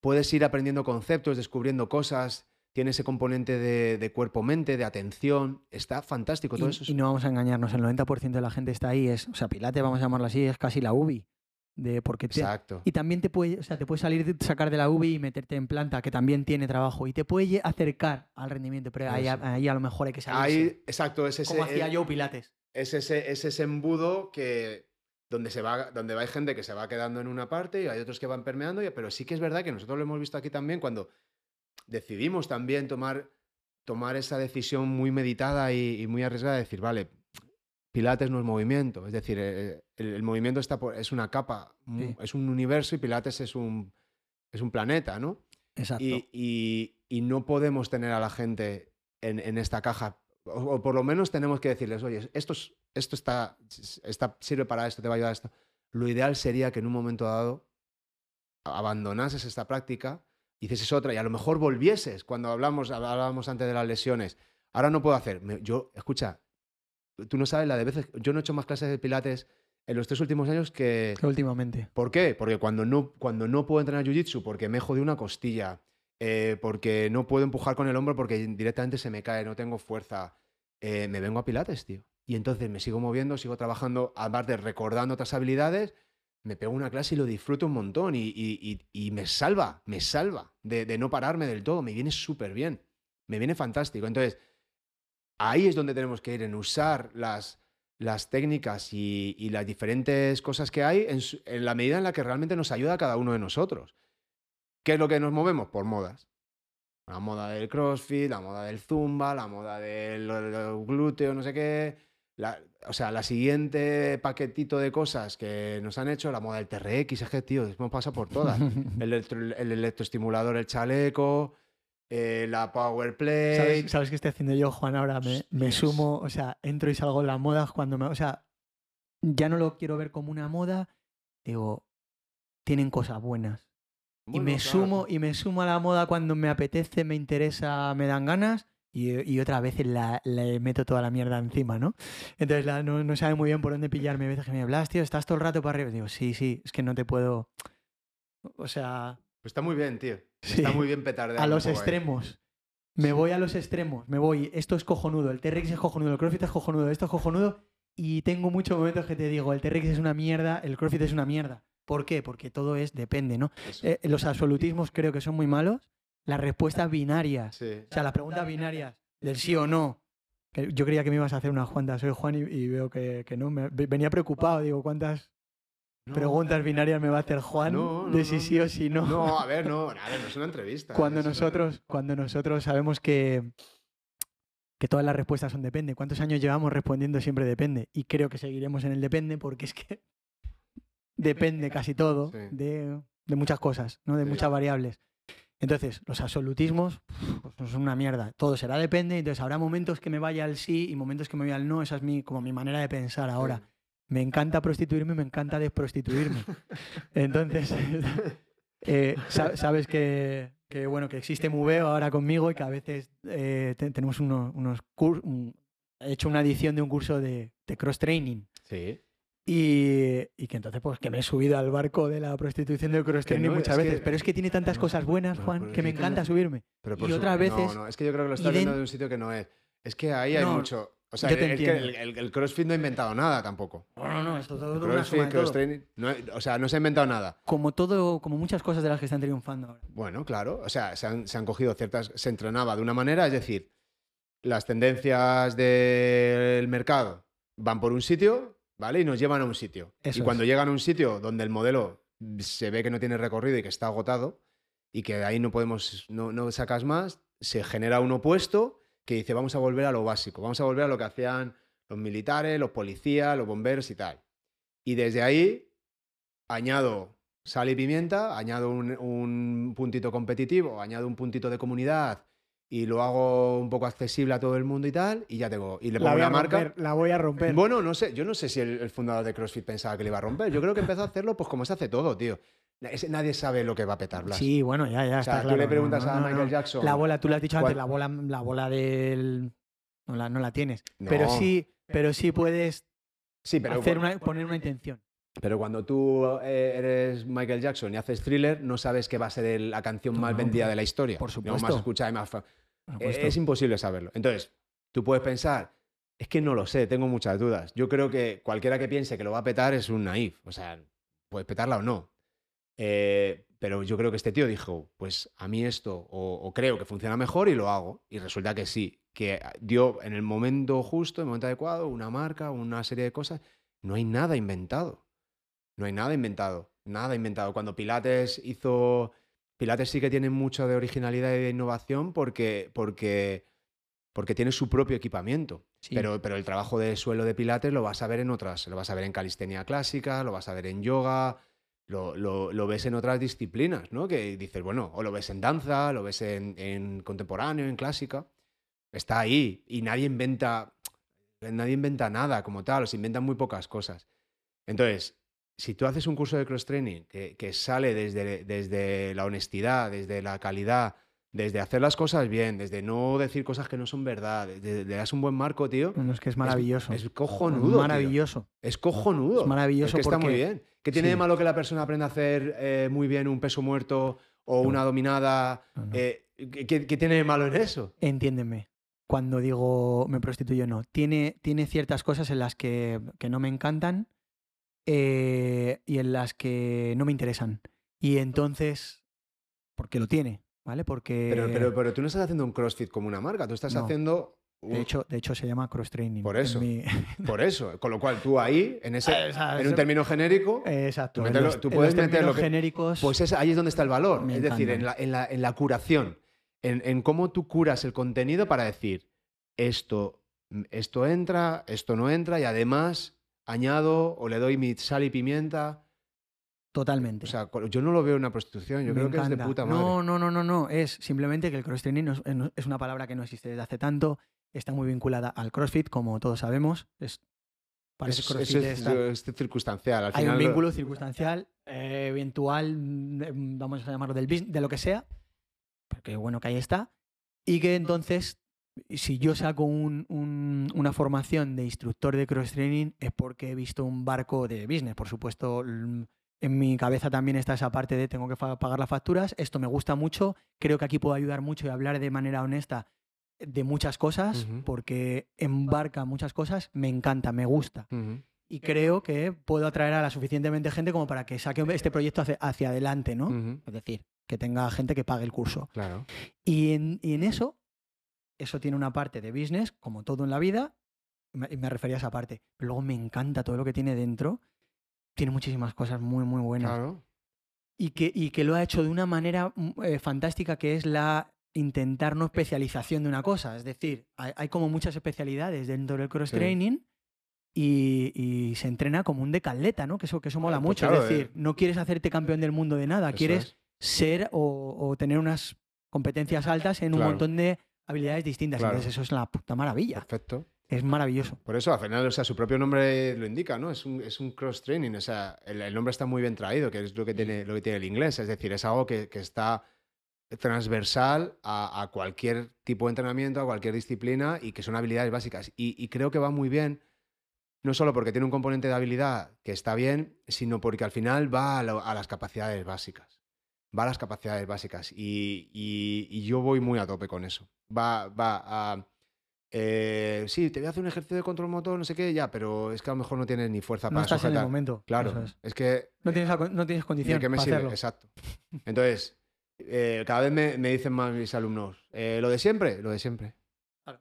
puedes ir aprendiendo conceptos, descubriendo cosas, tiene ese componente de, de cuerpo-mente, de atención, está fantástico. Todo Y, eso es- y no vamos a engañarnos, el 90% de la gente está ahí, es, o sea, Pilates, vamos a llamarlo así, es casi la UBI. De, porque te- Exacto. y también te puede, o sea, te puede salir, de- sacar de la UBI y meterte en planta, que también tiene trabajo, y te puede acercar al rendimiento, pero ahí, ahí a lo mejor hay que salirse. Ahí, exacto, es ese, como hacía yo Pilates. es ese, es ese embudo que donde se va donde hay gente que se va quedando en una parte y hay otros que van permeando, y- pero sí que es verdad que nosotros lo hemos visto aquí también cuando decidimos también tomar, tomar esa decisión muy meditada y, y muy arriesgada de decir, vale, Pilates no es movimiento, es decir, eh, el, el movimiento está por- es una capa, Sí. es un universo y Pilates es un, es un planeta, ¿no? Exacto. Y, y- y no podemos tener a la gente en, en esta caja. O, o por lo menos tenemos que decirles, oye, esto, es- esto está, está, sirve para esto, te va a ayudar a esto. Lo ideal sería que en un momento dado abandonases esta práctica, hicieses otra y a lo mejor volvieses cuando hablamos, hablábamos antes de las lesiones. Ahora no puedo hacer. Yo, escucha, tú no sabes la de veces. Yo no he hecho más clases de pilates en los tres últimos años que, Que últimamente. ¿Por qué? Porque cuando no, cuando no puedo entrenar jiu-jitsu, porque me jodido una costilla, eh, porque no puedo empujar con el hombro porque directamente se me cae, no tengo fuerza, eh, me vengo a pilates, tío. Y entonces me sigo moviendo, sigo trabajando, aparte recordando otras habilidades, me pego una clase y lo disfruto un montón y, y- y- me salva, me salva de, de no pararme del todo, me viene súper bien, me viene fantástico. Entonces, ahí es donde tenemos que ir, en usar las, las técnicas y, las diferentes cosas que hay en, la medida en la que realmente nos ayuda a cada uno de nosotros. ¿Qué es lo que nos movemos? Por modas. La moda del crossfit, la moda del zumba, la moda del, glúteo, no sé qué. O sea, la siguiente paquetito de cosas que nos han hecho, la moda del TRX, es que, tío, hemos pasado por todas. el, electro- el electroestimulador, el chaleco, eh, la power plate. ¿Sabes, ¿Sabes qué estoy haciendo yo, Juan? Ahora me, me sumo, o sea, entro y salgo en las modas cuando me. O sea, ya no lo quiero ver como una moda. Digo, tienen cosas buenas. y Bueno, me claro. sumo y me sumo a la moda cuando me apetece, me interesa, me dan ganas. Y, y otras veces la, le meto toda la mierda encima, ¿no? Entonces la- no, no sabe muy bien por dónde pillarme. A veces que me hablas, tío, estás todo el rato para arriba. Digo, sí, sí, es que no te puedo. O sea, Pues está muy bien, tío. Sí. Está muy bien petardear a los ahí. extremos. Me voy a los extremos, me voy. Esto es cojonudo, el T-Rex es cojonudo, el CrossFit es cojonudo, esto es cojonudo. Y tengo muchos momentos que te digo, el T-Rex es una mierda, el CrossFit es una mierda. ¿Por qué? Porque todo es depende, ¿no? Eh, los absolutismos creo que son muy malos. Las respuestas binarias, Sí. o sea, las preguntas binarias del sí o no. que yo creía que me ibas a hacer una Juan, soy Juan y, y veo que, que no. Me, venía preocupado, digo, ¿cuántas No, preguntas binarias me va a hacer Juan No, no, de si sí o si no? No, a ver, no, a ver, no es una entrevista. cuando nosotros, cuando nosotros sabemos que, que todas las respuestas son depende. ¿Cuántos años llevamos respondiendo siempre depende? Y creo que seguiremos en el depende porque es que depende casi todo Sí. de, de muchas cosas, ¿no? de Sí. muchas variables. Entonces, los absolutismos pues, son una mierda. Todo será depende. Entonces, habrá momentos que me vaya al sí y momentos que me vaya al no. Esa es mi, como mi manera de pensar ahora. Me encanta prostituirme, me encanta desprostituirme. Entonces, eh, sa- sabes que, que, bueno, que existe Muveo ahora conmigo y que a veces eh, te- tenemos uno- unos cursos. He hecho una edición de un curso de, de cross training. Sí. Y, y que entonces, pues que me he subido al barco de la prostitución del cross Que training no, muchas es veces. que- pero es que tiene tantas no, cosas buenas, Juan, que me encanta no- subirme. Pero Y por otras veces- No, no, es que yo creo que lo estás viendo de un sitio que no es. Es que ahí hay mucho. O sea, es que el, el- el CrossFit no ha inventado nada tampoco. No, no, no, esto todo, una CrossFit, cross training. no- o sea, no se ha inventado nada. Como todo, como muchas cosas de las que están triunfando ahora. Bueno, claro. O sea, se han, se han cogido ciertas. Se entrenaba de una manera, es decir, las tendencias del mercado van por un sitio, ¿vale? Y nos llevan a un sitio. Eso y cuando es. llegan a un sitio donde el modelo se ve que no tiene recorrido y que está agotado y que de ahí no podemos, no, no sacas más, se genera un opuesto que dice vamos a volver a lo básico, vamos a volver a lo que hacían los militares, los policías, los bomberos y tal. Y desde ahí añado sal y pimienta, añado un, un puntito competitivo, añado un puntito de comunidad y lo hago un poco accesible a todo el mundo y tal, y ya tengo. Y le pongo La voy una a marca. romper, la voy a romper. Bueno, no sé, yo no sé si el, el fundador de CrossFit pensaba que le iba a romper. Yo creo que empezó a hacerlo pues como se hace todo, tío. Nadie sabe lo que va a petar, Blas. Sí, bueno, ya, ya o sea, está tú claro. le No, preguntas no, a no, Michael no. Jackson. La bola, tú le has dicho antes, ¿Cuál- la bola, la bola del. No la, no la tienes. No. Pero sí, pero sí puedes Sí, pero, hacer una, poner una intención. pero cuando tú eh, eres Michael Jackson y haces thriller, no sabes que va a ser la canción más No, vendida de la historia. por No, supuesto. más escuchada y más Eh. Es imposible saberlo. Entonces, tú puedes pensar, es que no lo sé, tengo muchas dudas. Yo creo que cualquiera que piense que lo va a petar es un naif. O sea, puedes petarla o no. Eh, pero yo creo que este tío dijo, pues a mí esto, o, o creo que funciona mejor y lo hago. Y resulta que sí, que dio en el momento justo, en el momento adecuado, una marca, una serie de cosas. No hay nada inventado. No hay nada inventado. Nada inventado. Cuando Pilates hizo... Pilates sí que tiene mucho de originalidad y de innovación porque, porque, porque tiene su propio equipamiento. Sí. Pero, pero el trabajo de suelo de Pilates lo vas a ver en otras. Lo vas a ver en calistenia clásica, lo vas a ver en yoga, lo, lo- lo ves en otras disciplinas, ¿no? Que dices, bueno, o lo ves en danza, lo ves en, en contemporáneo, en clásica. Está ahí y nadie inventa, nadie inventa nada como tal, o se inventan muy pocas cosas. Entonces, si tú haces un curso de cross training que, que sale desde, desde la honestidad, desde la calidad, desde hacer las cosas bien, desde no decir cosas que no son verdad, desde le das un buen marco, tío. No, es que es maravilloso. Es, cojonudo. tío. maravilloso. Es cojonudo. Es maravilloso Es que está muy porque- bien. ¿Qué tiene de malo que la persona aprenda a hacer eh, muy bien un peso muerto o No. una dominada? No. Eh, ¿qué, qué- qué tiene de malo en eso? Entiéndeme. Cuando digo me prostituyo, no. Tiene, tiene ciertas cosas en las que, que no me encantan eh, y en las que no me interesan. Y entonces, porque lo tiene, ¿vale? Porque... Pero, pero, pero tú no estás haciendo un CrossFit como una marca, tú estás No. haciendo De hecho, de hecho se llama cross training. Por eso. mi- por eso. Con lo cual, tú ahí, en, ese, sea, en un término genérico, Exacto. Tú los- tú puedes meter lo que- genéricos. pues es- ahí es donde está el valor. Es decir, en la, en, la, en la curación, en, en cómo tú curas el contenido para decir, esto, esto entra, esto no entra, y además añado o le doy mi sal y pimienta. Totalmente. O sea, yo no lo veo una prostitución, yo Me creo que es de encanta. puta madre. No, no, no, no, no. Es simplemente que el cross training es, una palabra que no existe desde hace tanto. Está muy vinculada al CrossFit, como todos sabemos. Es, parece CrossFit es, es circunstancial. Al hay final un lo- vínculo circunstancial, eh, eventual, vamos a llamarlo del business, de lo que sea, porque bueno que ahí está, y que entonces, si yo saco un- un- una formación de instructor de cross training es porque he visto un barco de business, por supuesto. mm, En mi cabeza también está esa parte de tengo que pagar las facturas, esto me gusta mucho, creo que aquí puedo ayudar mucho y hablar de manera honesta de muchas cosas, porque embarca muchas cosas, me encanta, me gusta y creo que puedo atraer a la suficientemente gente como para que saque este proyecto hacia, hacia adelante, ¿no? Es decir, que tenga gente que pague el curso. Claro. Y en, y en eso, eso tiene una parte de business, como todo en la vida, y me, refería a esa parte. Pero luego me encanta todo lo que tiene dentro. Tiene muchísimas cosas muy, muy buenas. Claro. Y, que, y que lo ha hecho de una manera mm, eh, fantástica, que es la intentar no especialización de una cosa. Es decir, hay, hay como muchas especialidades dentro del cross Sí. training y, y se entrena como un de caleta, ¿no? Que eso, que eso mola Pues mucho. claro, es decir, eh. no quieres hacerte campeón del mundo de nada, Eso quieres es. ser o, o tener unas competencias altas en un montón de habilidades distintas. Claro. Entonces eso es la puta maravilla. Perfecto. Es maravilloso. Por eso, al final, o sea, su propio nombre lo indica, ¿no? Es un, es un cross-training, o sea, el, el nombre está muy bien traído, que es lo que tiene, lo que tiene el inglés, es decir, es algo que, que está transversal a, a cualquier tipo de entrenamiento, a cualquier disciplina y que son habilidades básicas. Y, y creo que va muy bien, no solo porque tiene un componente de habilidad que está bien, sino porque al final va a, lo- a las capacidades básicas. Va a las capacidades básicas y, y- y yo voy muy a tope con eso. Va, va a... eh, sí, te voy a hacer un ejercicio de control motor, no sé qué, ya, pero es que a lo mejor no tienes ni fuerza No para estás en el sujetar. momento. Claro, es. es que No tienes, no tienes ¿De condición qué me para sirve? hacerlo. Exacto. Entonces, eh, cada vez me, me dicen más mis alumnos, eh, ¿lo de siempre? Lo de siempre. Claro.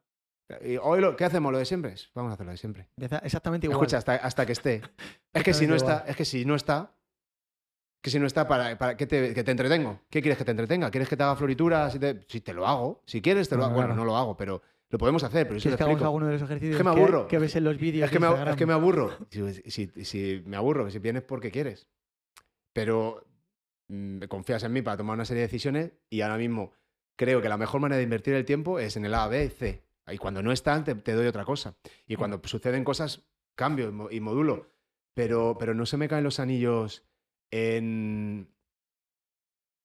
Y hoy, lo, ¿qué hacemos? ¿Lo de siempre? Vamos a hacer lo de siempre. Exactamente igual. Escucha, hasta, hasta que esté. Es que si no está, es que si no está, que si no está, ¿para, para qué te, que te entretengo? ¿Qué quieres que te entretenga? ¿Quieres que te haga florituras? Si te, si te lo hago, si quieres te lo hago. Bueno, no lo hago, pero lo podemos hacer, pero ¿Quieres te que hagamos alguno de los ejercicios que me aburro. que, ves en los vídeos Es que, me, es que aburro. Si, si- si me aburro, si vienes porque quieres. Pero mm, confías en mí para tomar una serie de decisiones y ahora mismo creo que la mejor manera de invertir el tiempo es en el A, B y C. Y cuando no están, te, te doy otra cosa. Y cuando suceden cosas, cambio y modulo. Pero, pero no se me caen los anillos en...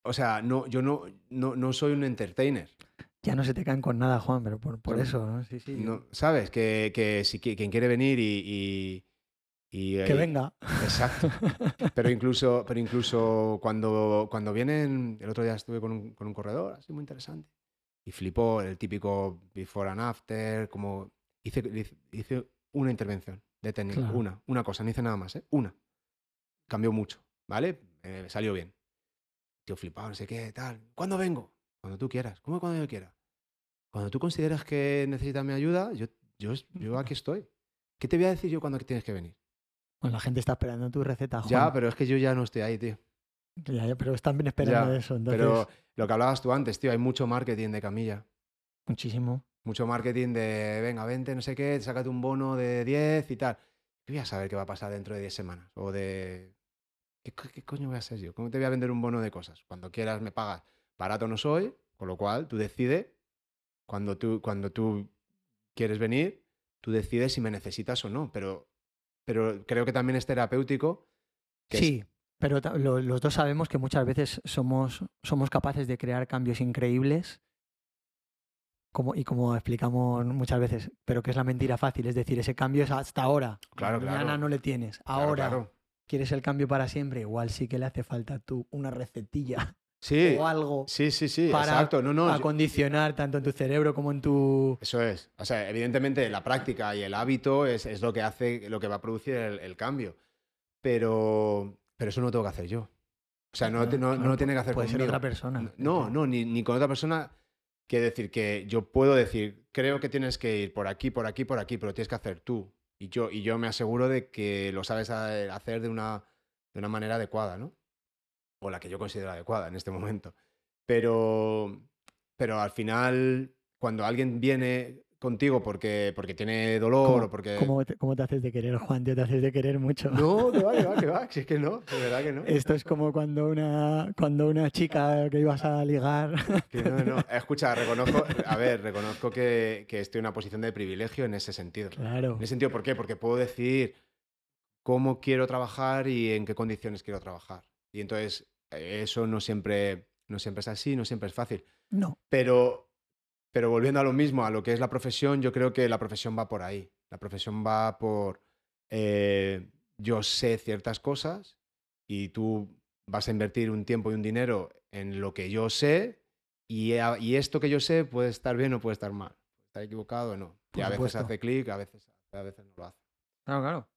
O sea, no, yo no, no, no soy un entertainer. Ya no se te caen con nada, Juan, pero por, por eso, ¿no? Sí, sí. No, ¿Sabes? Que, que si qui- quien quiere venir y... y- y- Que venga. Exacto. Pero incluso, pero incluso cuando, cuando vienen, el otro día estuve con un, con un corredor, así muy interesante, y flipó el típico before and after, como hice, hice- hice una intervención de técnica, Claro. una, una cosa, no hice nada más, ¿eh? una. Cambió mucho, ¿vale? Eh, salió bien. Tío, flipado, no sé qué, tal. ¿Cuándo vengo? Cuando tú quieras. ¿Cómo cuando yo quiera? Cuando tú consideras que necesitas mi ayuda, yo, yo, yo aquí estoy. ¿Qué te voy a decir yo cuando tienes que venir? Bueno, la gente está esperando tu receta, Juan. Ya, pero es que yo ya no estoy ahí, tío. Ya, ya, pero están bien esperando Ya, eso. Entonces, Pero lo que hablabas tú antes, tío, hay mucho marketing de camilla. muchísimo. Mucho marketing de, venga, vente, no sé qué, sácate un bono de 10 y tal. Yo voy a saber qué va a pasar dentro de 10 semanas. O de... ¿Qué, co- qué coño voy a hacer yo? ¿Cómo te voy a vender un bono de cosas? Cuando quieras me pagas. Barato no soy, con lo cual tú decides, cuando tú, cuando tú quieres venir, tú decides si me necesitas o no. Pero, pero creo que también es terapéutico. que es- Sí, pero lo- los dos sabemos que muchas veces somos, somos capaces de crear cambios increíbles. Como, y como explicamos muchas veces, pero que es la mentira fácil, es decir, ese cambio es hasta ahora. Claro, Mañana claro. no le tienes. Claro, Ahora claro. Quieres el cambio para siempre. Igual sí que le hace falta tú una recetilla Sí, o algo sí, sí, sí, para exacto. No, no, yo- acondicionar tanto en tu cerebro como en tu. Eso es. O sea, evidentemente la práctica y el hábito es, es lo que hace, lo que va a producir el, el cambio. Pero, pero eso no lo tengo que hacer yo. O sea, no, te- no, no Claro, lo tiene que hacer Puede ser conmigo. otra persona. No, no, ni, ni con otra persona quiere decir que yo puedo decir, creo que tienes que ir por aquí, por aquí, por aquí, pero tienes que hacer tú. Y yo, y yo me aseguro de que lo sabes hacer de una, de una manera adecuada, ¿no? O la que yo considero adecuada en este momento. Pero, pero al final, cuando alguien viene contigo porque, porque tiene dolor ¿Cómo, o porque... cómo te, cómo te haces de querer, Juan? Tío, te haces de querer mucho. No, que va, que va, que va. Si es que no, de verdad que no. Esto es como cuando una, cuando una chica que ibas a ligar. Que no, no. Escucha, reconozco, a ver, reconozco que, que estoy en una posición de privilegio en ese sentido. claro. En ese sentido, ¿por qué? Porque puedo decidir cómo quiero trabajar y en qué condiciones quiero trabajar. Y entonces, eso no siempre, no siempre es así, no siempre es fácil. No. Pero, pero volviendo a lo mismo, a lo que es la profesión, yo creo que la profesión va por ahí. La profesión va por, eh, yo sé ciertas cosas y tú vas a invertir un tiempo y un dinero en lo que yo sé y, a- y esto que yo sé puede estar bien o puede estar mal. Estar equivocado o no. Y a veces hace clic, a veces, a veces no lo hace. Claro, claro.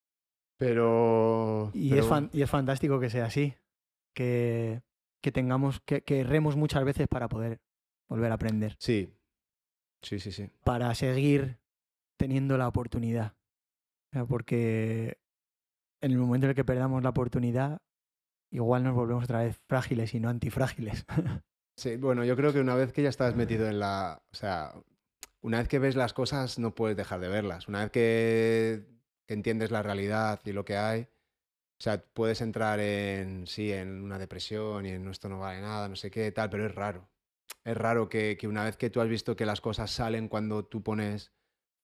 Pero... Y, pero es, fan- y es fantástico que sea así. Que, que tengamos, que, que erremos muchas veces para poder volver a aprender. Sí, sí, sí, sí. Para seguir teniendo la oportunidad. Porque en el momento en el que perdamos la oportunidad, igual nos volvemos otra vez frágiles y no antifrágiles. Sí, bueno, yo creo que una vez que ya estás metido en la. O sea, una vez que ves las cosas, no puedes dejar de verlas. Una vez que, que entiendes la realidad y lo que hay, o sea, puedes entrar en. Sí, en una depresión y en esto no vale nada, no sé qué, tal, pero es raro. Es raro que, que una vez que tú has visto que las cosas salen cuando tú pones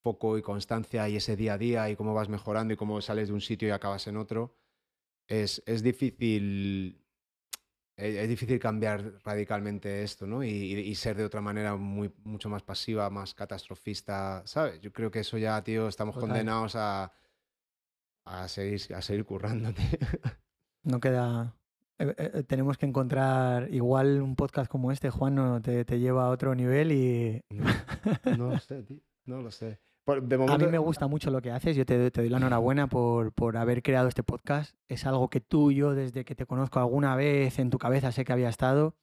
foco y constancia y ese día a día y cómo vas mejorando y cómo sales de un sitio y acabas en otro, es, es difícil es, es difícil cambiar radicalmente esto, ¿no? Y, ser de otra manera muy, mucho más pasiva, más catastrofista, ¿sabes? Yo creo que eso ya, tío, estamos Total. condenados a, a, seguir, a seguir currando, tío. no queda. Eh, eh, tenemos que encontrar igual un podcast como este, Juan, no, te, te lleva a otro nivel y No, no lo sé, tío. No lo sé. Por- de a mí me gusta mucho lo que haces. Yo te, doy- te doy la enhorabuena por, por haber creado este podcast. Es algo que tú y yo, desde que te conozco alguna vez en tu cabeza, sé que había estado.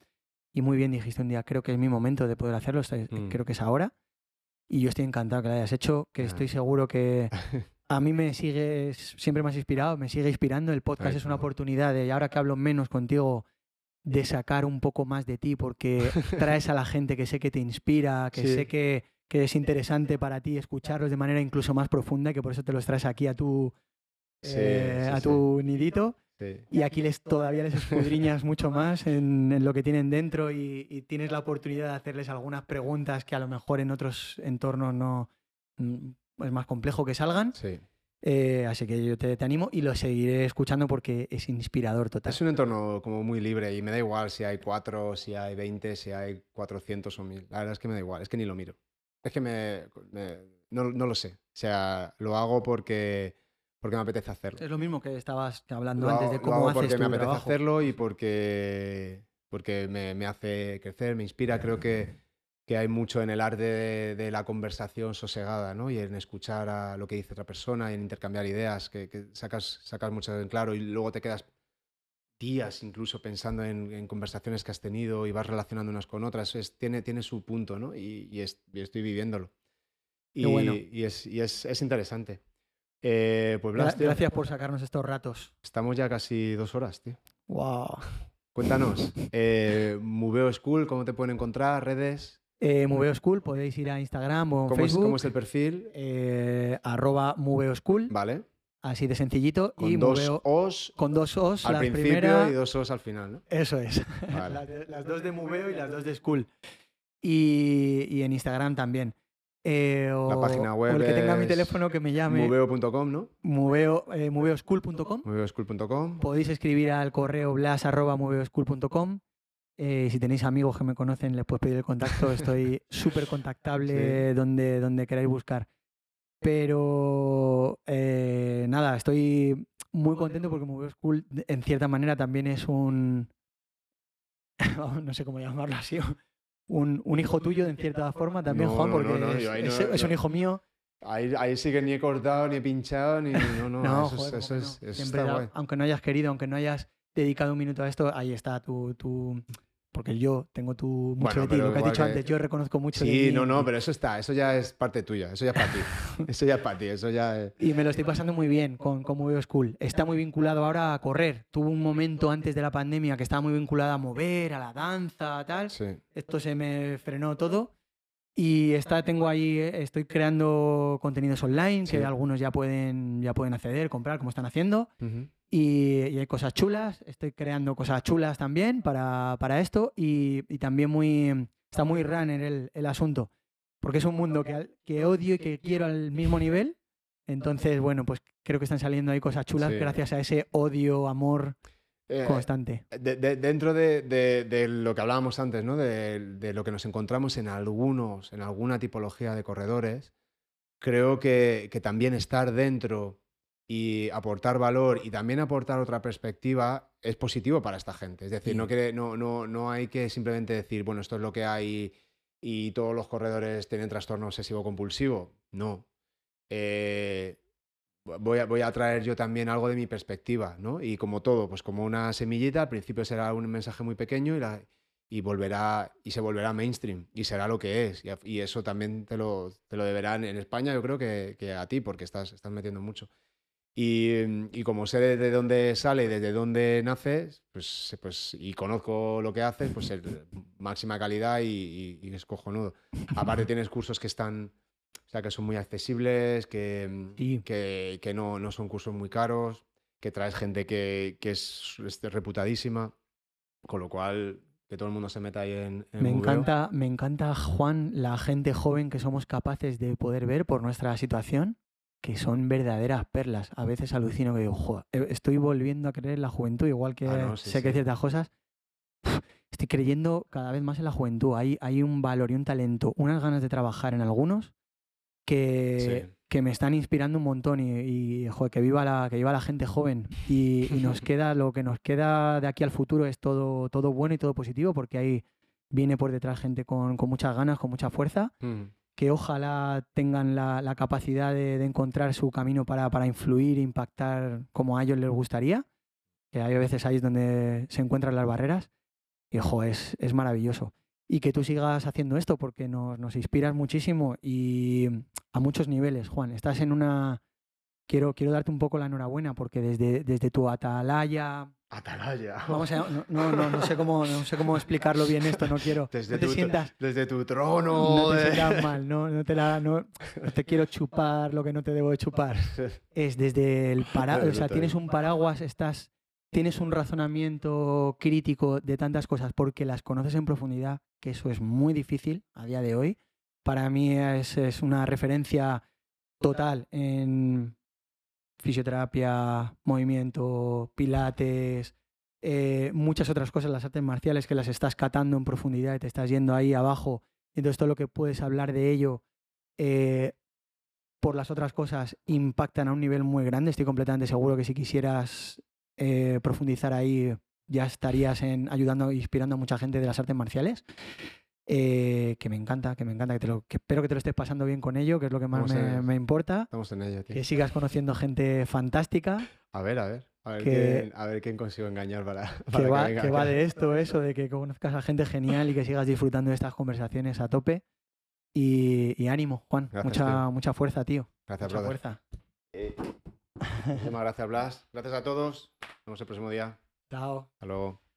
Y muy bien dijiste un día, creo que es mi momento de poder hacerlo. Mm. Creo que es ahora. Y yo estoy encantado que lo hayas hecho, que Ah. estoy seguro que a mí me sigue, siempre me has inspirado, me sigue inspirando. El podcast Ay, es una oportunidad de, y ahora que hablo menos contigo, de sacar un poco más de ti, porque traes a la gente que sé que te inspira, que Sí. sé que, que es interesante para ti escucharlos de manera incluso más profunda, y que por eso te los traes aquí a tu, Sí, eh, sí, a tu nidito. Y aquí les, todavía les escudriñas mucho más en, en lo que tienen dentro y, y tienes la oportunidad de hacerles algunas preguntas que a lo mejor en otros entornos no mm, es más complejo que salgan. sí. Eh, así que yo te, te animo y lo seguiré escuchando porque es inspirador total. Es un entorno como muy libre y me da igual si hay cuatro, si hay 20, si hay 400 o 1000. La verdad es que me da igual, es que ni lo miro. Es que me, me- no, no lo sé. O sea, lo hago porque, porque me apetece hacerlo. Es lo mismo que estabas hablando Lo antes hago- de lo cómo hago haces porque tu me apetece trabajo. hacerlo y porque, porque me, me hace crecer, me inspira. Creo que, que hay mucho en el arte de, de la conversación sosegada, ¿no? Y en escuchar a lo que dice otra persona y en intercambiar ideas, que, que sacas, sacas mucho en claro y luego te quedas días incluso pensando en, en conversaciones que has tenido y vas relacionando unas con otras. Es, tiene, tiene su punto, ¿no? Y, y es- y estoy viviéndolo. Y, Qué bueno. y es, y es, es interesante. Eh, pues Blas, tío, Gracias por sacarnos estos ratos. estamos ya casi dos horas, tío. Wow. Cuéntanos, eh, Moveo School, ¿cómo te pueden encontrar? ¿Redes? Eh, Moveo School, podéis ir a Instagram o ¿Cómo es, Facebook. cómo es el perfil? eh, arroba Moveo School, Vale. así de sencillito. Con y dos Moveo- Os con dos Os, al la principio primera. y dos Os al final, ¿no? Eso es. Vale. las, dos de Moveo y las dos de School. Y, y en Instagram también. Eh, o, página o el que tenga mi es teléfono que me llame Moveo.com, ¿no? moveo, eh, moveoschool.com. Moveoschool.com. Podéis escribir al correo blas arroba moveoschool.com. Eh, si tenéis amigos que me conocen, les puedes pedir el contacto. Estoy súper contactable donde, donde queráis buscar. Pero eh, nada, estoy muy contento porque Moveo School, en cierta manera, también es un. no sé cómo llamarlo así. Un, un hijo tuyo, en cierta forma, también, No, Juan, porque no, no, es, es- es un hijo mío. Ahí, ahí sí que ni he cortado, ni he pinchado, ni. No, no, No, eso, joder, es, ¿cómo eso, no? es, eso está da- guay. aunque no hayas querido, aunque no hayas dedicado un minuto a esto, ahí está tu, tu- porque yo tengo tu mucho Bueno, de ti. Lo que has dicho que- antes, yo reconozco mucho de Sí, ti no, no, y- pero eso está, eso ya es parte tuya, eso ya es para ti. Eso ya es para ti, eso ya es... Y me lo estoy pasando muy bien con, con Moveo School. Está muy vinculado ahora a correr. Tuvo un momento antes de la pandemia que estaba muy vinculado a mover, a la danza, tal. Sí. Esto se me frenó todo. Y está, tengo ahí, estoy creando contenidos online que algunos ya pueden, ya pueden acceder, comprar, como están haciendo. Y, y hay cosas chulas. Estoy creando cosas chulas también para, para esto. Y, y también muy, está muy runner el, el asunto. Porque es un mundo que, que odio y que quiero al mismo nivel. Entonces, bueno, pues creo que están saliendo ahí cosas chulas Sí. gracias a ese odio, amor Eh, constante. de- de- dentro de, lo que hablábamos antes, ¿no? De, de lo que nos encontramos en algunos, en alguna tipología de corredores, creo que, que también estar dentro y aportar valor y también aportar otra perspectiva es positivo para esta gente. Es decir, Sí. no, que, no, no, no hay que simplemente decir, bueno, esto es lo que hay y todos los corredores tienen trastorno obsesivo compulsivo. No. Eh, voy a, voy a traer yo también algo de mi perspectiva, ¿no? Y como todo, pues como una semillita, al principio será un mensaje muy pequeño y, la, y volverá y se volverá mainstream y será lo que es. Y, y eso también te lo, te lo deberán en España, yo creo que, que a ti, porque estás, estás metiendo mucho. Y, y como sé de dónde sale y desde dónde nace, pues, pues, y conozco lo que haces, pues es máxima calidad y, y- y es cojonudo. Aparte tienes cursos que están, o sea, que son muy accesibles, que, mm, Sí. que, que no, no son cursos muy caros, que traes gente que, que es, es reputadísima, con lo cual que todo el mundo se meta ahí en, en Me encanta, me encanta, Juan, la gente joven que somos capaces de poder ver por nuestra situación, que son verdaderas perlas. A veces alucino que digo, "Joder, eh, estoy volviendo a creer en la juventud, igual que Ah, no, sí, sé que sí. ciertas cosas. Estoy creyendo cada vez más en la juventud. Hay, hay un valor y un talento, unas ganas de trabajar en algunos que, Sí. que me están inspirando un montón y, y, joder, que viva la, que viva la gente joven. Y, y nos queda, lo que nos queda de aquí al futuro es todo, todo bueno y todo positivo porque ahí viene por detrás gente con, con muchas ganas, con mucha fuerza, Mm. que ojalá tengan la, la capacidad de, de encontrar su camino para, para influir e impactar como a ellos les gustaría, que hay veces ahí es donde se encuentran las barreras, y ojo, es, es maravilloso. Y que tú sigas haciendo esto porque nos, nos inspiras muchísimo y a muchos niveles, Juan. Estás en una... Quiero, quiero darte un poco la enhorabuena porque desde, desde tu atalaya... Atalaya. Vamos a, no, no, no, no sé cómo, no sé cómo explicarlo bien esto, no quiero... Desde, no te tu, sientas... desde tu trono. No te de- sientas mal, no, no te la, no, te quiero chupar lo que no te debo de chupar. Es desde el paraguas, o sea, tienes un paraguas, estás, tienes un razonamiento crítico de tantas cosas porque las conoces en profundidad, que eso es muy difícil a día de hoy. Para mí es, es una referencia total en fisioterapia, movimiento, pilates, eh, muchas otras cosas, las artes marciales que las estás catando en profundidad y te estás yendo ahí abajo. Entonces todo lo que puedes hablar de ello eh, por las otras cosas impactan a un nivel muy grande. Estoy completamente seguro que si quisieras eh, profundizar ahí ya estarías en, ayudando e inspirando a mucha gente de las artes marciales. Eh, que me encanta, que me encanta, que, te lo, que espero que te lo estés pasando bien con ello, que es lo que más me, importa. Estamos en ello, tío. Que sigas conociendo gente fantástica, A ver, a ver. A ver, Que- quién, a ver quién consigo engañar para, que para venga que va de esto, eso, de que conozcas a gente genial y que sigas disfrutando de estas conversaciones a tope. Y, y ánimo, Juan. Gracias, mucha, tío. mucha fuerza, tío. Gracias, mucha brother. fuerza. Eh, muchísimas gracias, Blas. Gracias a todos. Nos vemos el próximo día. Chao. Hasta luego.